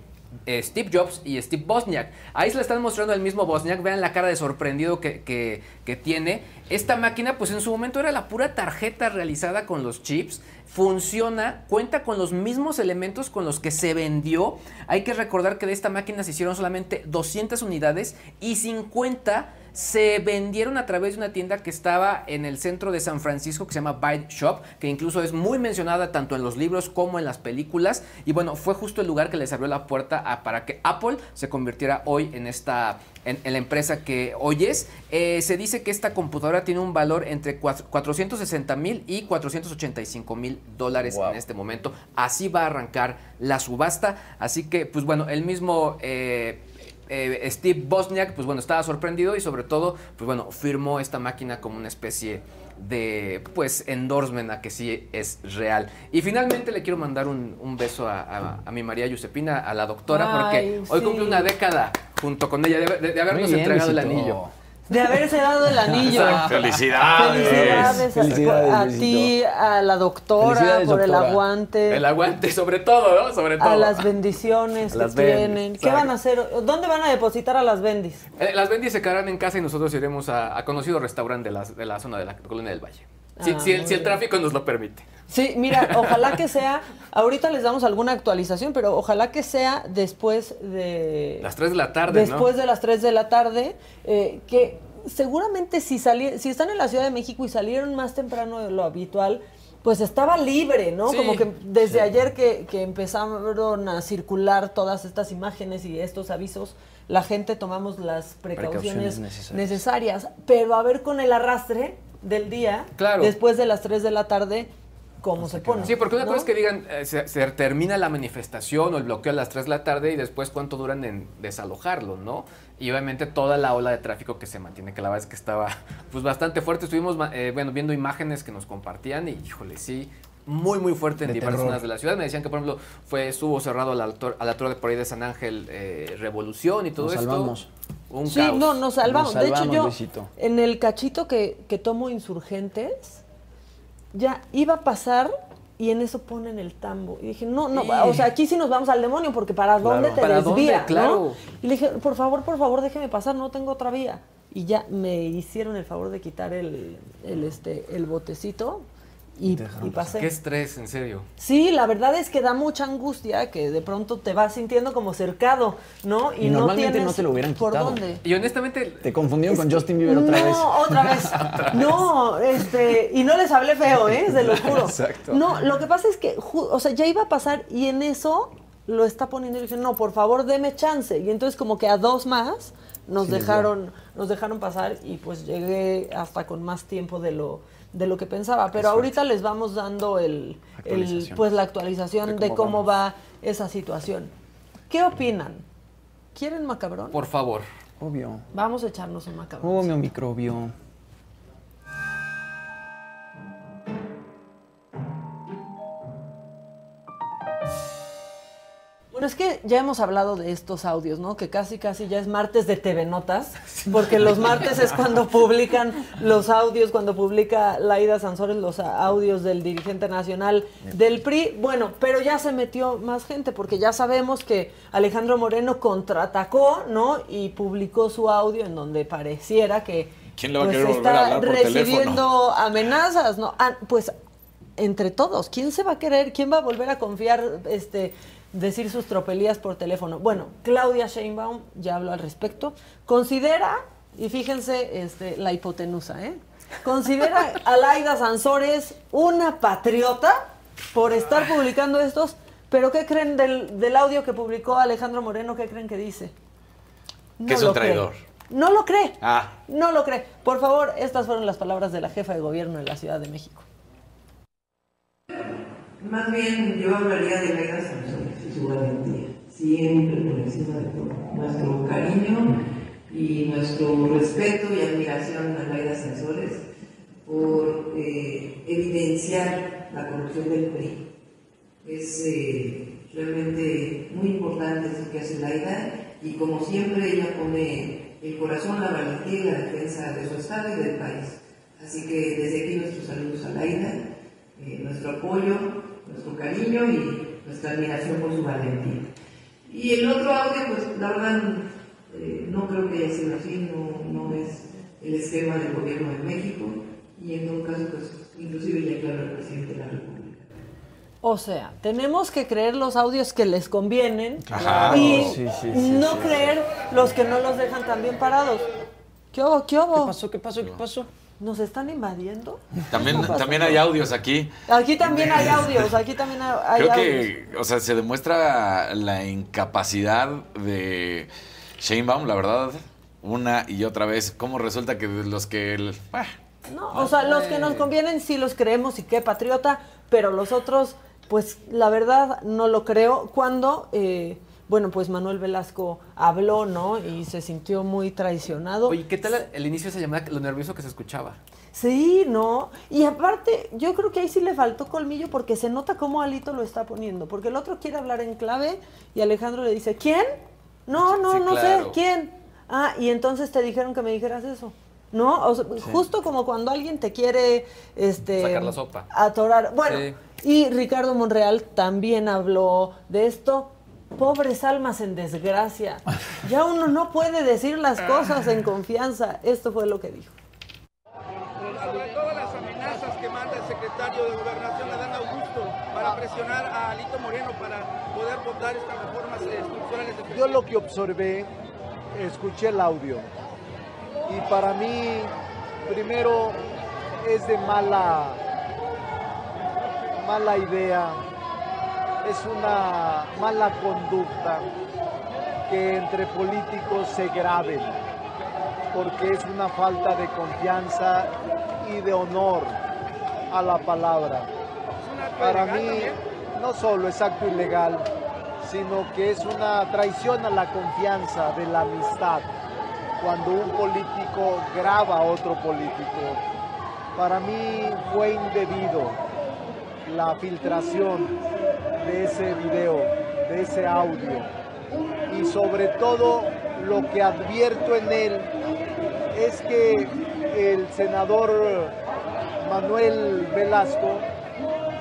Steve Jobs y Steve Bosniak. Ahí se le están mostrando al mismo Bosniak, vean la cara de sorprendido que, que, que tiene. Esta máquina, pues en su momento era la pura tarjeta realizada con los chips funciona, cuenta con los mismos elementos con los que se vendió. Hay que recordar que de esta máquina se hicieron solamente 200 unidades y 50 se vendieron a través de una tienda que estaba en el centro de San Francisco que se llama Byte Shop, que incluso es muy mencionada tanto en los libros como en las películas. Y bueno, fue justo el lugar que les abrió la puerta para que Apple se convirtiera hoy en esta en, en la empresa que hoy es. Eh, se dice que esta computadora tiene un valor entre 460 mil y 485 mil dólares en este momento. Así va a arrancar la subasta. Así que, pues bueno, el mismo... Eh, eh, Steve Bosniak, pues bueno, estaba sorprendido y sobre todo, pues bueno, firmó esta máquina como una especie de, pues, endorsement a que sí es real. Y finalmente le quiero mandar un, un beso a, a- a mi María Giuseppina, a la doctora, Ay, porque hoy cumple una década junto con ella de, de- de habernos bien, entregado el anillo. De haberse dado el anillo. Felicidades. Felicidades, a- Felicidades, a, Luisito. ti, a la doctora, por el aguante. El aguante, sobre todo, ¿no? Sobre todo. a las bendiciones Las que bendis, tienen. ¿Qué van a hacer? ¿Dónde van a depositar a las bendis? Eh, las bendis se quedarán en casa y nosotros iremos a, a conocido restaurante de la, de la zona de la Colonia del Valle. Si, Ah, si el, muy si el tráfico nos lo permite. Sí, mira, ojalá que sea, ahorita les damos alguna actualización, pero ojalá que sea después de... Las 3 de la tarde, después ¿no? de las 3 de la tarde, eh, que seguramente si, sali- si están en la Ciudad de México y salieron más temprano de lo habitual, pues estaba libre, ¿no? Sí, Como que desde ayer que, que empezaron a circular todas estas imágenes y estos avisos, la gente tomamos las precauciones, Precauciones necesarias. necesarias. Pero a ver con el arrastre del día, Claro. después de las 3 de la tarde, cómo se pone. Sí, porque una ¿no? cosa es que digan, eh, se, se termina la manifestación o el bloqueo a las 3 de la tarde y después cuánto duran en desalojarlo, ¿no? Y obviamente toda la ola de tráfico que se mantiene, que la verdad es que estaba pues bastante fuerte. Estuvimos eh, bueno, viendo imágenes que nos compartían y híjole, sí, muy muy fuerte en De diversas terror. zonas de la ciudad. Me decían que por ejemplo fue, estuvo cerrado a la, a la altura de por ahí de San Ángel eh, Revolución y todo Nos esto. salvamos. Un Sí, caos. no, nos salvamos. Nos de hecho, yo, Luisito. en el cachito que, que tomo insurgentes, ya iba a pasar y en eso ponen el tambo. Y dije, no, no, o sea, aquí sí nos vamos al demonio, porque ¿para dónde te ¿Para dónde? desvía? ¿no? Claro. Y le dije, por favor, por favor, déjeme pasar, no tengo otra vía. Y ya me hicieron el favor de quitar el, el, este, el botecito y, y pasé. Qué estrés, en serio. Sí, la verdad es que da mucha angustia que de pronto te vas sintiendo como cercado, ¿no? Y normalmente tienes no te lo hubieran ¿Por quitado. dónde? Y honestamente, Te confundieron con Justin Bieber otra no, vez. otra vez. No, este, y no les hablé feo, ¿eh? Se lo juro. Exacto. No, lo que pasa es que, o sea, ya iba a pasar y en eso lo está poniendo y dice, no, por favor, deme chance. Y entonces como que a dos más nos Sí, dejaron, nos dejaron pasar y pues llegué hasta con más tiempo de lo de lo que pensaba. Pero ahorita les vamos dando el, pues la actualización De de cómo cómo va esa situación. ¿Qué opinan? ¿Quieren macabrón? por favor. Obvio. Vamos a echarnos un macabrón. Obvio, microbio. Bueno, es que ya hemos hablado de estos audios, ¿no? Que casi, casi ya es martes de TV Notas, porque los martes es cuando publican los audios, cuando publica Laida Sansores los audios del dirigente nacional del PRI. Bueno, pero ya se metió más gente, porque ya sabemos que Alejandro Moreno contraatacó, ¿no? Y publicó su audio en donde pareciera que ¿Quién le va a pues, querer volver a hablar por recibiendo teléfono? amenazas, ¿no? Ah, pues entre todos, ¿quién se va a querer? ¿Quién va a volver a confiar, este, decir sus tropelías por teléfono? Bueno, Claudia Sheinbaum ya habló al respecto. Considera, y fíjense este, la hipotenusa, ¿eh? Considera a Laida Sansores una patriota por estar publicando estos, pero ¿qué creen del, del audio que publicó Alejandro Moreno? ¿Qué creen que dice? Que es un cree. traidor. No lo cree. Ah, No lo cree. Por favor, estas fueron las palabras de la jefa de gobierno de la Ciudad de México. Más bien yo hablaría de Laida Sansores su valentía, siempre por encima de todo. Nuestro cariño y nuestro respeto y admiración a Laida Sansores por eh, evidenciar la corrupción del PRI. Es eh, realmente muy importante eso que hace Laida y como siempre ella pone el corazón, la valentía y la defensa de su Estado y del país. Así que desde aquí nuestros saludos a Laida, eh, nuestro apoyo, nuestro cariño y nuestra admiración por su valentía. Y el otro audio, pues la verdad, eh, no creo que haya sido así, no, no es el esquema del gobierno de México. Y en todo caso, pues inclusive ya aclaró el presidente de la República. O sea, tenemos que creer los audios que les convienen Ajá. y Sí, sí, sí, no sí, creer los que no los dejan tan bien parados. ¿Qué hubo? ¿Qué hubo? ¿Qué pasó? ¿Qué pasó? ¿Qué pasó? ¿Nos están invadiendo? También, también hay audios aquí. Aquí también hay audios, aquí también hay Creo audios. que, o sea, se demuestra la incapacidad de Sheinbaum, la verdad, una y otra vez. ¿Cómo resulta que de los que... el- ah, No, o sea, los que nos convienen sí los creemos y qué patriota, pero los otros, pues la verdad no lo creo. Cuando, eh, bueno, pues Manuel Velasco habló, ¿no? Y se sintió muy traicionado. Oye, ¿qué tal el inicio de esa llamada, lo nervioso que se escuchaba? Sí, no. Y aparte, yo creo que ahí sí le faltó colmillo porque se nota cómo Alito lo está poniendo. Porque el otro quiere hablar en clave y Alejandro le dice, ¿quién? No, no, Sí, no claro. sé, ¿quién? Ah, y entonces te dijeron que me dijeras eso. ¿No? O sea, Justo como cuando alguien te quiere este, Sacar la sopa. atorar. Bueno, Sí. y Ricardo Monreal también habló de esto. Pobres almas en desgracia. Ya uno no puede decir las cosas en confianza. Esto fue lo que dijo. Sobre todo las amenazas que manda el secretario de Gobernación, Adán Augusto, para presionar a Alito Moreno para poder votar estas reformas estructurales de Yo lo que observé, escuché el audio y para mí, primero, es de mala, mala idea, es una mala conducta que entre políticos se graben, porque es una falta de confianza y de honor a la palabra. Para mí, no solo es acto ilegal, sino que es una traición a la confianza de la amistad cuando un político graba a otro político. Para mí fue indebido la filtración de ese video, de ese audio. Y sobre todo lo que advierto en él es que el senador Manuel Velasco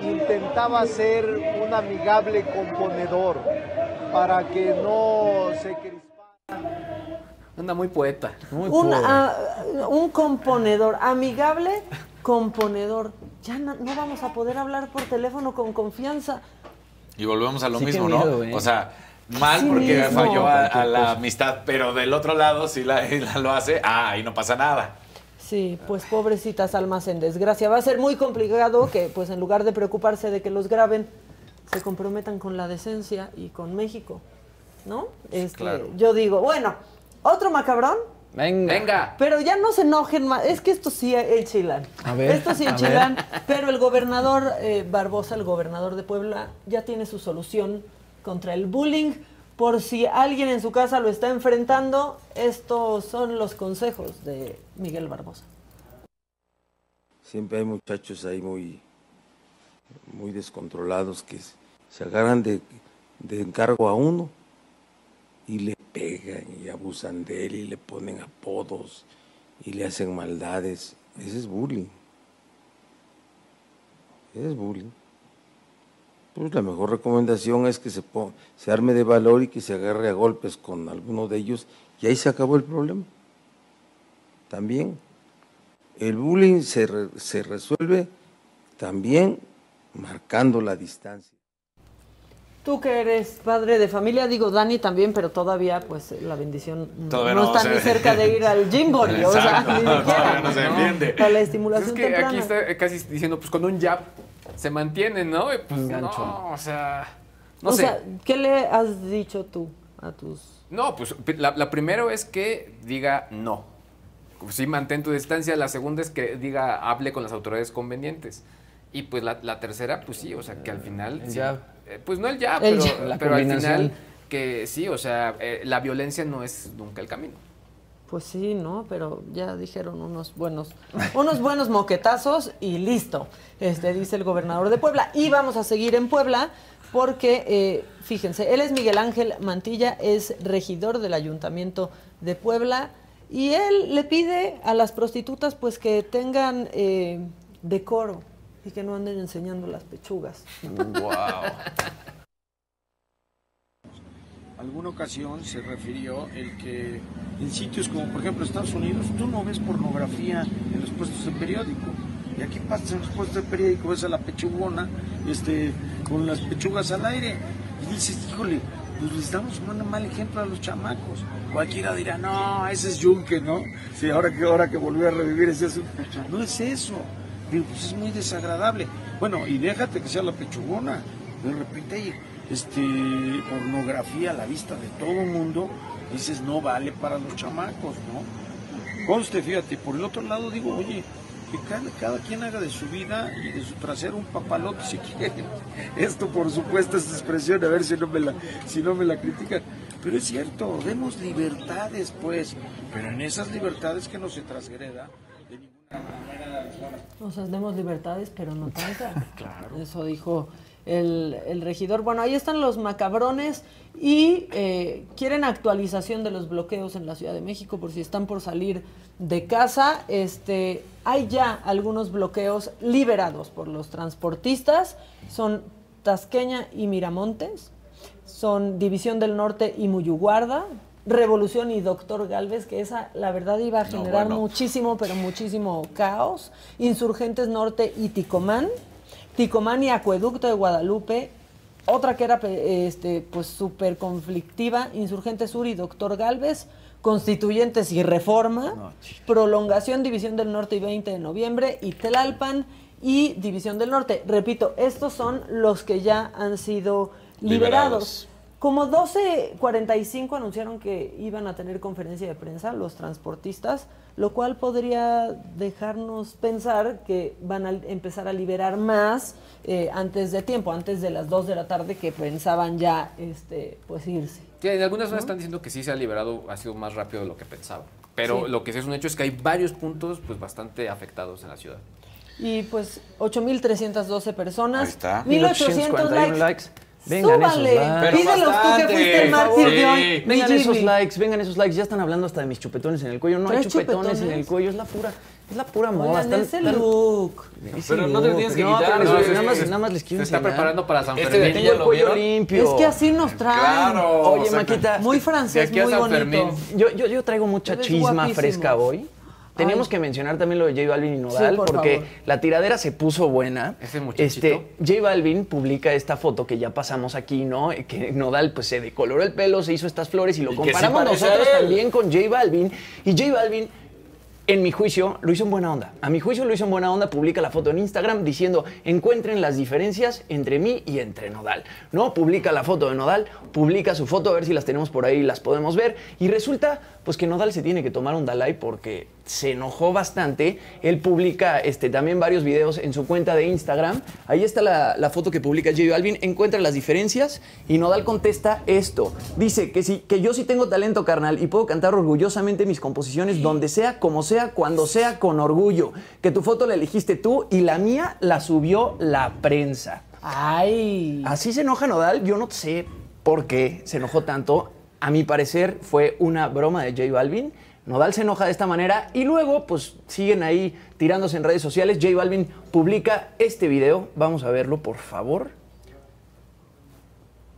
intentaba ser un amigable componedor para que no se crispara. Anda muy poeta. un, ah, un componedor, amigable componedor. Ya no, no vamos a poder hablar por teléfono con confianza. Y volvemos a lo Sí, mismo, miedo, ¿no? ¿eh? O sea, mal Sí porque mismo. falló a, la amistad, pero del otro lado, si la, la lo hace, ah, ahí no pasa nada. Sí, pues pobrecitas almas en desgracia. Va a ser muy complicado que, pues en lugar de preocuparse de que los graben, se comprometan con la decencia y con México, ¿no? Este, claro. Yo digo, bueno, otro macabrón, Venga. Venga. pero ya no se enojen más. Es que esto sí enchilan. A ver, Esto sí enchilan. Pero el gobernador eh, Barbosa, el gobernador de Puebla, ya tiene su solución contra el bullying. Por si alguien en su casa lo está enfrentando, estos son los consejos de Miguel Barbosa. Siempre hay muchachos ahí muy, muy descontrolados que se agarran de, de encargo a uno y le pegan y abusan de él y le ponen apodos y le hacen maldades. Ese es bullying. Ese es bullying. Pues la mejor recomendación es que se, se arme de valor y que se agarre a golpes con alguno de ellos y ahí se acabó el problema. También. El bullying se, se resuelve también marcando la distancia. Tú que eres padre de familia, digo Dani también, pero todavía pues la bendición no- Todavía no, no está ni cerca de ir al Jimbori, o sea, Exacto, ni siquiera. todavía no se defiende. Para la Pues estimulación es que temprana. aquí está eh, casi diciendo, pues con un jab se mantiene, ¿no? Y pues gancho. no, o sea, no o sé. sea, ¿qué le has dicho tú a tus No, pues la, la primero es que diga no. Sí, mantén tu distancia. La segunda es que diga, hable con las autoridades convenientes. Y pues la, la tercera, pues sí, o sea, que al final... El sí, jab. Eh, pues no el El pero, jab. La pero al final que sí, o sea, eh, la violencia no es nunca el camino. Pues sí, ¿no? Pero ya dijeron unos buenos, unos buenos moquetazos y listo, este, dice el gobernador de Puebla. Y vamos a seguir en Puebla porque, eh, fíjense, él es Miguel Ángel Mantilla, es regidor del Ayuntamiento de Puebla y él le pide a las prostitutas pues que tengan eh, decoro y que no anden enseñando las pechugas. Wow. alguna ocasión se refirió el que en sitios como por ejemplo Estados Unidos tú no ves pornografía en los puestos de periódico. Y aquí pasas en los puestos de periódico, ves a la pechugona este, con las pechugas al aire y dices, híjole, pues les damos un mal ejemplo a los chamacos. Cualquiera dirá, no, ese es yunque, ¿no? Sí, ahora que, ahora que volvió a revivir ese es No es eso. Pues es muy desagradable. Bueno, y déjate que sea la pechugona. De repente hay este, pornografía a la vista de todo mundo. Dices, no vale para los chamacos, ¿no? Conste, fíjate, por el otro lado digo, oye, que cada, cada, quien haga de su vida y de su trasero un papalote si quiere. Esto, por supuesto, es expresión, a ver si no me la, si no me la critican. Pero es cierto, demos libertades, pues, pero en esas libertades que no se transgreda de ninguna manera. O sea, demos libertades, pero no tantas. claro. Eso dijo el, el, regidor. Bueno, ahí están los macabrones y eh, quieren actualización de los bloqueos en la Ciudad de México por si están por salir de casa. Este, hay ya algunos bloqueos liberados por los transportistas. Son Tasqueña y Miramontes. Son División del Norte y Muyuguarda. Revolución y Doctor Galvez, que esa la verdad iba a generar no, bueno. muchísimo, pero muchísimo caos. Insurgentes Norte y Ticomán. Ticomán y Acueducto de Guadalupe, otra que era este, pues súper conflictiva, Insurgente Sur y Doctor Galvez, Constituyentes y Reforma, no, Prolongación División del Norte y 20 de noviembre, y Tlalpan y División del Norte. Repito, estos son los que ya han sido liberados. liberados. Como 12.45 anunciaron que iban a tener conferencia de prensa los transportistas, lo cual podría dejarnos pensar que van a empezar a liberar más eh, antes de tiempo, antes de las 2 de la tarde que pensaban ya este, pues irse. Sí, en algunas zonas ¿no? están diciendo que sí se ha liberado, ha sido más rápido de lo que pensaban. Pero sí. lo que sí es un hecho es que hay varios puntos pues bastante afectados en la ciudad. Y pues 8.312 personas. Ahí está. 1.800 likes. likes. Vengan Súbale. esos likes. Pero Pídelos tú que fuiste el mártir de hoy. Vengan esos likes, vengan esos likes. Ya están hablando hasta de mis chupetones en el cuello. No hay ¿Traes chupetones, en chupetones? el cuello, es la pura, es la pura moda. Oigan, Están- ese look. ese Pero no te look. tienes que No, quitar, no, nada, más, nada más les quiero Se está preparando para San Este Fermín. aquí Tengo el lo cuello vieron. limpio. Es que así nos traen. Claro. Oye, o sea, Maquita, Muy francés, muy bonito. Yo, yo, yo traigo mucha chisma guapísimo. fresca hoy. Tenemos Ay. que mencionar también lo de J Balvin y Nodal, Sí, por porque favor. la tiradera se puso buena. Ese muchachito. Este, J Balvin publica esta foto que ya pasamos aquí, ¿no? Que Nodal pues se decoloró el pelo, se hizo estas flores y lo Y sí comparamos nosotros también con J Balvin. Y J Balvin, en mi juicio, lo hizo en buena onda. A mi juicio lo hizo en buena onda, publica la foto en Instagram diciendo, encuentren las diferencias entre mí y entre Nodal. ¿No? Publica la foto de Nodal, publica su foto, a ver si las tenemos por ahí, las podemos ver. Y resulta, pues que Nodal se tiene que tomar un Dalai porque se enojó bastante. Él publica este, también varios videos en su cuenta de Instagram. Ahí está la, la foto que publica J Balvin. Encuentra las diferencias y Nodal contesta esto. Dice que, sí, que yo sí tengo talento, carnal, y puedo cantar orgullosamente mis composiciones donde sea, como sea, cuando sea, con orgullo. Que tu foto la elegiste tú y la mía la subió la prensa. Ay. Así se enoja Nodal. Yo no sé por qué se enojó tanto. A mi parecer fue una broma de J Balvin. Nodal se enoja de esta manera y luego pues siguen ahí tirándose en redes sociales. J Balvin publica este video. Vamos a verlo, por favor.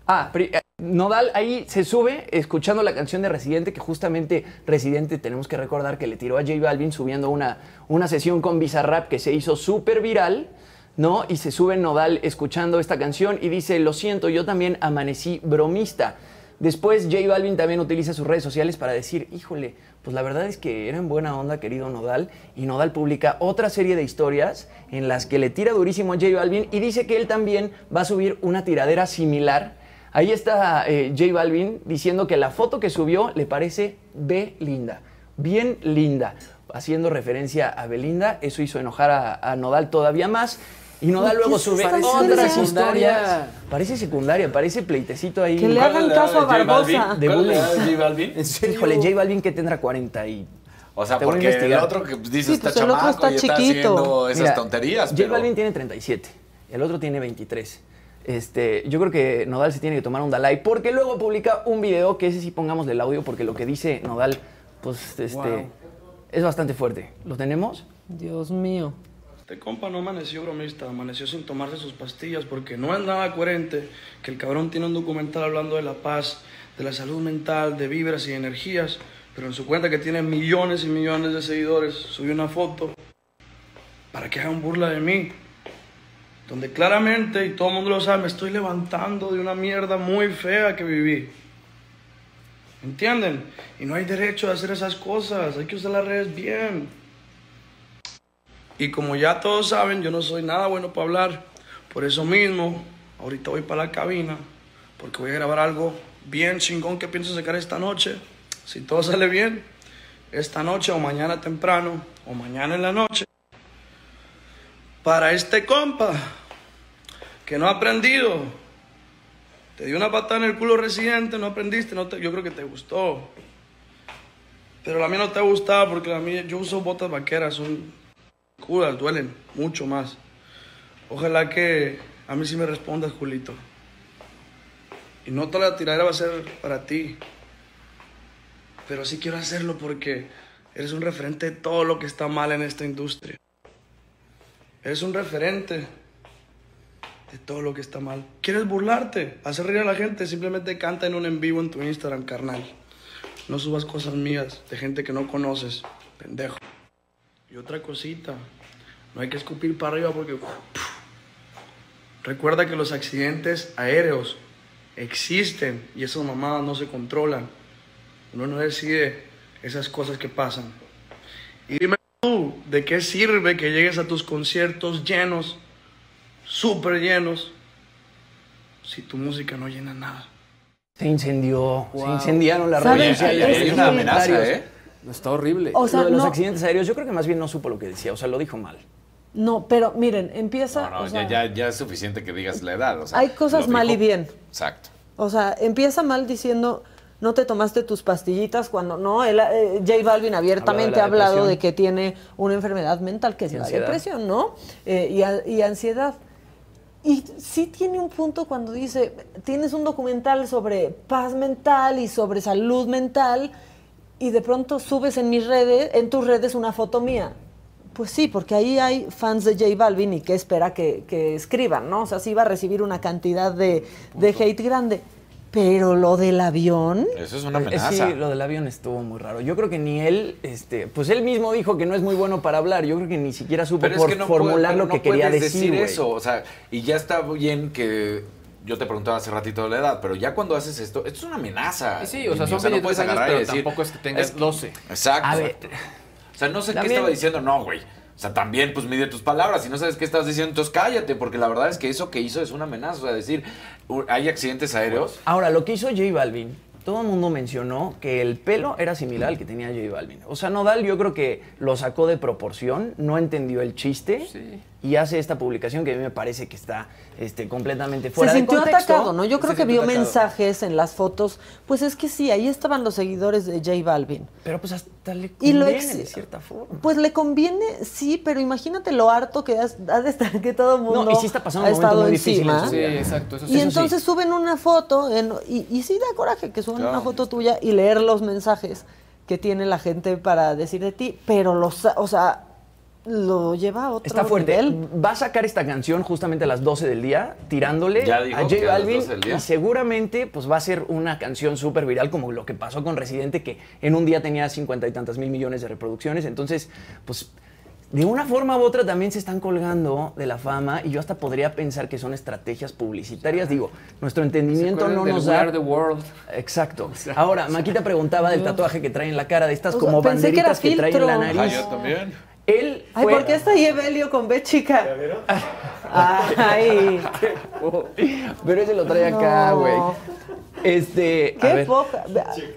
Ah, eh, Nodal ahí se sube escuchando la canción de Residente, que justamente Residente tenemos que recordar que le tiró a J Balvin subiendo una, una sesión con Bizarrap que se hizo súper viral, ¿no? Y se sube Nodal escuchando esta canción y dice, lo siento, yo también amanecí bromista. Después J Balvin también utiliza sus redes sociales para decir, híjole, pues la verdad es que era en buena onda, querido Nodal. Y Nodal publica otra serie de historias en las que le tira durísimo a J Balvin y dice que él también va a subir una tiradera similar. Ahí está eh, J Balvin diciendo que la foto que subió le parece B linda, bien linda, haciendo referencia a Belinda. Eso hizo enojar a Nodal todavía más. Y Nodal ¿Qué luego esta otras serie? historias. Parece secundaria, parece pleitecito ahí. Que le hagan caso a Barbosa. De ¿Cuál es la bullying. de J Balvin? ¿En serio? Híjole, J Balvin que tendrá 40 y... O sea, Te porque el otro que pues, dice Sí, está pues el otro está y está chiquito. haciendo esas Mira, tonterías. J pero- Balvin tiene 37, el otro tiene 23. Este, yo creo que Nodal se tiene que tomar un Dalai porque luego publica un video que ese sí pongámosle el audio porque lo que dice Nodal, pues este, Wow. es bastante fuerte. ¿Lo tenemos? Dios mío. Este compa no amaneció bromista, amaneció sin tomarse sus pastillas porque no es nada coherente que el cabrón tiene un documental hablando de la paz, de la salud mental, de vibras y energías, pero en su cuenta que tiene millones y millones de seguidores, subió una foto para que hagan burla de mí, donde claramente, y todo el mundo lo sabe, me estoy levantando de una mierda muy fea que viví. ¿Entienden? Y no hay derecho a hacer esas cosas, hay que usar las redes bien. Y como ya todos saben, yo no soy nada bueno para hablar. Por eso mismo, ahorita voy para la cabina, porque voy a grabar algo bien chingón que pienso sacar esta noche. Si todo sale bien, esta noche o mañana temprano o mañana en la noche. Para este compa que no ha aprendido. Te di una patada en el culo residente, no aprendiste, no te- yo creo que te gustó. Pero la mía no te ha gustado porque la mía, yo uso botas vaqueras, son curas, duelen mucho más. Ojalá que a mí sí me respondas, Julito. Y no toda la tiradera va a ser para ti. Pero sí quiero hacerlo porque eres un referente de todo lo que está mal en esta industria. Eres un referente de todo lo que está mal. ¿Quieres burlarte? Hacer reír a la gente. Simplemente canta en un en vivo en tu Instagram, carnal. No subas cosas mías de gente que no conoces, pendejo. Y otra cosita, no hay que escupir para arriba porque... Recuerda que los accidentes aéreos existen y esas mamadas no se controlan. Uno no decide esas cosas que pasan. Y dime tú, ¿de qué sirve que llegues a tus conciertos llenos, súper llenos, si tu música no llena nada? Se incendió, se incendiaron las redes sociales. Es una amenaza, ¿eh? Está horrible. O sea, Lo de los no- accidentes aéreos, yo creo que más bien no supo lo que decía, o sea, lo dijo mal. No, pero miren, empieza. No, o sea, ya, ya, ya es suficiente que digas la edad. o sea, hay cosas mal y bien. Exacto. O sea, empieza mal diciendo, no te tomaste tus pastillitas cuando no. Él, eh, J Balvin abiertamente ha hablado de que tiene una enfermedad mental que es la depresión, ¿no? Eh, y, a- y ansiedad. Y sí tiene un punto cuando dice, tienes un documental sobre paz mental y sobre salud mental y de pronto subes en mis redes, en tus redes una foto mía. Pues sí, porque ahí hay fans de J Balvin y que espera que, que escriban, ¿no? O sea, sí va a recibir una cantidad de, de hate grande. Pero lo del avión, Eso es una amenaza. Sí, lo del avión estuvo muy raro. Yo creo que ni él, este, pues él mismo dijo que no es muy bueno para hablar. Yo creo que ni siquiera supo por que no formular puede- lo que no quería decir. güey. eso, o sea, y ya está bien que yo te preguntaba hace ratito de la edad, pero ya cuando haces esto, esto es una amenaza. Sí, o sea, son no 23 puedes años, agarrar y pero decir, tampoco es que tengas es 12. Exacto. A ver, O sea, no sé También- qué estaba diciendo, no, güey. O sea, también pues mide tus palabras. Si no sabes qué estás diciendo, entonces cállate, porque la verdad es que eso que hizo es una amenaza. O sea, decir, hay accidentes aéreos. Ahora, lo que hizo J Balvin, todo el mundo mencionó que el pelo era similar al que tenía J Balvin. O sea, Nodal yo creo que lo sacó de proporción, no entendió el chiste y hace esta publicación que a mí me parece que está este, completamente fuera se de sintió contexto. atacado, ¿no? Yo creo Se que sintió vio atacado. mensajes en las fotos. Pues es que sí, ahí estaban los seguidores de J Balvin. Pero pues hasta le Y lo conviene, ex- de cierta forma. Pues le conviene, sí, pero imagínate lo harto que has- ha de estar que todo el mundo No, y sí está pasando ha un momento estado muy difícil en encima. su Sí, exacto. Eso sí. Y Eso sí. entonces suben una foto, en- y, y sí da coraje que suban una foto tuya y leer los mensajes que tiene la gente para decir de ti, pero los, o sea, lo lleva a otro Está fuerte. nivel. Va a sacar esta canción justamente a las 12 del día, tirándole Ya a dijo J que a las Balvin 12 del día. y seguramente pues va a ser una canción súper viral como lo que pasó con Residente que en un día tenía cincuenta y tantas mil millones de reproducciones. Entonces, pues de una forma u otra también se están colgando de la fama y yo hasta podría pensar que son estrategias publicitarias. Digo, nuestro entendimiento no nos da... The World? Exacto. Ahora, Maquita preguaba del tatuaje que trae en la cara, de estas O sea, como pensé que banderitas que, trae en la nariz. Ah, yo también. Él Ay, fue- ¿por qué está ahí Evelio con B chica? Ay, Pero ese lo trae acá, No. Este. a qué ver. poca.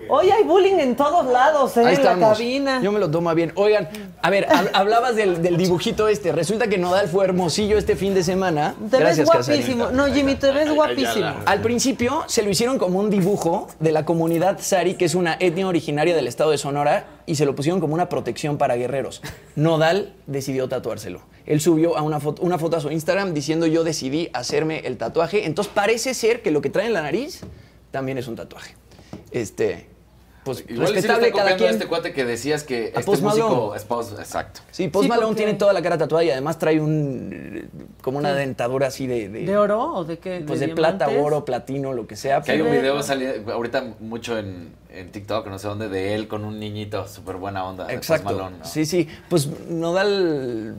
Hoy hay bullying en todos lados, ¿eh? Ahí en la cabina. Yo me lo tomo bien. Oigan, a ver, hab- hablabas del, del dibujito este. Resulta que Nodal fue hermosillo este fin de semana. Te Gracias, ves Casarín. guapísimo. No, Jimmy, te ves guapísimo. Al principio se lo hicieron como un dibujo de la comunidad Sari, que es una etnia originaria del estado de Sonora, y se lo pusieron como una protección para guerreros. Nodal decidió tatuárselo. Él subió a una, foto, una foto a su Instagram diciendo yo decidí hacerme el tatuaje. Entonces parece ser que lo que trae en la nariz también es un tatuaje. Este, pues Igual sí le respetable está cada a quien. este cuate que decías que A este Post músico Malone. es Post- exacto. Sí, Post Sí, Malone porque- tiene toda la cara tatuada y además trae un como una Sí. dentadura así de, de, ¿De oro o de qué? pues de, plata, oro, platino, lo que sea. Que hay un video sali- ahorita mucho en, en TikTok, no sé dónde, de él con un niñito, súper buena onda. Post Exacto. Malone, ¿no? Sí, sí. Pues Nodal.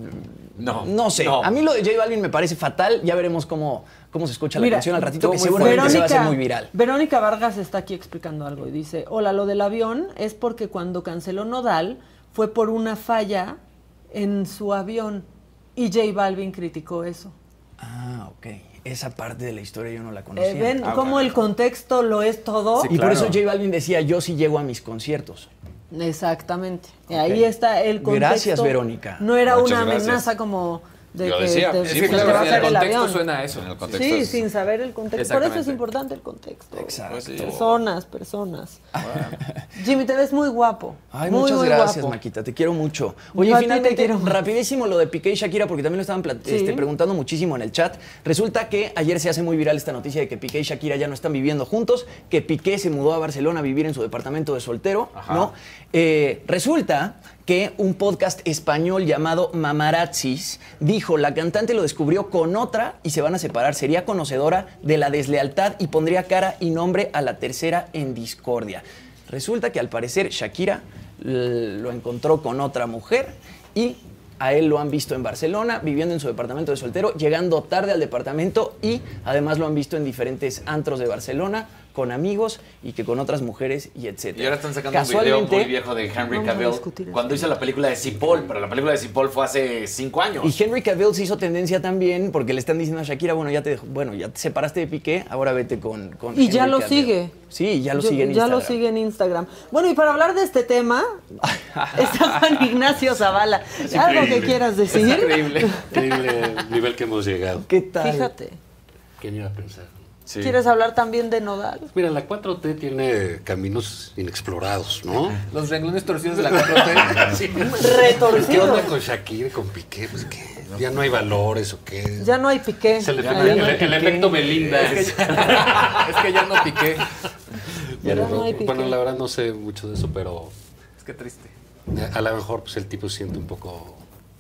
No. No sé. No. A mí lo de J Balvin me parece fatal. Ya veremos cómo, cómo se escucha la Mira, canción al ratito, que seguramente fuerte. se va a hacer Verónica- muy viral. Verónica Vargas está aquí explicando algo y dice, hola, lo del avión es porque cuando canceló Nodal fue por una falla en su avión y J Balvin criticó eso. Ah, ok. Esa parte de la historia yo no la conocía. Eh, ¿Ven cómo el contexto lo es todo? y por eso J Balvin decía, yo sí llego a mis conciertos. Exactamente. Y Ahí está el contexto. Gracias, Verónica. No era Muchas una gracias. amenaza como de Yo que decía, te, sí, claro, a en el contexto avión. suena a eso. En el contexto Sí, es- sin saber el contexto. Por eso es importante el contexto. Exacto. Pues sí. Personas, personas. Jimmy, te ves muy guapo. Ay, muy, muchas muy gracias, guapo. Maquita, te quiero mucho. Oye, Yo finalmente, quiero rapidísimo lo de Piqué y Shakira, porque también lo estaban Sí. este, preguntando muchísimo en el chat. Resulta que ayer se hace muy viral esta noticia de que Piqué y Shakira ya no están viviendo juntos, que Piqué se mudó a Barcelona a vivir en su departamento de soltero, ¿no? Eh, resulta que un podcast español llamado Mamarazzis dijo, la cantante lo descubrió con otra y se van a separar, sería conocedora de la deslealtad y pondría cara y nombre a la tercera en discordia. Resulta que al parecer Shakira lo encontró con otra mujer y a él lo han visto en Barcelona, viviendo en su departamento de soltero, llegando tarde al departamento y además lo han visto en diferentes antros de Barcelona con amigos y que con otras mujeres y etcétera. Y ahora están sacando un video muy viejo de Henry Vamos a Cavill discutir eso. cuando hizo la película de Cipoll, pero la película de Cipoll fue hace cinco años. Y Henry Cavill se hizo tendencia también porque le están diciendo a Shakira, bueno, ya te, dejó- bueno, ya te separaste de Piqué, ahora vete con, con Y ya lo Cavill. sigue. Sí, ya lo Yo- sigue en ya Instagram. lo sigue en Instagram. Bueno, y para hablar de este tema, está Juan Ignacio Zavala. ¿Algo que increíble. quieras decir? Increíble el nivel que hemos llegado. ¿Qué tal? Fíjate. ¿Quién iba a pensar? ¿Quieres hablar también de Nodal? Mira, la 4T tiene caminos inexplorados, ¿no? Los renglones torcidos de la 4T. Sí. Retorcidos. ¿Qué onda con Shakira y con Piqué? Pues que ya no hay valores o qué. Ya no hay piqué. Es el, Ya no el- hay el piqué. efecto Belinda. Es que, es que ya no piqué. No hay bueno, la verdad no sé mucho de eso, pero Es que triste. a lo mejor pues, el tipo se siente un poco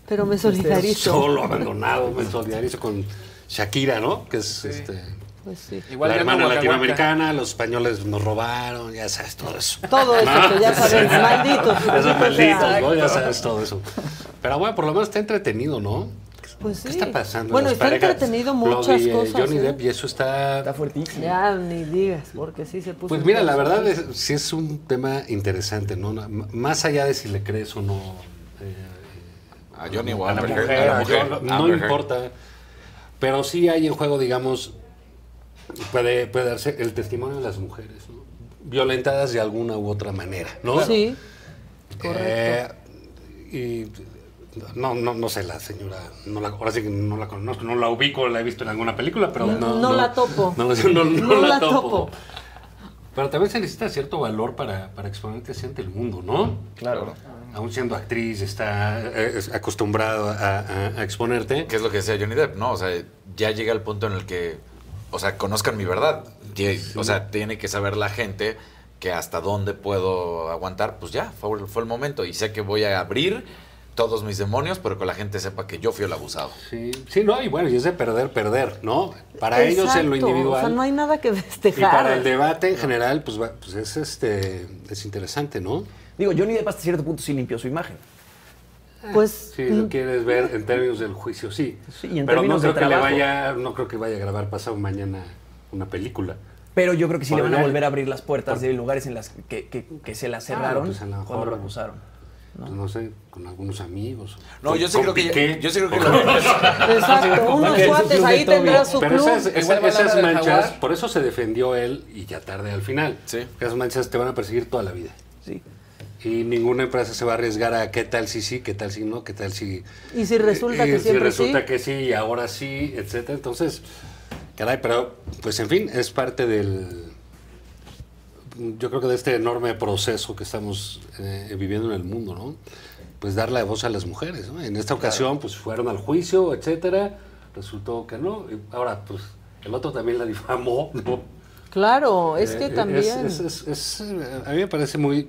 Pero me solidarizo. solo, abandonado. Me solidarizo con Shakira, ¿no? Que es este, Pues sí. Igual la hermana latinoamericana, los españoles nos robaron, ya sabes todo eso. Todo eso ¿No? que ya sabes, malditos. Esos malditos. ¿no? Ya sabes todo eso. Pero bueno, por lo menos está entretenido, ¿no? Pues sí. ¿Qué está pasando? en Bueno, está parejas? entretenido muchas cosas. Johnny ¿eh? Depp y eso está... Está fuertísimo. Ya ni digas, porque sí se puso. Pues mira, la verdad es, sí es un tema interesante, ¿no? Más allá de si le crees o no eh, A Johnny o a la mujer, a la no importa. Pero sí hay en juego, digamos, puede, puede darse el testimonio de las mujeres, ¿no? Violentadas de alguna u otra manera, ¿no? Sí. Eh, y no, no, no sé, la señora, no la, ahora sí que no la conozco, no la ubico, la he visto en alguna película, pero No, no. no la topo. No, no, no No la, la topo. topo. Pero también se necesita cierto valor para, para exponerte así ante el mundo, ¿no? Claro. Aún siendo actriz, está eh, acostumbrado a, a- a exponerte. ¿Qué es lo que decía Johnny Depp? No, o sea, ya llega el punto en el que, o sea, conozcan mi verdad. O sea, tiene que saber la gente que hasta dónde puedo aguantar. Pues ya, fue, fue el momento. Y sé que voy a abrir todos mis demonios, pero que la gente sepa que yo fui el abusado. Sí, sí, no, y bueno, y es de perder, perder, ¿no? Para ellos en lo individual. O sea, no hay nada que y festejar. para el debate en general, pues, va- pues es este es interesante, ¿no? Digo, Johnny Depp hasta cierto punto sí limpió su imagen. Pues. Si lo quieres ver en términos del juicio, sí. Sí, y en Pero no creo que le vaya, no creo que vaya a grabar pasado mañana una película. Pero yo creo que sí le van a volver a abrir las puertas de lugares en las que, que- que se las cerraron Ah, pues a lo cuando lo acusaron. pues no sé, con algunos amigos. No, Con- yo sí creo que- yo sí creo que O- lo- Exacto, unos cuates, ahí tendrá su Pero club. esas, la manchas, por eso se defendió él y ya tarde al final. Sí. Esas manchas te van a perseguir toda la vida. Sí. Y ninguna empresa se va a arriesgar a qué tal si sí, qué tal si no, qué tal si... Y si resulta y que si siempre resulta sí. que sí y ahora sí, etcétera. Entonces, caray, pero pues en fin, es parte del... Yo creo que de este enorme proceso que estamos eh, viviendo en el mundo, ¿no? Pues dar la voz a las mujeres, ¿no? En esta ocasión, pues fueron al juicio, etcétera. Resultó que no. Y ahora, pues, el otro también la difamó, ¿no? Claro, es que Eh, también. es- es- es- es- a mí me parece muy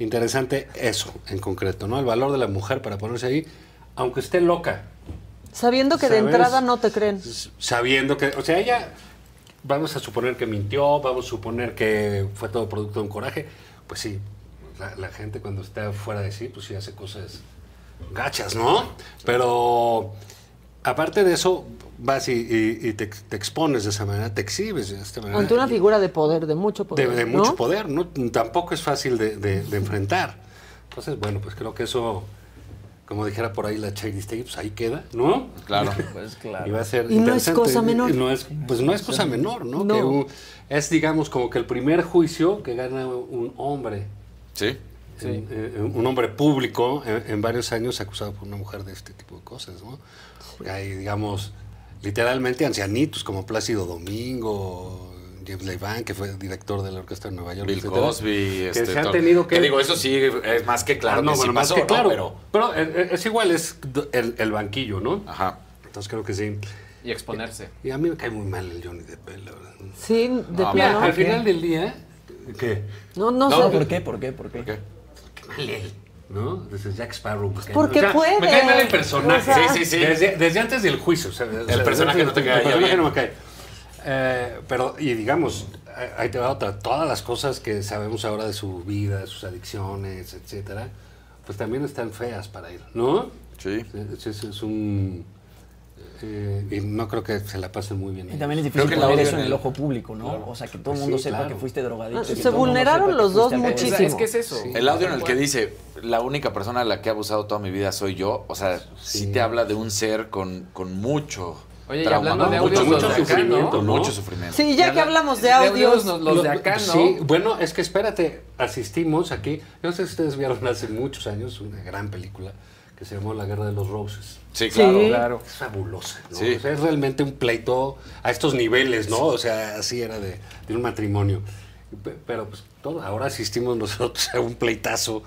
interesante eso en concreto, ¿no? El valor de la mujer para ponerse ahí, aunque esté loca, Sabiendo que de entrada no te creen. sabiendo que, o sea, ella, vamos a suponer que mintió, vamos a suponer que fue todo producto de un coraje, pues sí, la, la gente cuando está fuera de sí, pues sí hace cosas gachas, ¿no? Pero aparte de eso, vas y, y- y te, te expones de esa manera, te exhibes de esta manera. Ante una figura de poder, de mucho de, poder. de ¿no? mucho poder, ¿no? Tampoco es fácil de, de- de enfrentar. Entonces, bueno, pues creo que eso, como dijera por ahí la Chairistegui, pues ahí queda, ¿no? Claro. pues claro. Y va a ser Y no es cosa menor. No es, pues no es cosa menor, ¿no? No. Que un- es, digamos, como que el primer juicio que gana un hombre. Sí. En- en- un hombre público en, en varios años acusado por una mujer de este tipo de cosas, ¿no? Porque hay, digamos, literalmente ancianitos como Plácido Domingo, James Levan, que fue director de la Orquesta de Nueva York, Bill etcétera, Cosby, que este, se han todo. tenido que... Que digo, eso sí es más que claro Ah, no, que sí bueno, más pasó, que ¿no? claro, Pero pero eh, es igual, es el, el banquillo, ¿no? Ajá. Entonces creo que sí. Y exponerse. Y a mí me cae muy mal el Johnny Depp, la verdad. Sí, de No, plano. al final del día, ¿qué? No, no, No, sé. ¿por qué? ¿Por qué? ¿Por qué? Qué mal él, ¿no? Desde Jack Sparrow. cae porque puede. Me cae mal el personaje. O sea- sí, sí, sí. Desde, desde antes del juicio. o sea, o sea, personaje desde- no te cae El personaje no me cae. Eh, pero, y digamos, ahí te va otra. Todas las cosas que sabemos ahora de su vida, de sus adicciones, etcétera, pues también están feas para él, ¿no? Sí. Es, es- es un. Eh, y no creo que se la pasen muy bien. Y también es difícil Creo que poner eso en el ojo público, ¿no? Claro. O sea, que todo el mundo sí, sepa claro. que fuiste drogadicto. Se vulneraron los dos muchísimo. Es que es eso. El audio en el que dice, la única persona a la que he abusado toda mi vida soy yo, o sea, sí, te habla de un ser con, con mucho Oye, y trauma, hablando ¿no? de mucho, audios, mucho los de acá, sufrimiento, ¿no? mucho sufrimiento. Sí, ya que hablamos de de audios. los de acá, ¿no? Sí, bueno, es que espérate, asistimos aquí. Yo no sé si ustedes vieron hace muchos años una gran película que se llamó La Guerra de los Roses. Sí, claro. Sí. Claro. Es fabulosa, ¿no? Sí. O sea, es realmente un pleito a estos niveles, ¿no? O sea, así era de, de un matrimonio. Pe- Pero pues todo, ahora asistimos nosotros a un pleitazo.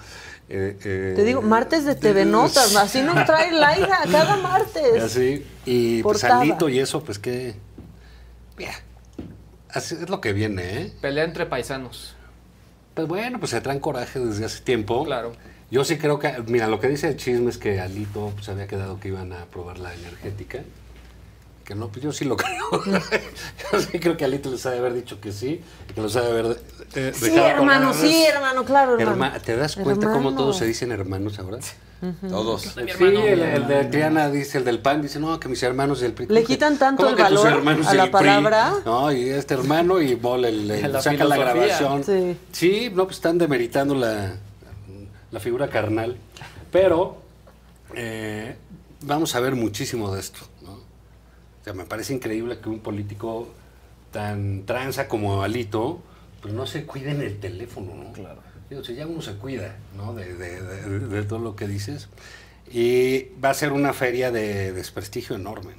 eh, eh, Te digo, martes de TV Notas, así nos trae Laida cada martes. Así, y pues. Alito y eso, pues que... Mira, así es lo que viene, ¿eh? Pelea entre paisanos. Pues bueno, pues se traen coraje desde hace tiempo. Claro. Yo sí creo que, mira, lo que dice el chisme es que Alito pues, había quedado que iban a probar la energética. Que no, pues yo sí lo creo. yo sí creo que Alito les ha de haber dicho que sí, que los ha de haber eh, Sí, con hermano, sí, hermano, claro, hermano. Herma- ¿Te das cuenta cómo todos se dicen hermanos ahora? Todos. Sí, el, el de Triana dice, el del PAN dice, no, que mis hermanos del PRI. Le ¿Cómo que- quitan tanto el valor a la PRI? palabra? No, y este hermano y mole, le, La saca la grabación. Sí. Sí, no, pues están demeritando la, la figura carnal. Pero eh, vamos a ver muchísimo de esto. ¿no? O sea, me parece increíble que un político tan tranza como Alito, pues no se cuide en el teléfono, ¿no? Claro. Digo, si ya uno se cuida, ¿no? De, de- de- de todo lo que dices. Y va a ser una feria de desprestigio enorme,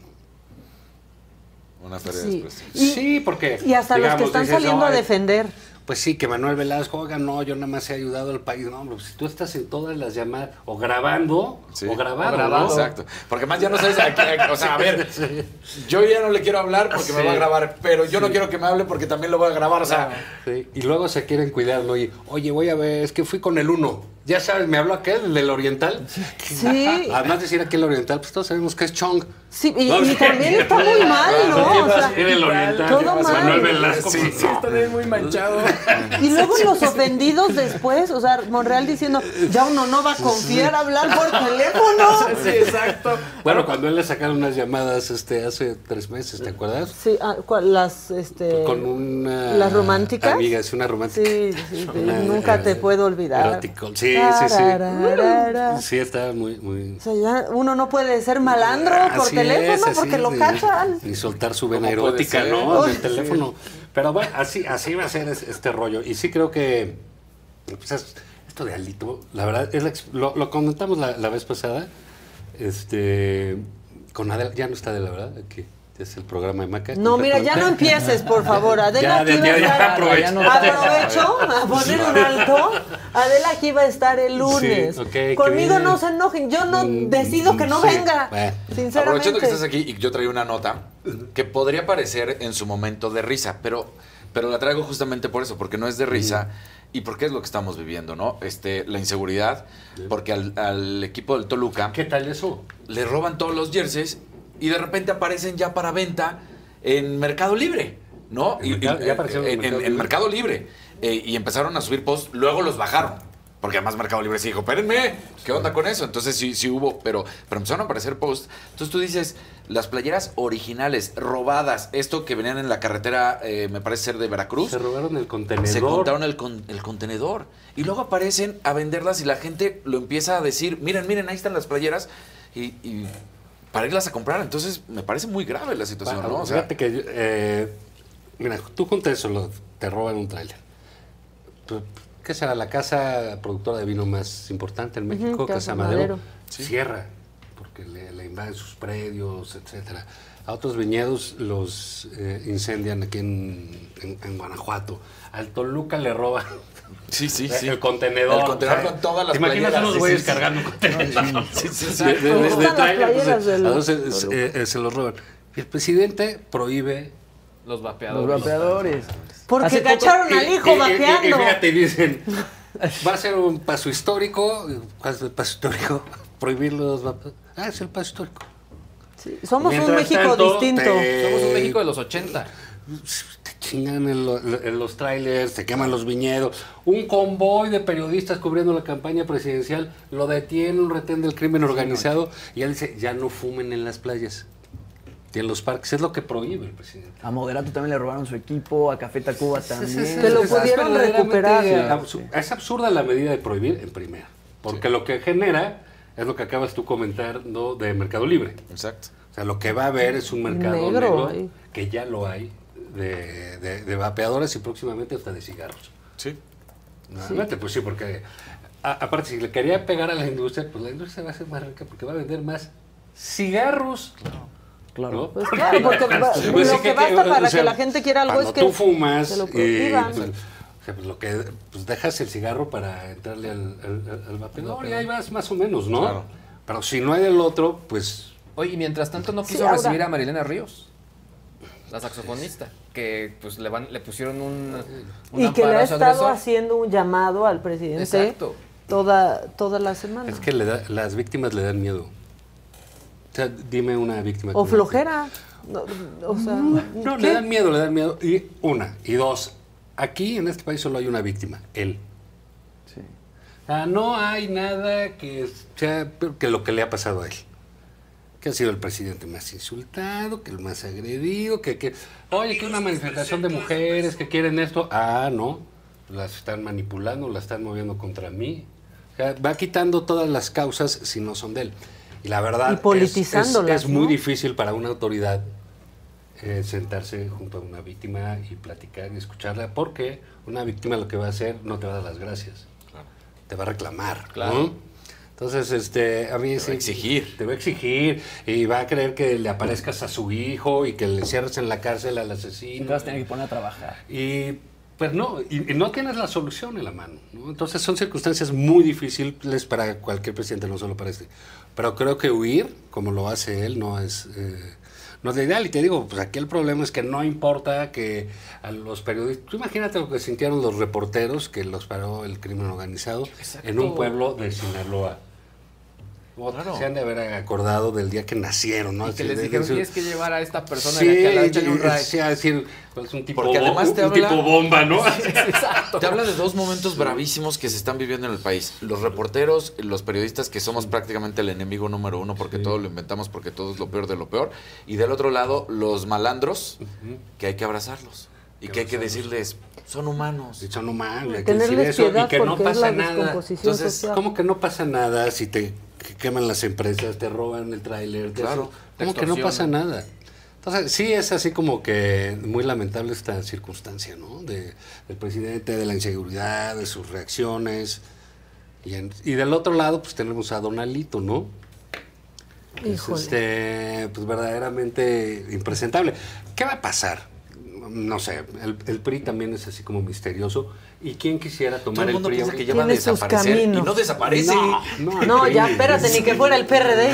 ¿no? Una feria Sí. después. Y- sí, porque. Y hasta los que están dices, saliendo a "Ay, defender. Pues sí, que Manuel Velasco, oiga, no, yo nada más he ayudado al país. No, hombre, si tú estás en todas las llamadas, o grabando, Sí. o grabando. O grabado. ¿no? Exacto. Porque más ya no sabes a qué- o sea, a ver, yo ya no le quiero hablar porque me va a grabar, pero yo no quiero que me hable porque también lo voy a grabar, o sea, Y luego se quieren cuidar, ¿no? Y, oye, voy a ver, es que fui con el uno. Ya sabes, me habló aquel, el del oriental. Sí. Además de decir aquel oriental, pues todos sabemos que es Chong. Sí, y, No, y sí. también está muy mal, ¿no? ¿Quién O sea, ser el oriental? todo Manuel mal. Velasco. Sí. Está bien muy manchado. Y luego los ofendidos después, o sea, Monreal diciendo, ya uno no va a confiar a hablar por teléfono. Sí, exacto. Bueno, cuando él le sacaron unas llamadas este, hace tres meses, ¿te acuerdas? Sí, ah, ¿cuál? las, este... Con una... ¿Las románticas? Amiga, es una romántica. Sí, sí, sí, Una, nunca eh, te puedo olvidar. erótico. Sí, sí, sí. Tarararara. Sí, estaba muy... muy... O sea, ya uno no puede ser malandro por Así teléfono es, porque lo de- cachan. Y soltar su vena ¿Cómo puede erótica? ¿no? En el Sí. teléfono. Pero bueno, así, así va a ser es- este rollo. Y sí creo que pues, es- esto de Alito, la verdad, es la lo, lo comentamos la, la vez pasada. Este, con Adela, ya no está Adela, ¿verdad? Aquí es el programa de Maca. No, mira, ya no empieces, por favor. Adela Ya, aquí va ya, a ya, estar. aprovecho. Aprovecho a poner un alto. Adela aquí va a estar el lunes. Sí, qué Conmigo no se enojen. Yo no Mm, decido que no sí, venga. bueno. Sinceramente. aprovechando que estás aquí y yo traía una nota que podría parecer en su momento de risa, pero Pero la traigo justamente por eso, porque no es de risa y porque es lo que estamos viviendo, ¿no? Este, la inseguridad, porque al, al equipo del Toluca. ¿Qué tal eso? Le roban todos los jerseys y de repente aparecen ya para venta en Mercado Libre, ¿no? En Y- Mercado- y- ya aparecieron en Mercado en- en Mercado Libre. Eh, y empezaron a subir posts, luego los bajaron. Porque además Mercado Libre sí dijo, espérenme, ¿qué onda con eso? Entonces sí, sí hubo, pero, pero empezaron a aparecer posts. Entonces tú dices, las playeras originales, robadas, esto que venían en la carretera, eh, me parece ser de Veracruz. Se robaron el contenedor. Se contaron el, con- el contenedor. Y luego aparecen a venderlas y la gente lo empieza a decir, miren, miren, ahí están las playeras. Y, y para irlas a comprar. Entonces me parece muy grave la situación, ¿no? O sea, Fíjate que, eh, mira, tú junta eso, lo- te roban un tráiler. Tú- ¿Qué será la casa productora de vino más importante en México? Casa Casa Madero. Madero. Cierra, porque le, le invaden sus predios, etcétera. A otros viñedos los eh, incendian aquí en, en- en Guanajuato. Al Toluca le roban. Sí, sí, el, sí. el contenedor. El contenedor con todas las ¿Te imaginas playeras? unos güeyes cargando un contenedor? Sí, sí, sí. Se los roban. Y el presidente prohíbe Los vapeadores. Los vapeadores. Porque Hace poco- cacharon al hijo vapeando. Y, fíjate, dicen, va a ser un paso histórico. ¿Cuál es el paso histórico? Prohibir los vapeadores. Ah, es el paso histórico. Somos un México tanto, distinto. te- Somos un México de los 80. Chingan en, lo- en los trailers, te queman los viñedos. Un convoy de periodistas cubriendo la campaña presidencial lo detiene un retén del crimen organizado y él dice, ya no fumen en las playas. Y en los parques, es lo que prohíbe el presidente. A Moderato también le robaron su equipo, a Café Tacuba también. Que lo Es pudieron verdaderamente recuperar. absu- Es absurda la medida de prohibir en primera. Porque lo que genera es lo que acabas tú comentando de Mercado Libre. Exacto. O sea, lo que va a haber es un mercado Negro, negro, ahí. que ya lo hay, de, de, de vapeadores y próximamente hasta de cigarros. Sí. Realmente, pues sí, porque a- aparte, si le quería pegar a la industria, pues la industria va a ser más rica porque va a vender más cigarros. Claro. Pues claro, porque Pues sí lo que basta o para sea, que la gente quiera algo es que tú fumas se lo y, prohíban. pues, o sea, pues lo que pues dejas el cigarro para entrarle al, al, al- al vapeador y ahí vas más o menos, ¿no? Claro. Pero si no hay el otro, pues Oye, y mientras tanto no quiso recibir a Marilena Ríos, la saxofonista, que pues le, van, le pusieron un, un y que le ha estado agresor. haciendo un llamado al presidente Exacto. toda, toda la semana. es que le da- las víctimas le dan miedo. O sea, dime una víctima. o flojera. No, o sea, No, ¿qué? le dan miedo, le dan miedo. Y una. Y dos, aquí en este país solo hay una víctima, él. Ah, no hay nada que sea que lo que le ha pasado a él. Que ha sido el presidente más insultado, que el más agredido, que, que oye, que una manifestación de mujeres que quieren esto. Ah, no, las están manipulando, las están moviendo contra mí. O sea, va quitando todas las causas si no son de él. Y la verdad Y es- politizándolas, es, es muy ¿no? difícil para una autoridad eh, sentarse junto a una víctima y platicar y escucharla, porque una víctima lo que va a hacer no te va a dar las gracias, te va a reclamar. Claro. ¿no? Entonces, este, a mí Te va sí- a exigir. Te va a exigir y va a querer que le aparezcas a su hijo y que le cierres en la cárcel al Y asesino. te vas a tener que poner a trabajar. Y pues no, y, y no tienes la solución en la mano. ¿no? Entonces son circunstancias muy difíciles para cualquier presidente, no solo para este. Pero creo que huir, como lo hace él, no es, eh, no es lo ideal. Y te digo, pues aquí el problema es que no importa que a los periodistas... Tú imagínate lo que sintieron los reporteros que los paró el crimen organizado en un pueblo de Sinaloa. Se han de haber acordado del día que nacieron, ¿no? Y que Así les dijeron, tienes que llevar a esta persona Sí, de aquí a la échale un y- ride. sí, a decir, pues, un tipo, Porque bo- además un te habla- tipo bomba, ¿no? Exacto. Te habla de dos momentos bravísimos que se están viviendo en el país. Los reporteros, los periodistas que somos prácticamente el enemigo número uno porque todo lo inventamos, porque todo es lo peor de lo peor. Y del otro lado, los malandros, que hay que abrazarlos. Y que hay que decirles, son humanos. Sí, son humanos, hay que Tenerles decir eso piedad y que no pasa nada. Entonces, social. ¿cómo que no pasa nada si te que- queman las empresas, te roban el tráiler? Claro, ¿Cómo que no pasa nada? Entonces, sí es así como que muy lamentable esta circunstancia, ¿no? De, del presidente, de la inseguridad, de sus reacciones. Y, en- y del otro lado, pues tenemos a Donalito, ¿no? Es, Híjole. este, pues verdaderamente impresentable. ¿Qué va a pasar? No sé, el, el PRI también es así como misterioso. ¿Y quién quisiera tomar Todo el mundo PRI piensa que ya va a desaparecer y no desaparece. No, no, No, PRI. ya, espérate, ni que fuera el PRD.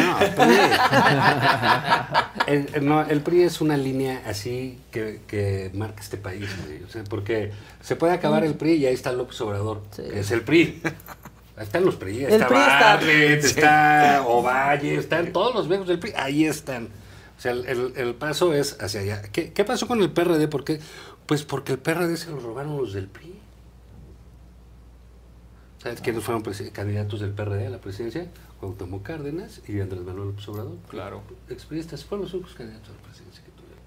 El, el- no, el PRI es una línea así que, que marca este país. O sea, porque se puede acabar el PRI y ahí está López Obrador, que es el PRI. Ahí están los PRI, está PRI está- Bartlett, Sí. está Ovalle, están todos los viejos del PRI, ahí están. O sea, el, el- el paso es hacia allá. ¿Qué, qué pasó con el PRD? ¿Por qué? Pues porque el PRD se lo robaron los del PRI. ¿Sabes quiénes fueron candidatos del PRD a la presidencia? Cuauhtémoc Cárdenas y Andrés Manuel López Obrador. Claro. Expriistas fueron los únicos candidatos a la presidencia que tuvieron.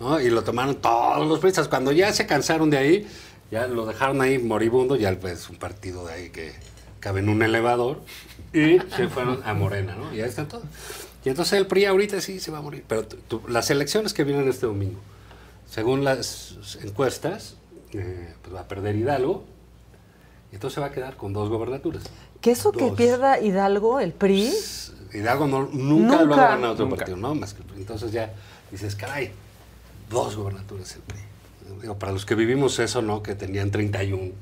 ¿No? Y lo tomaron todos los priistas. Cuando ya se cansaron de ahí, ya lo dejaron ahí moribundo, ya pues un partido de ahí que cabe en un elevador, y se fueron a Morena, ¿no? Y ahí están todos. Y entonces el PRI ahorita sí se va a morir. Pero las elecciones que vienen este domingo, según las encuestas, eh, pues va a perder Hidalgo, y entonces se va a quedar con dos gobernaturas. Que eso que pierda Hidalgo, el PRI, Hidalgo no- nunca, lo Nunca. ha gobernado otro Nunca. partido, ¿no? Más que. Entonces ya dices, caray, dos gobernaturas el PRI. Digo, para los que vivimos eso, ¿no? Que tenían 31.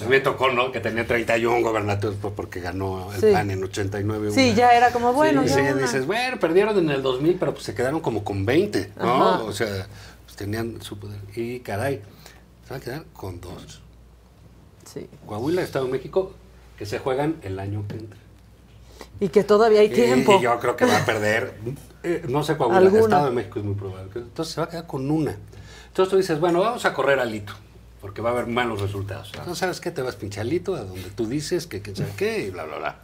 A mí me tocó, ¿no? Que tenía 31 gobernaturas pues, porque ganó el Sí. PAN en 89. sí, una. ya era como, bueno, Sí, ya sí, dices, bueno, perdieron en el 2000, pero pues se quedaron como con 20, ¿no? Ajá. O sea, pues tenían su poder. Y caray, se van a quedar con dos. Sí. Coahuila, Estado de México, que se juegan el año que entra. y que todavía hay tiempo. Y yo creo que va a perder, eh, no sé Coahuila, Alguna. Estado de México es muy probable. Entonces se va a quedar con una. Entonces tú dices, bueno, vamos a correr al hito, porque va a haber malos resultados. Entonces, ¿sabes qué? Te vas pinchalito a donde tú dices que quién sabe qué y bla, bla, bla.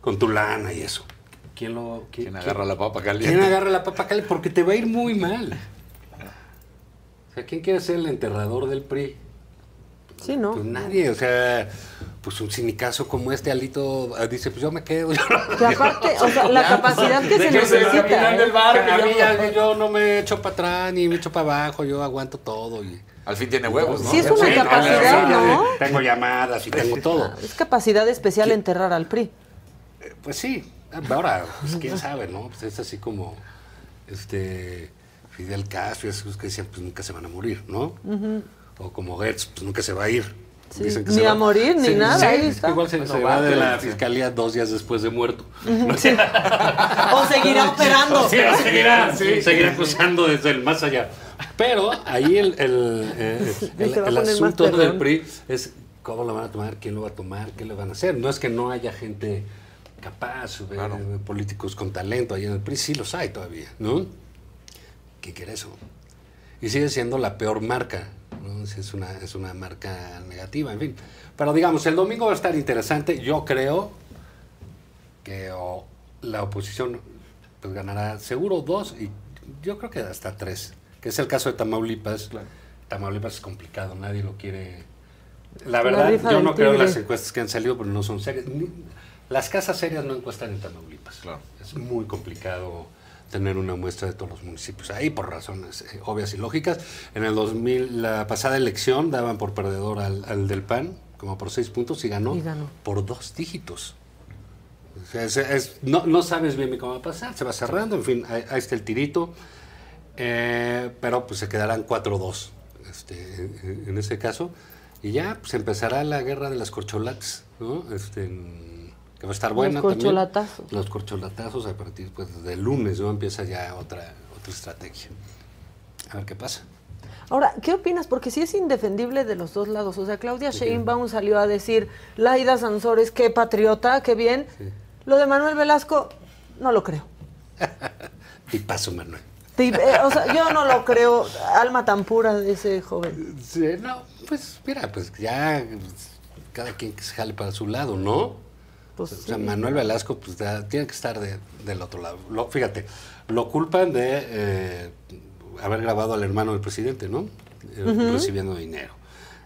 Con tu lana y eso. ¿Quién lo quién, ¿Quién agarra la papa caliente? ¿Quién agarra la papa caliente? Porque te va a ir muy mal. O sea, ¿quién quiere ser el enterrador del PRI? Sí, ¿no? Pues nadie, o sea, pues un sinicazo como este Alito ah, dice, pues yo me quedo. yo Que aparte, o sea, la capacidad que se necesita. ¿eh? a mí yo no me echo para atrás ni me echo para abajo, yo aguanto todo. Y, Al fin tiene huevos, ¿no? Sí, es una capacidad, ¿no? Tengo llamadas y tengo todo. Es capacidad especial enterrar al PRI. Pues sí, ahora, pues, quién sabe, ¿no? Pues es así como este Fidel Castro, esos que decían, pues nunca se van a morir, ¿no? O como Gertz, pues nunca se va a ir. Sí, Dicen que ni se a va- morir, ni Sí, nada, sí, ahí es que está. igual se, se va de la fiscalía dos días después de muerto. Sí. O seguirá operando. Sí, seguirá, seguirá acusando desde el más allá. Pero ahí el, el, eh, el- asunto del. PRI es cómo lo van a tomar, quién lo va a tomar, qué le van a hacer. No es que no haya gente capaz, eh, políticos con talento ahí en el PRI, sí los hay todavía, ¿no? ¿Qué quiere eso? Y sigue siendo la peor marca, ¿no? Sí, Es una, es una marca negativa, en fin. Pero digamos, el domingo va a estar interesante. Yo creo que o, la oposición pues, ganará seguro dos y yo creo que hasta tres, que es el caso de Tamaulipas. Tamaulipas es complicado, nadie lo quiere. La verdad, yo no creo en las encuestas que han salido, pero no son serias. Ni- las casas serias no encuestan en Tamaulipas. Es muy complicado tener una muestra de todos los municipios ahí por razones eh, obvias y lógicas. En el 2000, la pasada elección, daban por perdedor al, al del PAN, como por seis puntos, y ganó, Y ganó. por dos dígitos. Es- es- no, no sabes bien cómo va a pasar, se va cerrando, en fin, ahí, ahí está el tirito. Eh, pero pues se quedarán 4-2 este, en, en ese caso. Y ya pues empezará la guerra de las corcholatas, ¿no? Este, en- que va a estar Los buena también. corcholatazos. Los corcholatazos a partir pues, del lunes, ¿no? Empieza ya otra, otra estrategia. A ver qué pasa. Ahora, ¿qué opinas? Porque sí es indefendible de los dos lados. O sea, Claudia Sheinbaum salió a decir, Laida Sansores, qué patriota, qué bien. Lo de Manuel Velasco, no lo creo. Tipazo, Manuel. Ti- eh, o sea, yo no lo creo. Alma tan pura de ese joven. Sí, no, pues mira, pues ya pues, cada quien que se jale para su lado, ¿no? Pues o sea, sí. Manuel Velasco pues tiene que estar de- del otro lado. Lo- fíjate, lo culpan de eh, haber grabado al hermano del presidente, ¿no? Eh. Recibiendo dinero.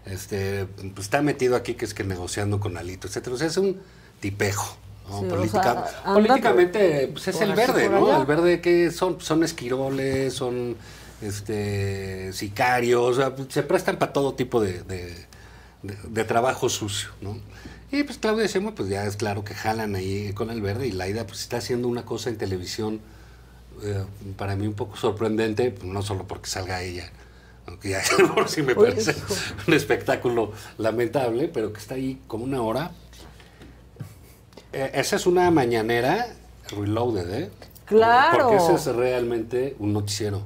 Este, pues está metido aquí que es que negociando con Alito, etcétera. O sea, es un tipejo. ¿no? Sí, o Política- sea, anda políticamente, pues es el verde, ¿no? allá. El verde que son, son esquiroles, son este sicarios, o sea, se prestan para todo tipo de, de- de- de trabajo sucio, ¿no? Y pues Claudia Sheinbaum, pues ya es claro que jalan ahí con el verde y Laida pues está haciendo una cosa en televisión eh, para mí un poco sorprendente, pues, no solo porque salga ella, aunque ya por sí me parece un espectáculo lamentable, pero que está ahí como una hora. Eh, esa es una mañanera reloaded, ¿eh? Claro. Porque ese es realmente un noticiero.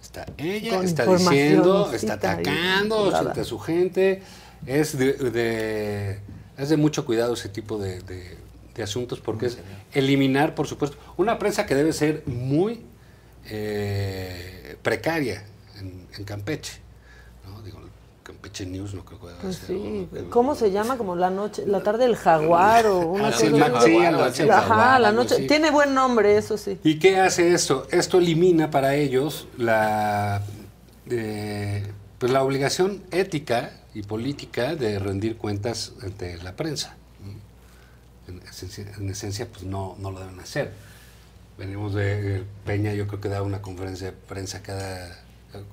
Está ella, Con está diciendo, está atacando a su gente. Es de, de- es de mucho cuidado ese tipo de, de- de asuntos porque es eliminar, por supuesto, una prensa que debe ser muy eh, precaria en, en Campeche. ¿no? Digo, Campeche News no creo que Pues ser, sí, ¿cómo se llama? Como la noche, la tarde del jaguar o una Ah, cosa así. Ajá, jaguar, la noche. Tiene buen nombre, eso sí. ¿Y qué hace esto? Esto elimina para ellos la, eh, pues la obligación ética y política de rendir cuentas ante la prensa. ¿no? En esencia, en esencia, pues no, no lo deben hacer. Venimos de eh, Peña, yo creo que da una conferencia de prensa cada,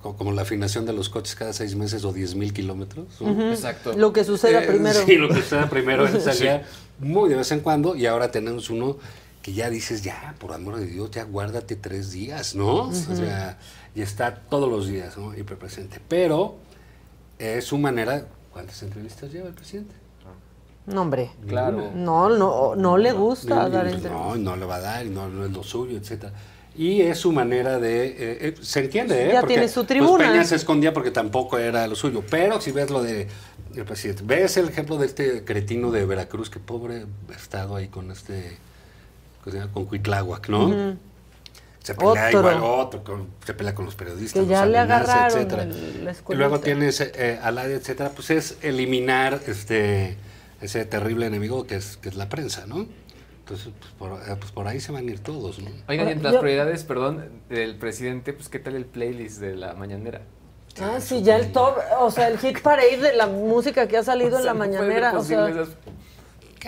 co- como la afinación de los coches cada seis meses o diez mil kilómetros. ¿no? Ujú. Exacto. Lo que suceda Eh, primero. Sí, lo que suceda primero. Él Sí. salía muy de vez en cuando y ahora tenemos uno que ya dices, ya, por amor de Dios, ya guárdate tres días, ¿no? Ujú. O sea, y está todos los días, ¿no? Hiperpresente. Pero es su manera. ¿Cuántas entrevistas lleva el presidente? No, hombre. Claro. No, no, no le gusta Ni- dar entrevistas. No, no le va a dar, no, no es lo suyo, etcétera. Y es su manera de... eh, eh, se entiende, ¿eh? Ya Porque, tiene su pues, tribuna. Peña se escondía porque tampoco era lo suyo. Pero si ves lo de el presidente, ves el ejemplo de este cretino de Veracruz, que pobre estado ahí con este... Con Cuitláhuac, ¿no? Ujú. Se pelea Otro. igual otro, con- se pelea con los periodistas. Que los le amenaza, etcétera. el- Y luego tienes eh, al área, etcétera, pues es eliminar este ese terrible enemigo que es, que es la prensa, ¿no? Entonces, pues por, eh, pues por ahí se van a ir todos, ¿no? Oigan, y entre las Yo- prioridades, perdón, del presidente, pues ¿qué tal el playlist de la mañanera? Ah, sí, ya el top, o sea, el hit parade de la música que ha salido O sea, en la no mañanera, o sea,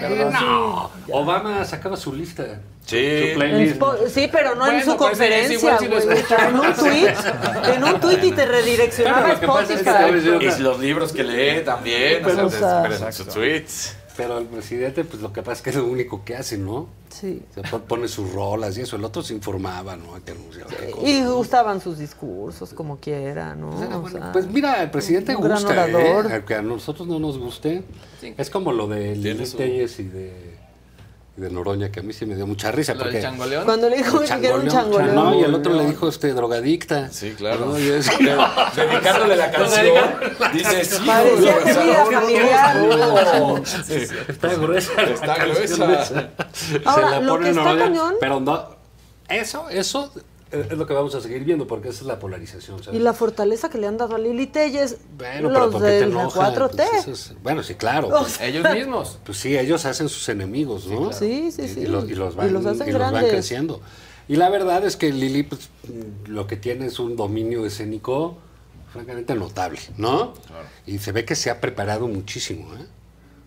no, Obama sacaba su lista. Sí. Su playlist. Sí, pero no en su pues, es conferencia, en un tweet, en un tweet y te redireccionaba que pasa es que Spotify. te voy a decir Y los libros que lee también, Pero, o sea, o pero sea, en sus tweets. Pero el presidente, pues lo que pasa es que es lo único que hace, ¿no? Sí. Se pon- pone sus rolas y eso. El otro se informaba, ¿no? Que anunciaba qué cosa. Y gustaban sus discursos, como quiera, ¿no? O sea, Pues mira, el presidente un gran gusta, orador. ¿eh? Aunque a nosotros no nos guste. Es como lo de Lili Telles y de, de Noroña, que a mí sí me dio mucha risa. ¿Lo del porque changoleón? Cuando le dijo que era un changoleón. No, y el otro le dijo este drogadicta. Sí, claro. ¿no? Y es- Dedicándole la canción, dice, sí, Parecía de vida familiar. no. Sí, Está gruesa. Está gruesa. esa. Ahora, Se la lo pone que está Noroña, cañón- Pero no, eso, eso es lo que vamos a seguir viendo, porque esa es la polarización. ¿sabes? Y la fortaleza que le han dado a Lili Telles, Bueno, pero los ¿por qué te de la enoja? 4T. Pues eso es- bueno, sí, claro. O Pues, sea- Ellos mismos. pues sí, ellos hacen sus enemigos, ¿no? Sí, sí, Y- sí. Y, los, y los Y van, los hacen y los van creciendo. Y la verdad es que Lili, pues, lo que tiene es un dominio escénico francamente notable, ¿no? Y se ve que se ha preparado muchísimo, ¿eh?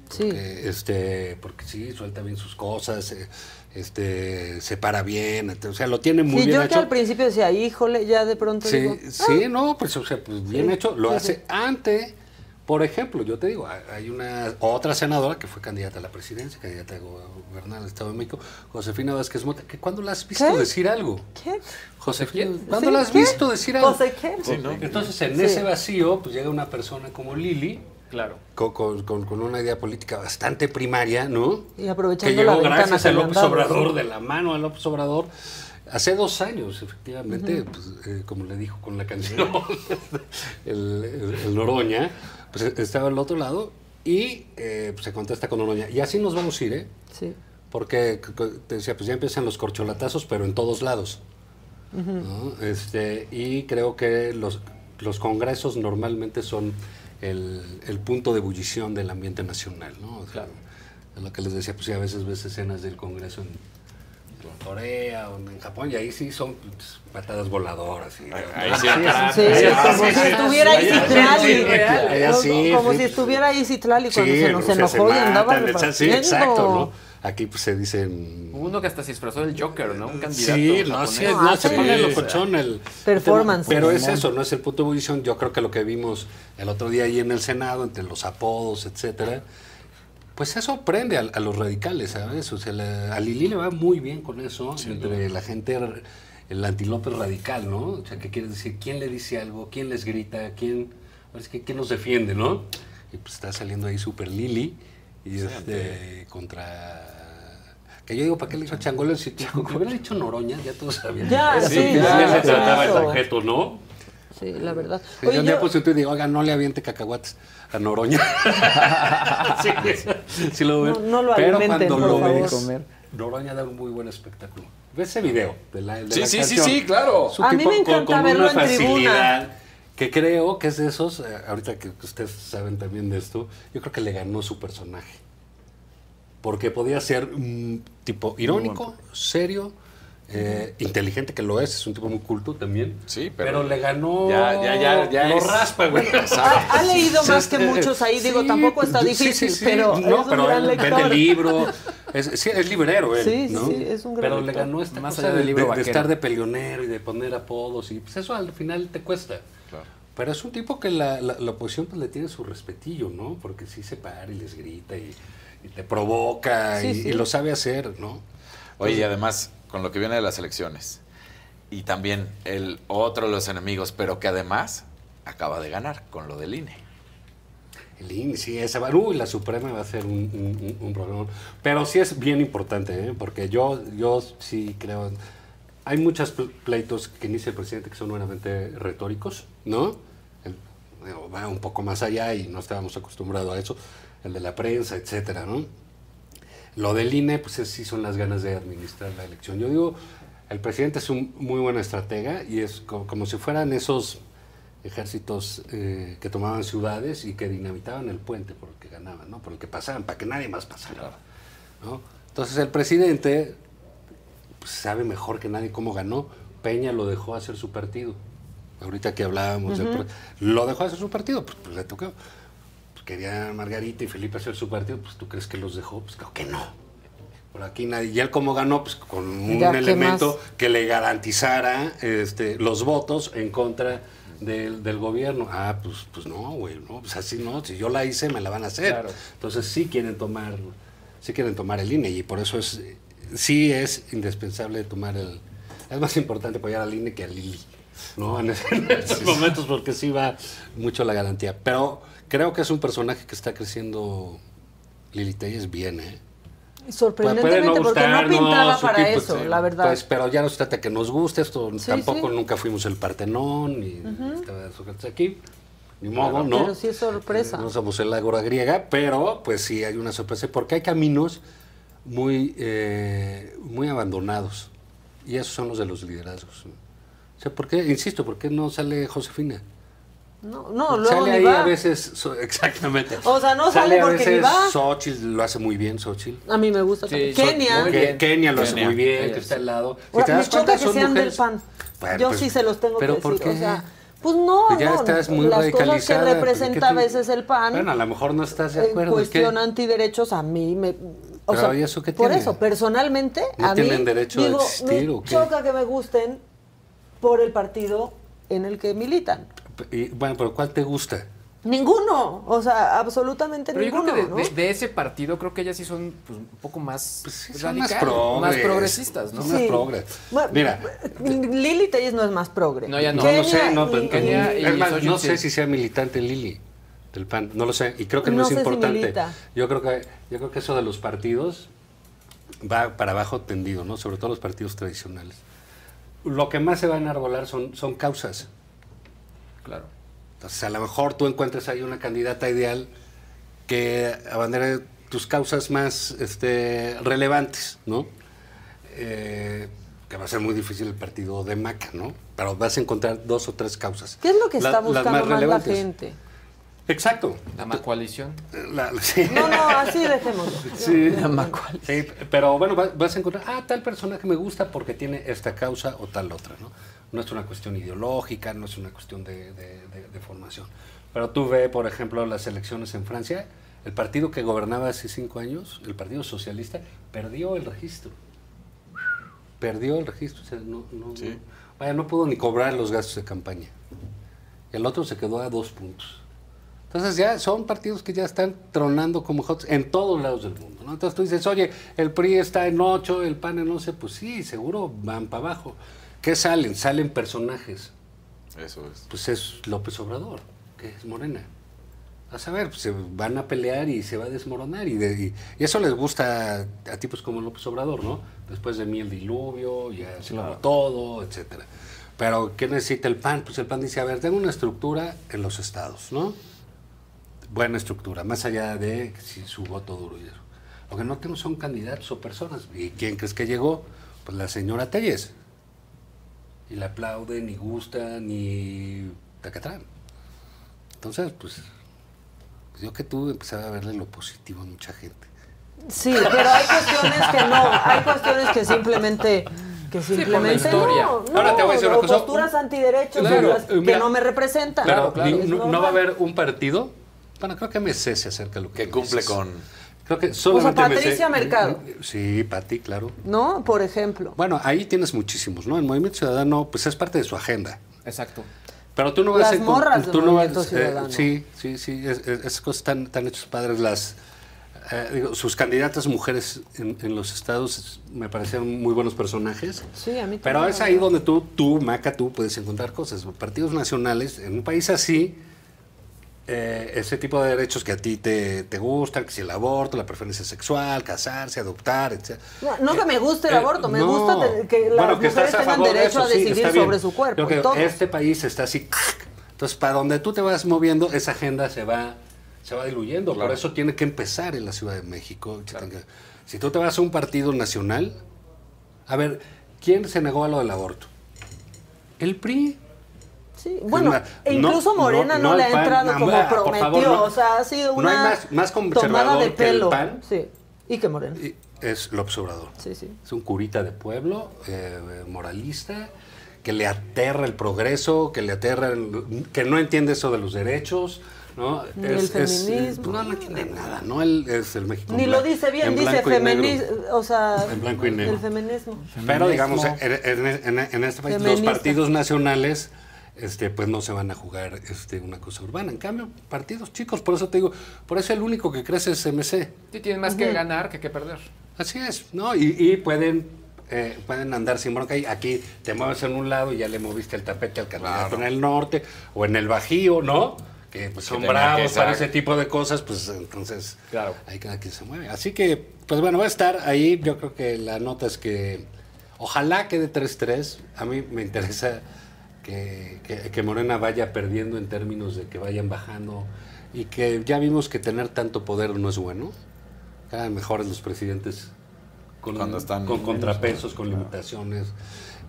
Sí. Porque, este, porque sí, suelta bien sus cosas, eh, este, se para bien, o sea, lo tiene muy Sí, bien yo que hecho. al principio decía, híjole, ya de pronto Sí, digo, sí, no, pues, o sea, pues bien Sí, hecho. Lo sí, hace sí. ante, por ejemplo, yo te digo, hay- una otra senadora que fue candidata a la presidencia, candidata a gobernar el Estado de México, Josefina Vázquez Mota, que cuando la has visto ¿Qué? decir algo. ¿qué? Josefina, ¿cuándo Sí, la has ¿qué? visto decir algo? José, ¿qué? Sí, ¿no? Entonces, en Sí. ese vacío, pues llega una persona como Lili, Claro. con, con- con- con una idea política bastante primaria, ¿no? Y aprovechando que llegó la gracias que a le han López. Obrador, de la mano a López Obrador, hace dos años, efectivamente, pues, eh, como le dico con la canción, el, el- el Noroña, pues estaba al otro lado y eh, pues, se contesta con Noroña. Y así nos vamos a ir, ¿eh? Sí. Porque te decía, pues ya empiezan los corcholatazos, pero en todos lados. Este, y creo que los, los congresos normalmente son el, el punto de ebullición del ambiente nacional, ¿no? O sea, es lo que les decía, pues sí, a veces ves escenas del congreso en, en Corea o en Japón y ahí sí son pues, patadas voladoras. Y, ahí sí, Sí, ahí como si estuviera ahí sí, Como si estuviera Isitlali cuando Sí, se nos enojó y se andaba Sí, exacto, ¿no? Aquí pues se dicen... Uno que hasta se disfrazó del Joker, ¿no? Un candidato. Sí, no, sí, no, se Sí, pone sea, locochón el Performance. Pero es eso, no es el punto de ebullición. Yo creo que lo que vimos el otro día ahí en el Senado, entre los apodos, etcétera, pues eso prende a, a los radicales, ¿sabes? O sea, la- a Lili le va muy bien con eso, entre la gente, el antílope radical, ¿no? O sea, que quiere decir, ¿quién le dice algo? ¿Quién les grita? ¿Quién, es que, ¿quién nos defiende, no? Y pues está saliendo ahí super Lili, y este, contra... Que yo digo, ¿para qué le hizo Changoles? Si te hubiera dicho Noroña, ya todos sabían. Ya, Era sí, su- ya, ya se trataba claro. el objeto, ¿no? Sí, la verdad. Sí, Oye, yo un día yo- puse un tuit y digo, oiga, no le aviente cacahuates a Noroña. sí, sí lo ven. No- no lo Pero alimenten, cuando lo ves, Comer. Noroña da un muy buen espectáculo. Ve ese video de la, de Sí, la sí, sí, canción. sí, claro. Es un A mí tipo me con- encanta con verlo una en tribuna. facilidad Que creo que es de esos, eh, ahorita que ustedes saben también de esto, yo creo que le ganó su personaje. Porque podía ser un tipo irónico, serio, eh, inteligente, que lo es, es un tipo muy culto también. Sí, pero, pero le ganó. ya- ya- ya- ya lo es- raspa, güey. Ha, ha leído más que muchos ahí, digo, sí, tampoco está difícil, sí, sí. pero no, es un pero gran él lector. vende libro, es, sí, es librero él, Sí, sí, ¿no? sí, es un gran Pero le lector. ganó esta Más cosa allá de, del libro de- de estar de peleonero y de poner apodos y pues eso al final te cuesta. Pero es un tipo que la, la, la oposición pues le tiene su respetillo, ¿no? Porque sí se para y les grita y, y te provoca Sí, y, sí. y lo sabe hacer, ¿no? Oye, y además, con lo que viene de las elecciones, y también el otro de los enemigos, pero que además acaba de ganar con lo del INE. El INE, sí, esa va, uy, la Suprema va a ser un, un, un- un problema. Pero sí es bien importante, ¿eh? porque yo, yo sí creo. Hay muchos ple- pleitos que inicia el presidente que son nuevamente retóricos, ¿no? El- va un poco más allá y no estábamos acostumbrados a eso. El de la prensa, etcétera, ¿no? Lo del INE, pues es- sí son las ganas de administrar la elección. Yo digo, el presidente es un muy buen estratega y es co- como, si fueran esos ejércitos eh, que tomaban ciudades y que dinamitaban el puente por el que ganaban, ¿no? Por el que pasaban, para que nadie más pasara. ¿no? Entonces el presidente pues, sabe mejor que nadie cómo ganó. Peña lo dejó hacer su partido. Ahorita que hablábamos, del Ujú. pre- lo dejó hacer su partido, pues, pues, le tocó. Quería Margarita y Felipe hacer su partido, pues tú crees que los dejó, pues creo que no. Por aquí nadie. Y él cómo ganó, pues con un Ya, ¿qué elemento más? que le garantizara este, los votos en contra del, del gobierno. Ah, pues, pues no, güey, no, pues así no. Si yo la hice, me la van a hacer. Claro. Entonces sí quieren tomar, sí quieren tomar el INE y por eso es, sí es indispensable tomar el. Es más importante apoyar al INE que al Lili. ¿no? En, ese- en estos momentos porque sí va mucho la garantía. Pero creo que es un personaje que está creciendo Lili Telles bien, ¿eh? Sorprendentemente, no porque no pintaba para tipo, eso, sí, la verdad. Pues, pero ya no se trata que nos guste esto. Sí, tampoco sí. nunca fuimos el Partenón Ujú. estaba sujetos aquí. Ni modo, Claro, ¿no? Pero sí es sorpresa. No somos el ágora griega, pero pues sí hay una sorpresa, porque hay caminos muy, eh, muy abandonados. Y esos son los de los liderazgos. O sea, ¿por qué? Insisto, ¿por qué no sale Josefina? No, no, luego sale ni ahí va. a veces, so- exactamente. O sea, no sale a porque ni veces va. Xochitl lo hace muy bien, Xochitl. A mí me gusta también. Kenia. Kenia lo hace Kenia. muy bien, que está sí. al lado. Si Ahora, te me choca que son sean mujeres- del PAN. Bueno, Yo pues, sí se los tengo que ¿pero decir. por qué? O sea, pues no, Pues ya no, estás muy las cosas que radicalizada, ¿qué representa a veces el PAN Bueno, a lo mejor no estás de en acuerdo. ¿qué? cuestión antiderechos a mí me... O Pero, sea, ¿y eso qué por tiene? eso, personalmente, ¿No a mí, tienen derecho a existir me o qué? choca que me gusten por el partido en el que militan. Y, bueno, pero ¿cuál te gusta? Ninguno, o sea, absolutamente Pero yo ninguno, creo que de, ¿no? de- de ese partido, creo que ellas sí son pues, un poco más son más radicales, progres, más progresistas, ¿no? son más progres. Bueno, Mira, Lili Telles no es más progre. no, ya no. Kenia No, sé, no, y- pero- Kenia y es más, no sí. sé si sea militante Lili del PAN, no lo sé, y creo que no, No es sé si importante. milita. yo creo que yo creo que eso de los partidos va para abajo tendido, ¿no? Sobre todo los partidos tradicionales. Lo que más se va a enarbolar son son causas. Claro. Entonces, a lo mejor tú encuentres ahí una candidata ideal que abandere tus causas más este, relevantes, ¿no? Eh, que va a ser muy difícil el partido de Maca, ¿no? Pero vas a encontrar dos o tres causas. ¿Qué es lo que La- está las buscando más más, la gente? Exacto. La macoalición. La- sí. No, no, así dejémoslo. Sí. Sí, pero bueno, va- vas a encontrar, ah, tal personaje me gusta porque tiene esta causa o tal otra, ¿no? No es una cuestión ideológica, no es una cuestión de, de- de- de formación. Pero tú ve, por ejemplo, las elecciones en Francia, el partido que gobernaba hace cinco años, el Partido Socialista, perdió el registro. Perdió el registro. o sea, no, no, no- vaya, no pudo ni cobrar los gastos de campaña. El otro se quedó a dos puntos. Entonces ya son partidos que ya están tronando como hots en todos lados del mundo. ¿no? Entonces tú dices, oye, el PRI está en 8, el PAN en 11, pues sí, seguro van para abajo. ¿Qué salen? Salen personajes. Eso es. Pues es López Obrador, que es Morena. A saber, pues se van a pelear y se va a desmoronar. Y, de- y- y eso les gusta a, tipos como López Obrador, ¿no? Después de mí el diluvio, ya se acabó todo, etcétera. Pero, ¿qué necesita el PAN? Pues el PAN dice, a ver, tengo una estructura en los estados, ¿no? Buena estructura, más allá de si su voto duro y eso. Lo que no tengo son candidatos o personas. ¿Y quién crees que llegó? Pues la señora Telles. Y la aplauden, ni gusta, ni tacatrán. Entonces, pues, pues yo que tú empezaba a verle lo positivo a mucha gente. Sí, pero hay cuestiones que no, hay cuestiones que simplemente que por la simplemente historia. no, no, Ahora te voy a decir una o cosa. posturas antiderechos Claro, que mira, no me representan. Claro, ni- no, va a haber un partido. Bueno, creo que MC se acerca a lo que, Que cumple dices. con... Creo que solamente MC Patricia Mercado. Sí, Pati, claro. ¿No? Por ejemplo. Bueno, ahí tienes muchísimos, ¿no? El Movimiento Ciudadano, pues es parte de su agenda. Exacto. Pero tú no vas Las a morras del tú no vas- eh, Ciudadano. sí, sí, sí, es- es- esas cosas están, están hechas padres. Las, eh, digo, sus candidatas mujeres en, en los estados me parecieron muy buenos personajes. Sí, a mí Pero también, es ahí donde tú, tú, Maca, tú puedes encontrar cosas. Partidos nacionales, en un país así, eh, ese tipo de derechos que a ti te, te gustan, que si el aborto, la preferencia sexual, casarse, adoptar, etc. No, no que me guste el Eh, aborto, me no. gusta que las Bueno, que mujeres tengan de derecho eso, a decidir sobre su cuerpo. Y todo. que este país está así. Entonces, para donde tú te vas moviendo, esa agenda se va, se va diluyendo. Por eso tiene que empezar en la Ciudad de México. Si tú te vas a un partido nacional, a ver, ¿quién se negó a lo del aborto? El PRI. Sí, bueno, una- e incluso no, Morena no, no, no le ha entrado no, como prometió, favor, no. o sea, ha sido No una hay más- más tomada de que el pelo. PAN. Sí, y que Morena. Es López Obrador. Sí, sí. Es un curita de pueblo, eh, moralista, que le aterra el progreso, que le aterra, el- que no entiende eso de los derechos, ¿no? Ni el feminismo. no, no entiende nada, ¿no? Él es el México. Ni lo dice bien, en dice feminismo, o sea, En blanco y negro. el feminismo. Pero digamos, en, en- en- este país los partidos nacionales este, pues no se van a jugar este, una cosa urbana. En cambio, partidos chicos, por eso te digo, por eso el único que crece es MC. Sí, tienen más que ganar que que perder. Así es, ¿no? Y, y pueden, eh, pueden andar sin bronca. Y aquí te mueves en un lado y ya le moviste el tapete al candidato en el norte o en el Bajío, ¿no? Que pues, son tenía bravos que para ese tipo de cosas, pues entonces ahí cada quien se mueve. Así que, pues bueno, va a estar ahí. Yo creo que la nota es que ojalá quede 3-3. A mí me interesa que, que- que Morena vaya perdiendo en términos de que vayan bajando y que ya vimos que tener tanto poder no es bueno. Cada vez mejores los presidentes con, Cuando están con menos, contrapesos, con limitaciones,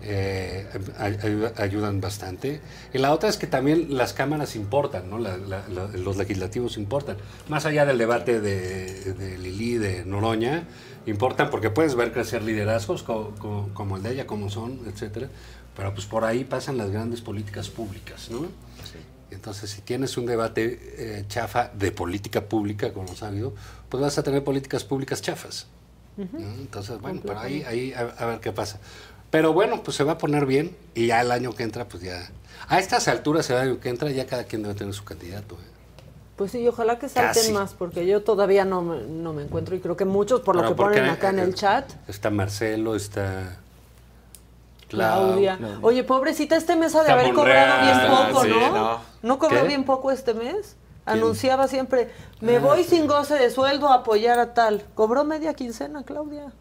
eh, ay- ayudan bastante. Y la otra es que también las cámaras importan, ¿no? La- la- la- los legislativos importan. Más allá del debate de, de Lili, de Noroña, importan porque puedes ver crecer liderazgos co- co- como el de ella, como son, etcétera. Pero pues por ahí pasan las grandes políticas públicas, ¿no? Entonces, si tienes un debate eh, chafa de política pública, como ha habido, pues vas a tener políticas públicas chafas. ¿no? Entonces, bueno, pero ahí, ahí a, a ver qué pasa. Pero bueno, pues se va a poner bien y ya el año que entra, pues ya... A estas alturas, el año que entra, ya cada quien debe tener su candidato. ¿eh? Pues sí, ojalá que salten Casi. más, porque yo todavía no me, no me encuentro y creo que muchos, por lo Pero que ponen acá en eh, el chat, Está Marcelo, está... Claudia. Clau- Oye, pobrecita, este mes ha de haber cobrado bien poco, sí, ¿no? no. ¿No cobró ¿Qué? bien poco este mes? ¿Quién? Anunciaba siempre, me Ah, voy sí. sin goce de sueldo a apoyar a tal. Cobró media quincena, Claudia,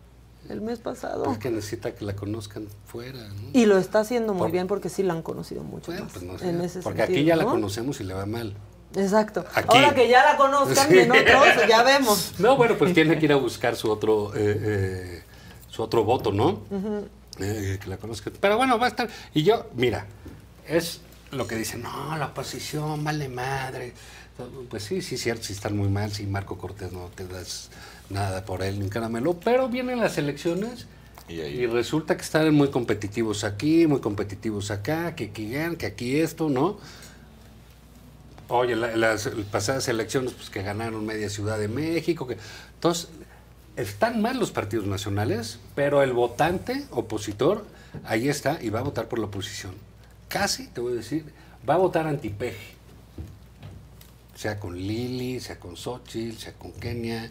el mes pasado. Pues que necesita que la conozcan fuera, ¿no? Y lo está haciendo muy Por- bien porque sí la han conocido mucho más Pues no sé, en ese porque aquí ya la ¿no? conocemos y le va mal. Exacto. Aquí. Ahora que ya la conozcan Sí. en otros, ya vemos. No, bueno, pues tiene que ir a buscar su otro, eh, eh, su otro voto, ¿no? Eh, que la conozca. Pero bueno, va a estar. Y yo, mira, es lo que dicen, no, la oposición vale madre. Pues sí, sí, cierto, sí están muy mal, sí, Marco Cortés no te das nada por él, ni un caramelo, pero vienen las elecciones y, resulta que están muy competitivos aquí, muy competitivos acá, que aquí ganan, que aquí esto, ¿no? Oye, la- las pasadas elecciones, pues que ganaron media Ciudad de México, que entonces están mal los partidos nacionales, pero el votante opositor ahí está y va a votar por la oposición. Casi, te voy a decir, va a votar antipeje. sea con Lili, sea con Xochitl, sea con Kenia.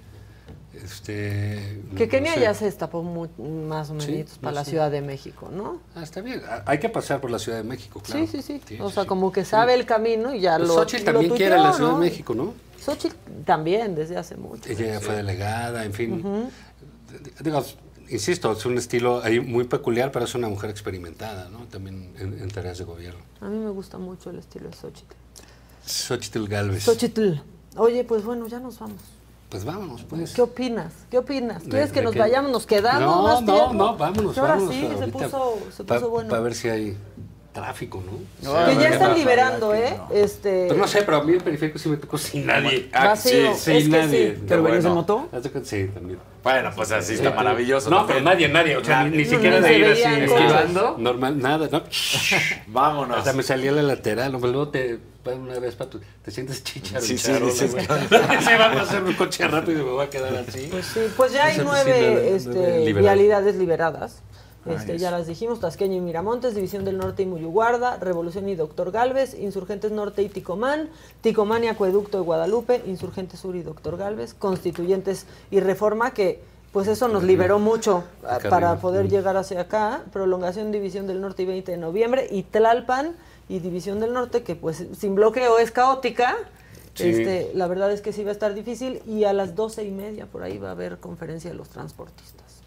Este, Que no Kenia sé. ya se destapó más o menos Sí, para no la sé. Ciudad de México, ¿no? Ah, está bien. Ah, Hay que pasar por la Ciudad de México, claro. Sí, sí, sí. o sea, como que sabe el camino y ya Pues lo. Xochitl lo también quiere la Ciudad ¿no? de México, ¿no? Xochitl también, desde hace mucho. Ella ya fue delegada, en fin. Ujú. Digo, insisto, es un estilo ahí muy peculiar, pero es una mujer experimentada, ¿no? También en, en tareas de gobierno. A mí me gusta mucho el estilo de Xochitl. Xochitl Galvez. Xochitl. Oye, pues bueno, ya nos vamos. Pues vámonos, pues. ¿Qué opinas? ¿Qué opinas? ¿De- ¿Quieres que de nos qué? vayamos? ¿Nos quedamos No, más no, tiempo? no, vámonos, Que ahora vámonos. sí, se puso, se Pa- puso bueno. Para ver si hay tráfico, ¿no? que ya están liberando, ¿eh? Este... Pero no sé, pero a mí el periférico sí me tocó sin nadie. Ah, Vacío, sin es que nadie. sí. ¿Pero bueno. se notó? Haz de cuenta, Sí, también. Bueno, pues así está Sí, maravilloso. No, pero nadie, nadie. O sea, ni, ni No, siquiera ni de ir así. esquivando. Normal, nada, ¿no? Vámonos. Hasta me salía la lateral. hombre, Luego te, una vez, Pato, te sientes chicharo. Sí, sí, charola, dices, güey. claro. Se va a pasar un coche rápido y me voy a quedar así. Pues sí, pues ya hay sí, nueve nueve- este, nueve liberadas. vialidades liberadas. Este, ya las dijimos, Tasqueña y Miramontes, División del Norte y Muyuguarda, Revolución y Doctor Galvez, Insurgentes Norte y Ticomán, Ticomán y Acueducto de Guadalupe, Insurgentes Sur y Doctor Galvez, Constituyentes y Reforma, que pues eso nos liberó mucho ah, Acá para arriba. poder llegar hacia acá, Prolongación División del Norte y 20 de noviembre, y Tlalpan y División del Norte, que pues sin bloqueo es caótica, Sí. este, la verdad es que sí va a estar difícil y a las doce y media por ahí va a haber conferencia de los transportistas.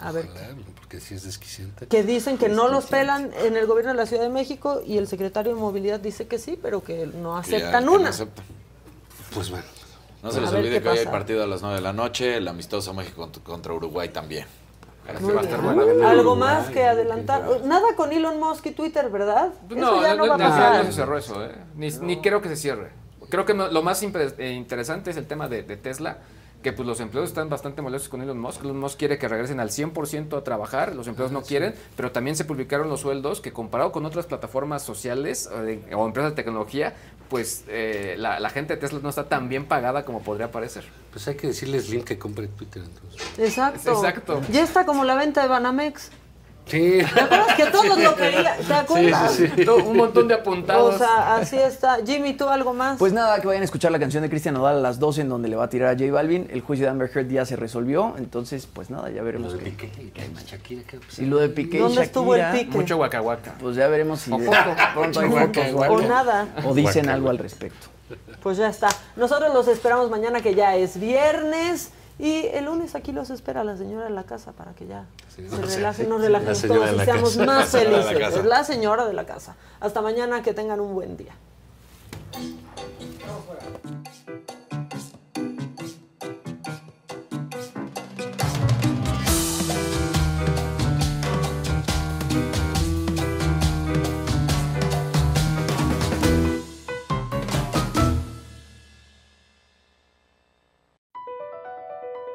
A ver, Ojalá, porque sí es desquiciante. que dicen que no los pelan en el gobierno de la Ciudad de México y el secretario de Movilidad dice que sí, pero que no Que ya- aceptan que no una. aceptan. Pues bueno. No se les olvide que hoy hay partido a las 9 de la noche, el amistoso México contra, Uruguay también. Muy bien. Algo más que adelantar. Nada con Elon Musk y Twitter, ¿verdad? No, eso ya no, va a no, pasar. no se cerró eso, ¿eh? Ni, ni creo que se cierre. Creo que no- lo más eh, interesante es el tema de, de Tesla, que pues los empleados están bastante molestos con Elon Musk. Elon Musk quiere que regresen al 100% a trabajar, los empleados no quieren, pero también se publicaron los sueldos que comparado con otras plataformas sociales o, de- o empresas de tecnología, pues eh, la, la gente de Tesla no está tan bien pagada como podría parecer. Pues hay que decirle a Slim que compre Twitter entonces. Exacto. Exacto. Ya está como la venta de Banamex. Sí. ¿Te acuerdas que todos lo querían? ¿Te acuerdas? Sí, sí, sí. Un montón de apuntados. O sea, así está. Jimmy, ¿tú algo más? Pues nada, que vayan a escuchar la canción de Cristian Nodal a las 12 en donde le va a tirar a J Balvin. El juicio de Amber Heard ya se resolvió, entonces pues nada, ya veremos qué. Y lo de Piqué y ¿Dónde estuvo el Shakira, pique? Mucho guacahuaca. Pues ya veremos si O de- poco. pronto hay fotos. O nada. O dicen Guaca, algo al respecto. Pues ya está. Nosotros los esperamos mañana que ya es viernes. Y el lunes aquí los espera la señora de la casa para que ya se sí, relajen, sí, nos sí, la señora todos y la seamos casa. más La la felices. Es la señora de la casa. Hasta mañana, que tengan un buen día.